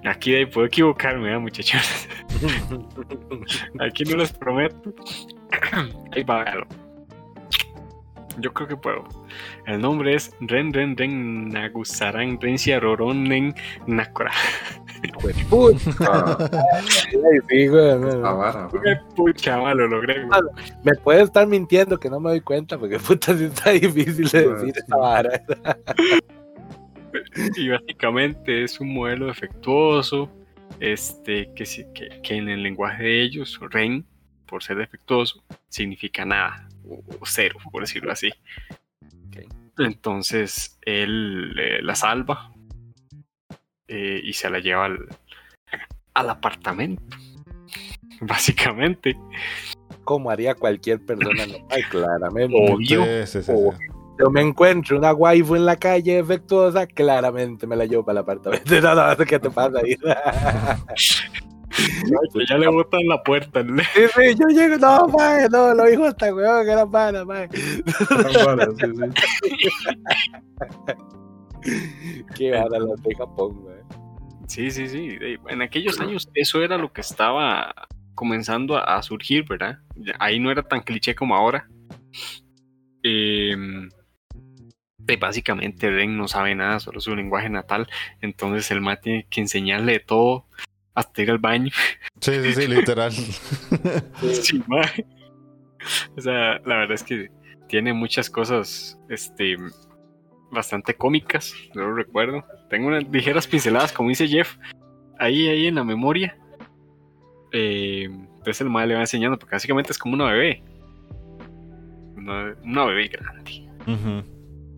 aquí ahí puedo equivocarme, ¿eh, muchachos. aquí no les prometo. ahí va, véalo. Yo creo que puedo. El nombre es Ren Ren Ren Nagusaran Rencia Roronen Nakora. Ah. Pucha, ma, lo logré. güey. Me puede estar mintiendo que no me doy cuenta, porque puta sí está difícil de Bueno, decir sí. esta vara. Y básicamente es un modelo defectuoso, este, que, que, que en el lenguaje de ellos, Ren, por ser defectuoso, significa nada, o, o cero, por decirlo así. Entonces él eh, la salva eh, y se la lleva al, al apartamento. Básicamente, Como haría cualquier persona normal, claramente. obvio. Sí, sí, sí, sí. Yo me encuentro una waifu en la calle defectuosa, claramente me la llevo para el apartamento. No, no, ¿qué te pasa ahí? Que ya le botan la puerta. ¿no? Sí, sí, yo llego, no, mae, no, lo dijo hasta weón, que era pana, mae. Bueno, sí, sí. Qué vara las de Japón, mae. Sí, sí, sí. En aquellos años eso era lo que estaba comenzando a, a surgir, ¿verdad? Ahí no era tan cliché como ahora. Eh, básicamente Ren no sabe nada, solo su lenguaje natal. Entonces el ma tiene que enseñarle de todo hasta ir al baño. Sí, sí, sí, literal. Sí, ma. O sea, la verdad es que tiene muchas cosas este, bastante cómicas, no lo recuerdo. Tengo unas ligeras pinceladas, como dice Jeff, ahí, ahí en la memoria. Eh, entonces el madre le va enseñando, porque básicamente es como una bebé. Una, una bebé grande.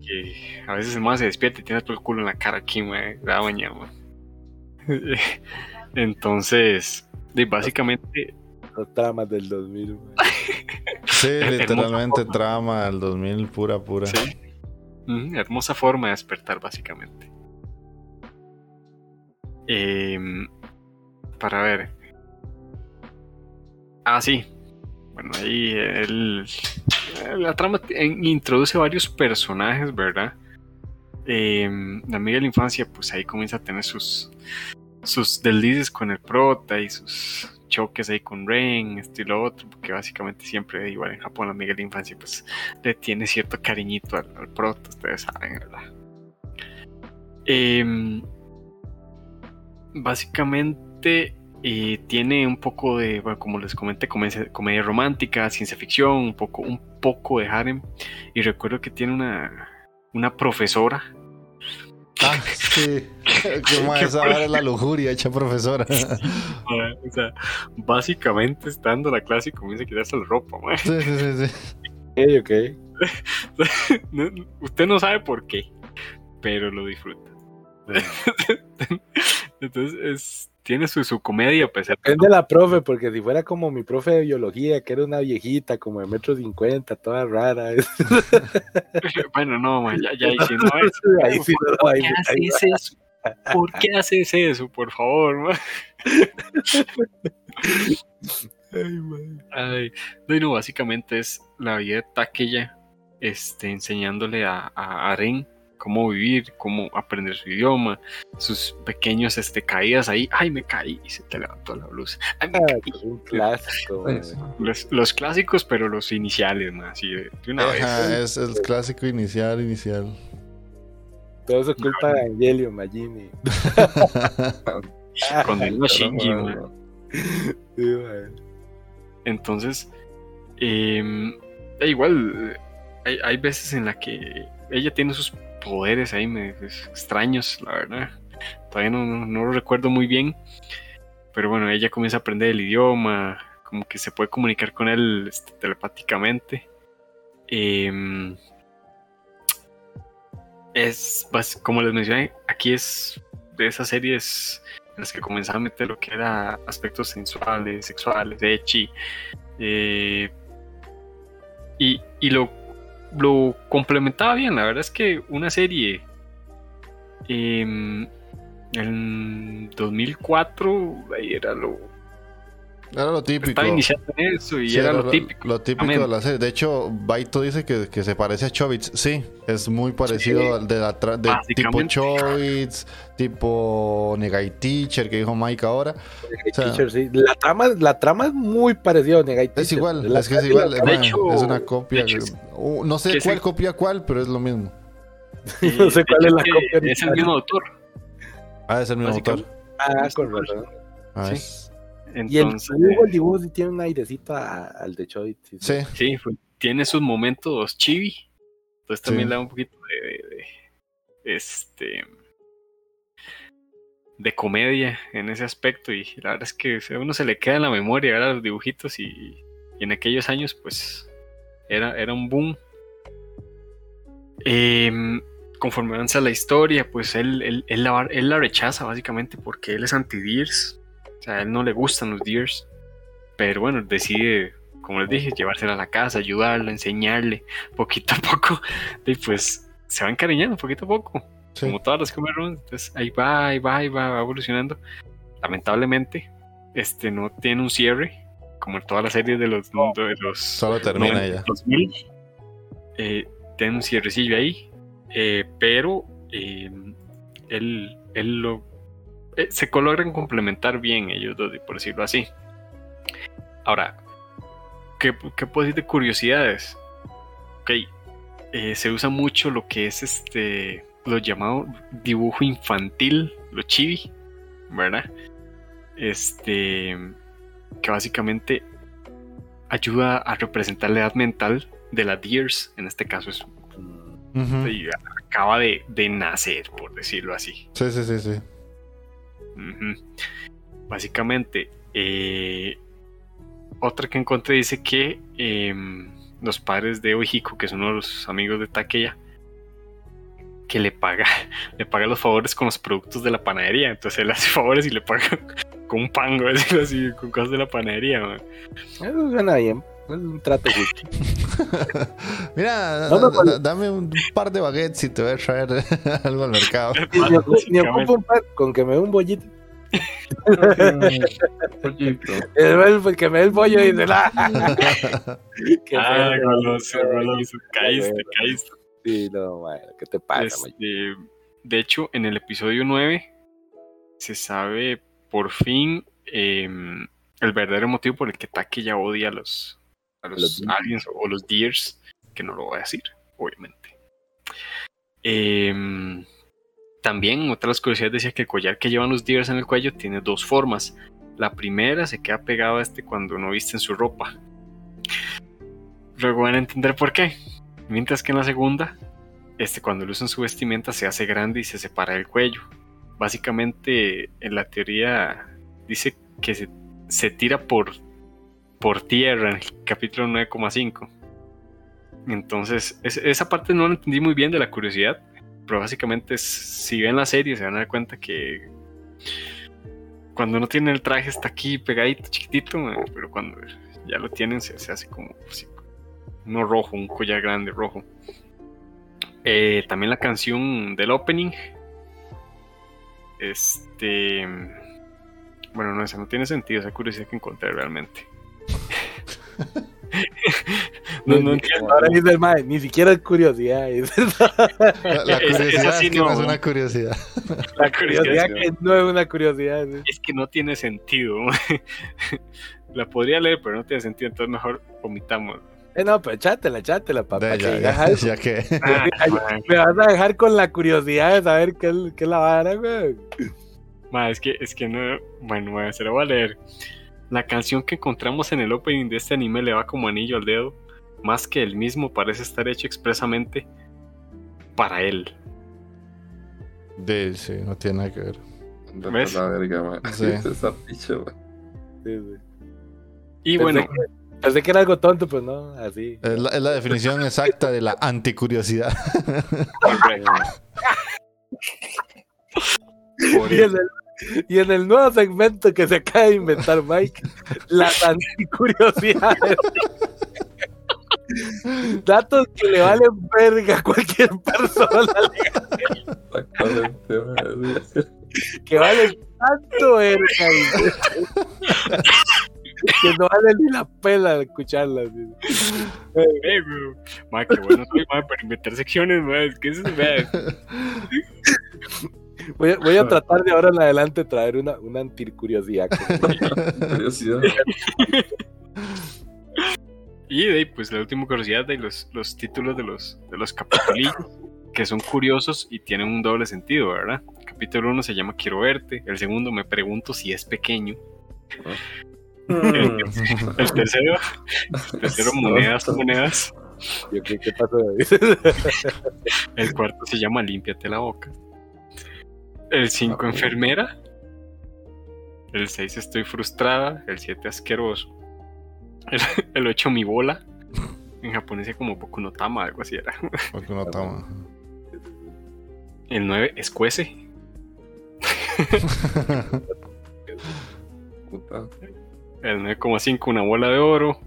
Que a veces el madre se despierta y tiene todo el culo en la cara aquí, me da bañado. Entonces, de- básicamente Los tramas del 2000, mae. Sí, literalmente trama del 2000, pura, pura. Sí. Hermosa forma de despertar, básicamente. Em, para ver. Ah, sí. Bueno, ahí el, la trama introduce varios personajes, ¿verdad? Em, la amiga de la infancia, pues ahí comienza a tener sus, sus deslices con el prota y sus choques ahí con Ren, esto y lo otro, porque básicamente siempre, igual en Japón, la amiga de infancia, pues le tiene cierto cariñito al, al prota, ustedes saben, ¿verdad? Em, básicamente eh, tiene un poco de, bueno, como les comenté, comedia, comedia romántica, ciencia ficción, un poco, un poco de harem. Y recuerdo que tiene una, una profesora. Ah, sí. Como Qué esa ahora es la lujuria hecha profesora. o sea, básicamente está dando la clase y comienza a quitarse la ropa. mae. Sí, sí, sí, sí. Ok, ok. No- usted no sabe por qué, pero lo disfruta. Entonces es, tiene su, su comedia, pues, Depende de la profe, porque si fuera como mi profe de biología, que era una viejita, como de metro cincuenta, toda rara. Bueno, no, man, ya, ya, ahí sí, no, es- Ahí sí, no, ¿Por ahí- qué ahí- haces eso? ¿Por qué haces eso, por favor? man? ay, man. Ay, no, y no, básicamente es la vida de Takeya este, enseñándole a, a, a Ren cómo vivir, cómo aprender su idioma, sus pequeños este, caídas ahí. Ay, me caí y se te levantó la blusa. Ay, me Ah, caí. es un clásico. man. Sí, sí. Los, los clásicos, pero los iniciales, man, así de, de una vez. Ajá, es el clásico inicial, inicial. Todo eso es culpa de Angelio Magini. Condenó a Shinji, man. Sí, man. Entonces, em, e igual, eh, hay, hay veces en la que ella tiene sus poderes ahí me- extraños, la verdad. Todavía no, no- no lo recuerdo muy bien. Pero bueno, ella comienza a aprender el idioma, como que se puede comunicar con él este, telepáticamente. Em, es, como les mencioné, aquí es de esas series en las que comenzaba a meter lo que era aspectos sensuales, sexuales, de echi. eh, y, y lo, lo complementaba bien. La verdad es que una serie em, en 2004 ahí era lo. Era lo típico. Estaba iniciando en eso y Sí, era lo típico. Lo típico Amén. de la serie. De hecho, Baito dice que, que se parece a Chobits. Sí, es muy parecido Sí. al de, la tra- de tipo. Chobits, tipo Negai Teacher, que dijo Mike ahora. Negai sea, Teacher, sí. la, trama, la trama es muy parecida a Negai Es Teacher. igual, La es que es igual. De bueno, hecho- es una copia. de hecho es- no sé cuál sí. copia cuál, pero es lo mismo. No sé cuál es la copia Es el mismo autor. Ah, es el mismo autor. Ah, con razón. Ah, Sí. Es- Y el Entonces, dibujo, el dibujo sí tiene un airecito a- al de Choi. Sí, sí. Sí, fue- tiene sus momentos chibi. Entonces también Sí. le da un poquito de, de- de- este de comedia en ese aspecto y la verdad es que a uno se le queda en la memoria ¿verdad? los dibujitos y, y en aquellos años pues era, era un boom. Em, conforme avanza la historia, pues él, él, él la, él la rechaza básicamente porque él es anti-Deers. O sea, a él no le gustan los Deers. Pero bueno, decide, como les dije, llevársela a la casa, ayudarla, enseñarle poquito a poco. Y pues se va encariñando poquito a poco. sí. Como todas las comer entonces ahí va, ahí va, ahí va, va evolucionando. Lamentablemente, este no tiene un cierre, como en todas las series de los, de los Solo termina 90, ya. 2000. Eh, tiene un cierrecillo ahí, eh, pero eh, él, él lo, eh, se logran complementar bien ellos dos, por decirlo así. Ahora, ¿qué, qué puedo decir de curiosidades? Ok, eh, se usa mucho lo que es este, lo llamado dibujo infantil, lo chibi, ¿verdad? Este, que básicamente ayuda a representar la edad mental de la Deers, en este caso es y acaba de, de nacer, por decirlo así. Sí, sí, sí, sí. Básicamente, eh, otra que encontré dice que em, los padres de Ohiko, que son uno de los amigos de Takeya, que le paga, le paga los favores con los productos de la panadería. Entonces él hace favores y le paga con un pan, por decirlo así, con cosas de la panadería. Eso suena bien. Es un trato. Mira, No dame un par de baguettes y te voy a traer algo al mercado. Ni ocupo- un pan, con que me dé un bollito. El, el que me dé el bollo y ¡ah! Qué Ah, goloso, goloso. Caíste, caíste. Sí, no, madre, ¿qué te pasa, Este, de hecho, en el episodio 9 se sabe por fin em, el verdadero motivo por el que Taki ya odia a los, a los, aliens o los Deers, que no lo voy a decir, obviamente. Em, también, otra de las curiosidades decía que el collar que llevan los Deers en el cuello tiene dos formas. La primera se queda pegado a este cuando no visten su ropa. Luego van a entender por qué. Mientras que en la segunda, este cuando lucen su vestimenta se hace grande y se separa del cuello. Básicamente, en la teoría dice que se, se tira por, por tierra en el capítulo 9,5. Entonces, es- esa parte no la entendí muy bien de la curiosidad, pero básicamente si ven la serie se van a dar cuenta que cuando no tienen el traje está aquí pegadito, chiquitito, eh, pero cuando ya lo tienen se, hace como así, uno rojo, un collar grande rojo. Eh, también la canción del opening. Este. Bueno, no, esa no tiene sentido, esa curiosidad que encontré realmente. no, no entiendo. Ahora dice el mae, ni siquiera es curiosidad. es La, la curiosidad es que no no. es una curiosidad. La curiosidad que- no es una curiosidad. es- es que no tiene sentido. la podría leer, pero no tiene sentido, entonces mejor omitamos. Eh, no, pero echátela, echátela, papá. Que ya, que. Ay, Me vas a dejar con la curiosidad de saber qué es, qué es la vara, güey. ma, es que, es que no. Bueno, se lo voy a leer. La canción que encontramos en el opening de este anime le va como anillo al dedo. Más que el mismo parece estar hecho expresamente para él. De, sí, no tiene nada que ver. ¿Ves? la verga, man. Sí. Man. Sí, sí. Y Pensé bueno, que- Pensé que era algo tonto, pues no, así. Es la, es la definición exacta de la anticuriosidad. correcto. Por el, y en el nuevo segmento que se acaba de inventar Mike, las anticuriosidades. Datos que le valen verga a cualquier persona, que valen tanto verga. que no vale ni la pena de güey. Ma, qué bueno soy, ma, para inventar secciones, ma, es que eso es, Voy a, voy a tratar de ahora en adelante traer una, una anticuriosidad. Curiosidad. Y de ahí, pues la última curiosidad de los, los títulos de los, de los capítulos que son curiosos y tienen un doble sentido, ¿verdad? El capítulo 1 se llama Quiero verte, el segundo me pregunto si es pequeño, Mm. el tercero, el tercero monedas, monedas, Yo creo que pasó. el cuarto se llama Límpiate la boca, el 5 Ah, enfermera, el 6 estoy frustrada, el 7 asqueroso, el 8 mi bola, en japonés es como Boku no Tama, algo así era. Porque no toma. El 9 escuece. Puta. El 9,5 una bola de oro.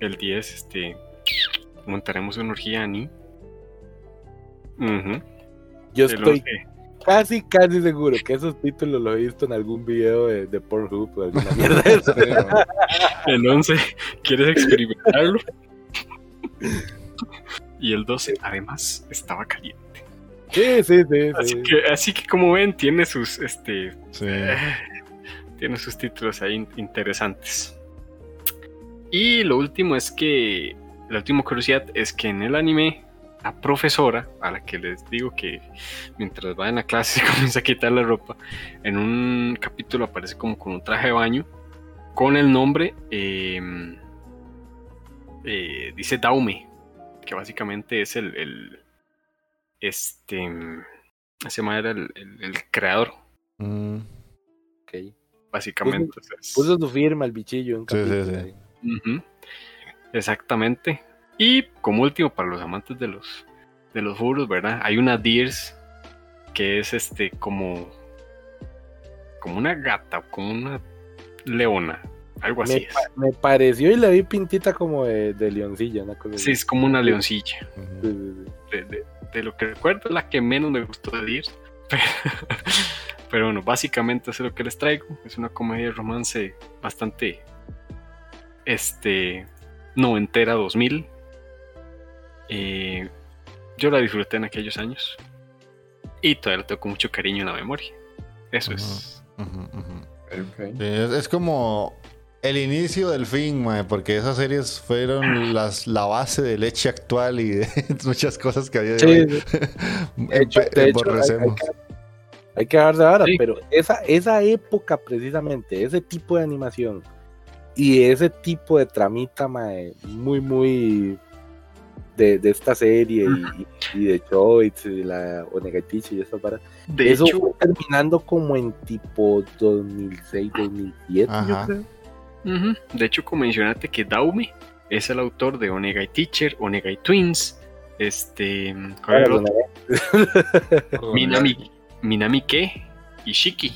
El 10, este. Montaremos una orgía Ani. Ujú. Yo El estoy 11, casi, casi seguro que esos títulos los he visto en algún video de, de Pornhub o alguna mierda de eso. Sí, man. El 11, ¿quieres experimentarlo? Y el 12, además, estaba caliente. Sí, sí, sí. Así sí. que, así que como ven, tiene sus, este, Sí. eh, tiene sus títulos ahí in- interesantes. Y lo último es que, la última curiosidad es que en el anime, la profesora, a la que les digo que mientras va en la clase se comienza a quitar la ropa, en un capítulo aparece como con un traje de baño, con el nombre, eh, eh, dice Daume, que básicamente es el, el- este, ese man era el, el- el creador, Mm, Ok. básicamente. o sea, es- Puso su firma el bichillo. Un Sí, sí, capítulo sí. Exactamente. Y como último, para los amantes de los de los ¿verdad? Hay una Deers que es este como como una gata, como una leona, algo así Me, es. pa- me pareció y le vi pintita como de, de leoncilla, una cosa Sí, así. es como una leoncilla. Sí, sí. De, de- de lo que recuerdo es la que menos me gustó de Deers. Pero, pero bueno, básicamente eso es lo que les traigo. Es una comedia de romance bastante este noventera 2000. Eh, yo la disfruté en aquellos años y todavía la tengo con mucho cariño en la memoria. Eso es. Sí, es, es como el inicio del fin, mae, porque esas series fueron las, la base del leche actual y de muchas cosas que había de Sí. De hecho, de hay, que, hay que dejar de ahora, Sí. pero esa, esa época precisamente, ese tipo de animación y ese tipo de tramita mae, muy, muy de, de esta serie y, y de Choice y la Onegatichi y esas varas, De eso hecho, fue terminando como en tipo 2006, 2007, yo Ajá. creo. de hecho, como mencionaste que Daume es el autor de Onegai Teacher, Onegai Twins, este, ¿cuál era el otro? Minami, Minami ke y Shiki.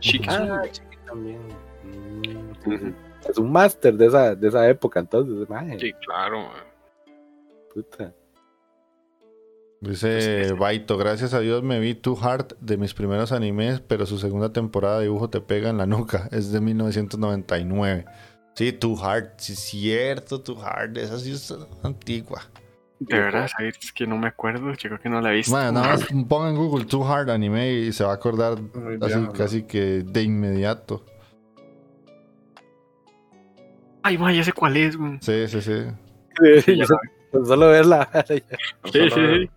Shiki Ah, Chiqui también. Mm, sí, sí. Ujú. Es un máster de esa, de esa época, entonces, Sí, claro. Puta. Dice Baito, gracias a Dios me vi Too Hard de mis primeros animes, pero su segunda temporada de dibujo te pega en la nuca. Es de 1999. Sí, Too Hard, sí, cierto, Too Hard. Esa sí es antigua. De verdad, es que no me acuerdo. Yo creo que no la he visto. Bueno, nada más ponga en Google Too Hard anime y se va a acordar así casi que de inmediato. Ay, vaya, ya sé cuál es, güey. Sí, sí, sí. Sí, Ya con solo verla. Sí, sí, sí.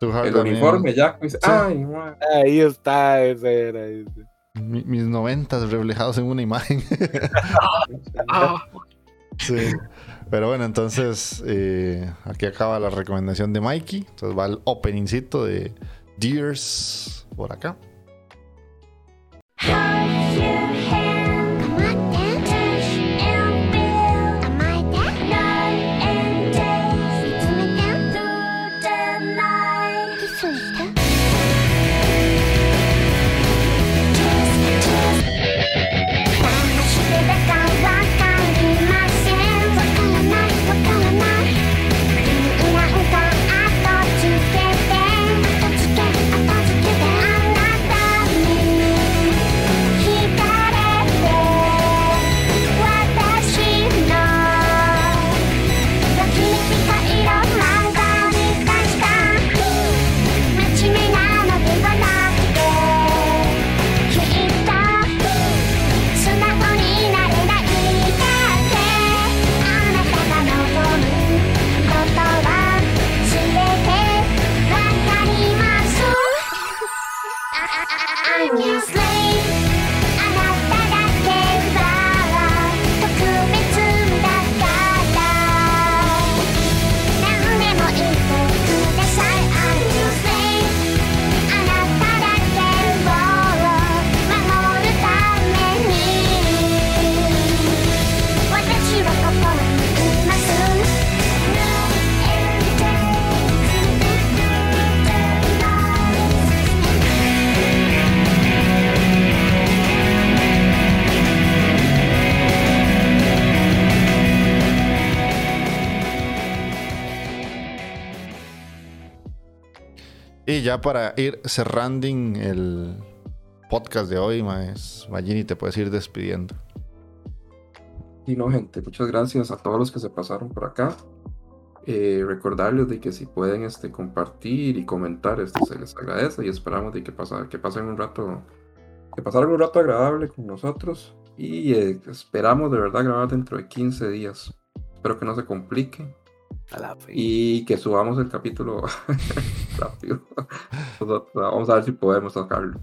El uniforme ya. pues, Ay. Ahí está, ese era. ese. Mi- mis noventas reflejados en una imagen. Ah, Sí. Pero bueno, entonces eh, aquí acaba la recomendación de Mikey. Entonces va el openingcito de Deers por acá.「Y ya para ir cerrando el podcast de hoy, más Magini, te puedes ir despidiendo. Y no, gente, muchas gracias a todos los que se pasaron por acá. Eh, recordarles de que si pueden este, compartir y comentar, este, se les agradece y esperamos de que, pasa, que pasen un rato, que pasaran un rato agradable con nosotros y eh, esperamos de verdad grabar dentro de 15 días. Espero que no se complique A la fe. y que subamos el capítulo rápido. Nosotros- Vamos a ver si podemos tocarlo.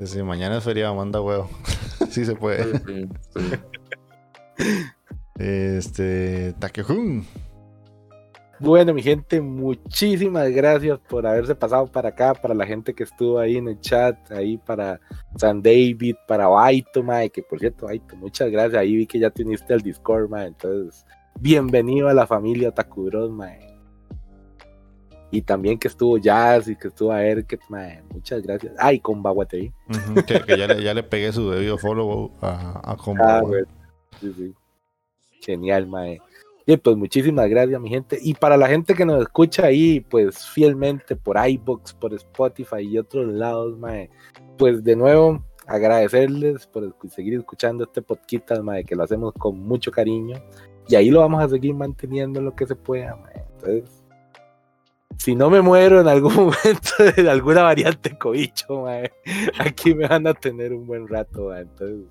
Si mañana es feriado, manda huevo. sí se puede. Sí, sí, sí. Este. Takehun. Bueno, mi gente, muchísimas gracias por haberse pasado para acá, para la gente que estuvo ahí en el chat, ahí para San David, para Baito, mae, que por cierto, Baito, muchas gracias. Ahí vi que ya te uniste al Discord, mae, entonces, bienvenido a la familia Takubros, mae. Y también que estuvo Jazz y que estuvo Erket, mae, muchas gracias. Ay, con Baguateí. Ujú, que, que ya, le, ya le pegué su debido follow a, a. Ah. Sí, sí. Genial, mae. Y pues muchísimas gracias, mi gente. Y para la gente que nos escucha ahí, pues fielmente por iBox, por Spotify y otros lados, mae. Pues de nuevo, agradecerles por seguir escuchando este podcast, mae, que lo hacemos con mucho cariño. Y ahí lo vamos a seguir manteniendo lo que se pueda, mae. Entonces, si no me muero en algún momento de alguna variante cobicho, mae, aquí me van a tener un buen rato, mae. Entonces,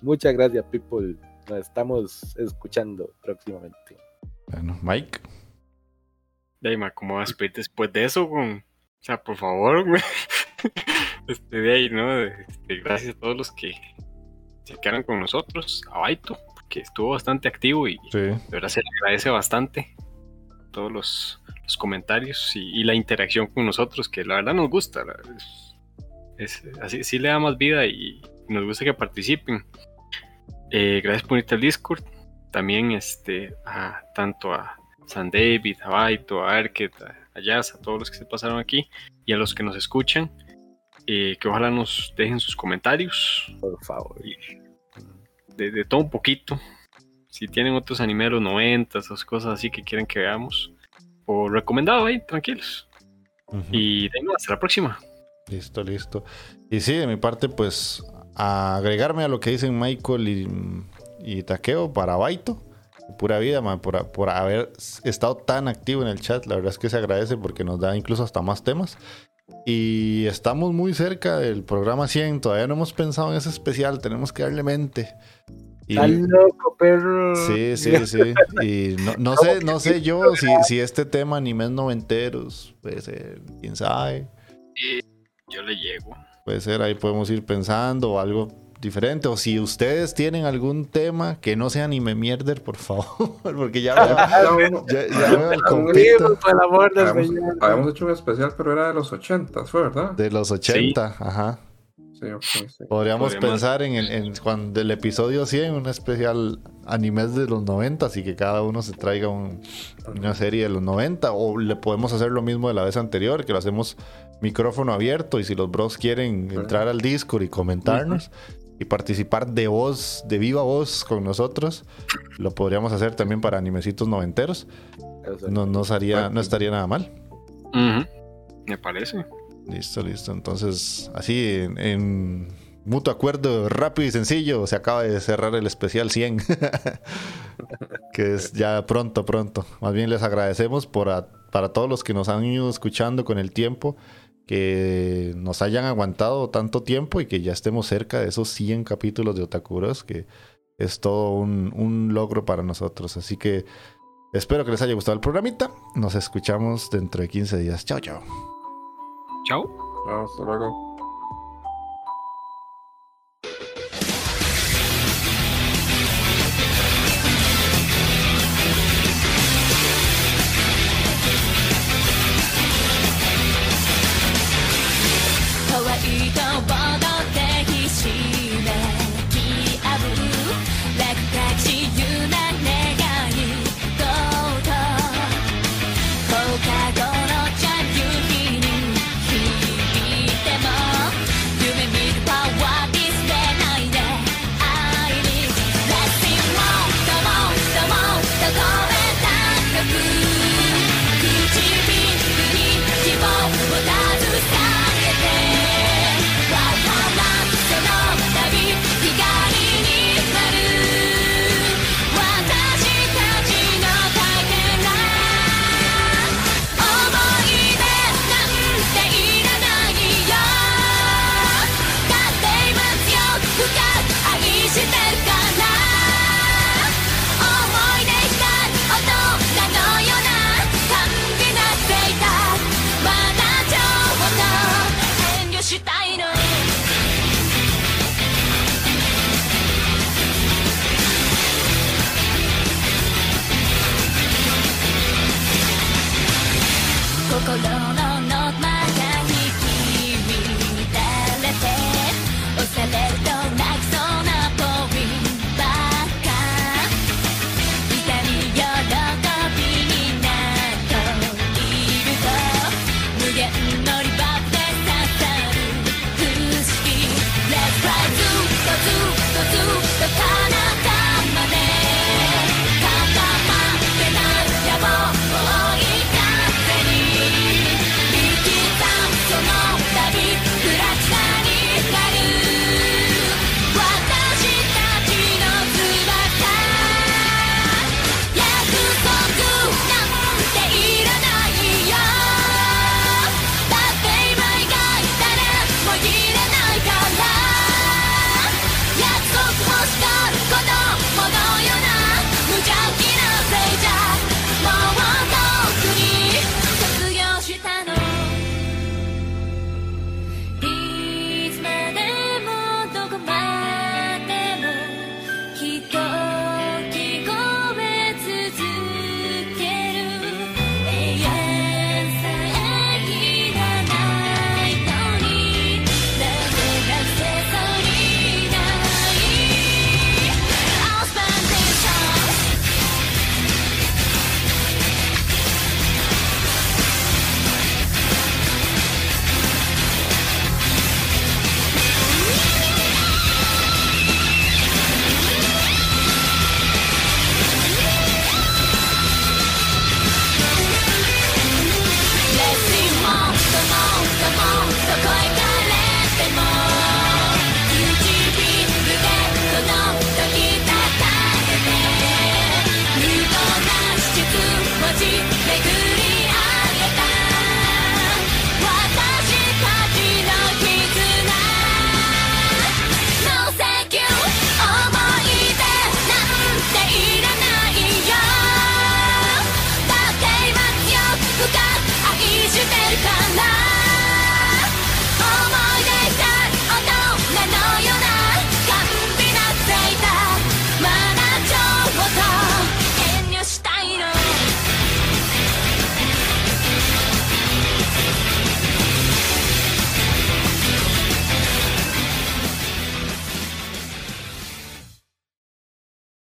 muchas gracias, people. Nos estamos escuchando próximamente. Bueno, Mike. De ahí, ¿cómo vas a despedir después de eso? Con... O sea, por favor, güey. Este, de ahí, ¿no? Este, gracias a todos los que se quedaron con nosotros. A Baito, que estuvo bastante activo y Sí. de verdad se le agradece bastante todos los, los comentarios y, y la interacción con nosotros, que la verdad nos gusta. es, es- así sí le da más vida y nos gusta que participen. Eh, gracias por unirte al Discord. También este, a, tanto a San David, a Baito, a Arket, a, Jazz, a todos los que se pasaron aquí y a los que nos escuchan. eh, que ojalá nos dejen sus comentarios Por favor. de, de todo un poquito. Si tienen otros los 90, esas cosas así que quieren que veamos. O recomendado ahí, tranquilos. Y de nuevo, hasta la próxima. Listo, listo. Y sí, de mi parte, pues, a agregarme a lo que dicen Michael y, y Takeo para Baito. Pura vida, man, por, por haber estado tan activo en el chat. La verdad es que se agradece porque nos da incluso hasta más temas. Y estamos muy cerca del programa 100. Todavía no hemos pensado en ese especial. Tenemos que darle mente. Y, ¡Estás loco, perro! Sí, sí, sí. Y no, no sé, no sé yo si, si este tema animes noventeros puede ser, quién sabe. Yo le llego. Puede ser, ahí podemos ir pensando o algo diferente. O si ustedes tienen algún tema que no sea anime mierder, por favor. Porque ya, ya, Ya uno- ya, ya veo el compito habíamos hecho un especial, pero era de los 80, ¿fue verdad? de los 80. Ajá. Sí, ok, sí. Podríamos Podríamos- pensar en, el, en cuando el episodio 100, un especial animes de los 90 y que cada uno se traiga un- una serie de los 90 o le podemos hacer lo mismo de la vez anterior, que lo hacemos micrófono abierto y si los bros quieren entrar al Discord y comentarnos y participar de voz, de viva voz con nosotros, lo podríamos hacer también para animecitos noventeros. No, no, estaría nada mal. Me parece. Listo, listo. Entonces, así en, mutuo acuerdo rápido y sencillo, se acaba de cerrar el especial 100. que es ya pronto, pronto. Más bien les agradecemos para todos los que nos han ido escuchando con el tiempo, que nos hayan aguantado tanto tiempo y que ya estemos cerca de esos 100 capítulos de Otakuros, que es todo un, un logro para nosotros. Así que espero que les haya gustado el programita. Nos escuchamos dentro de 15 días. Chao, chao. Chao. Hasta luego.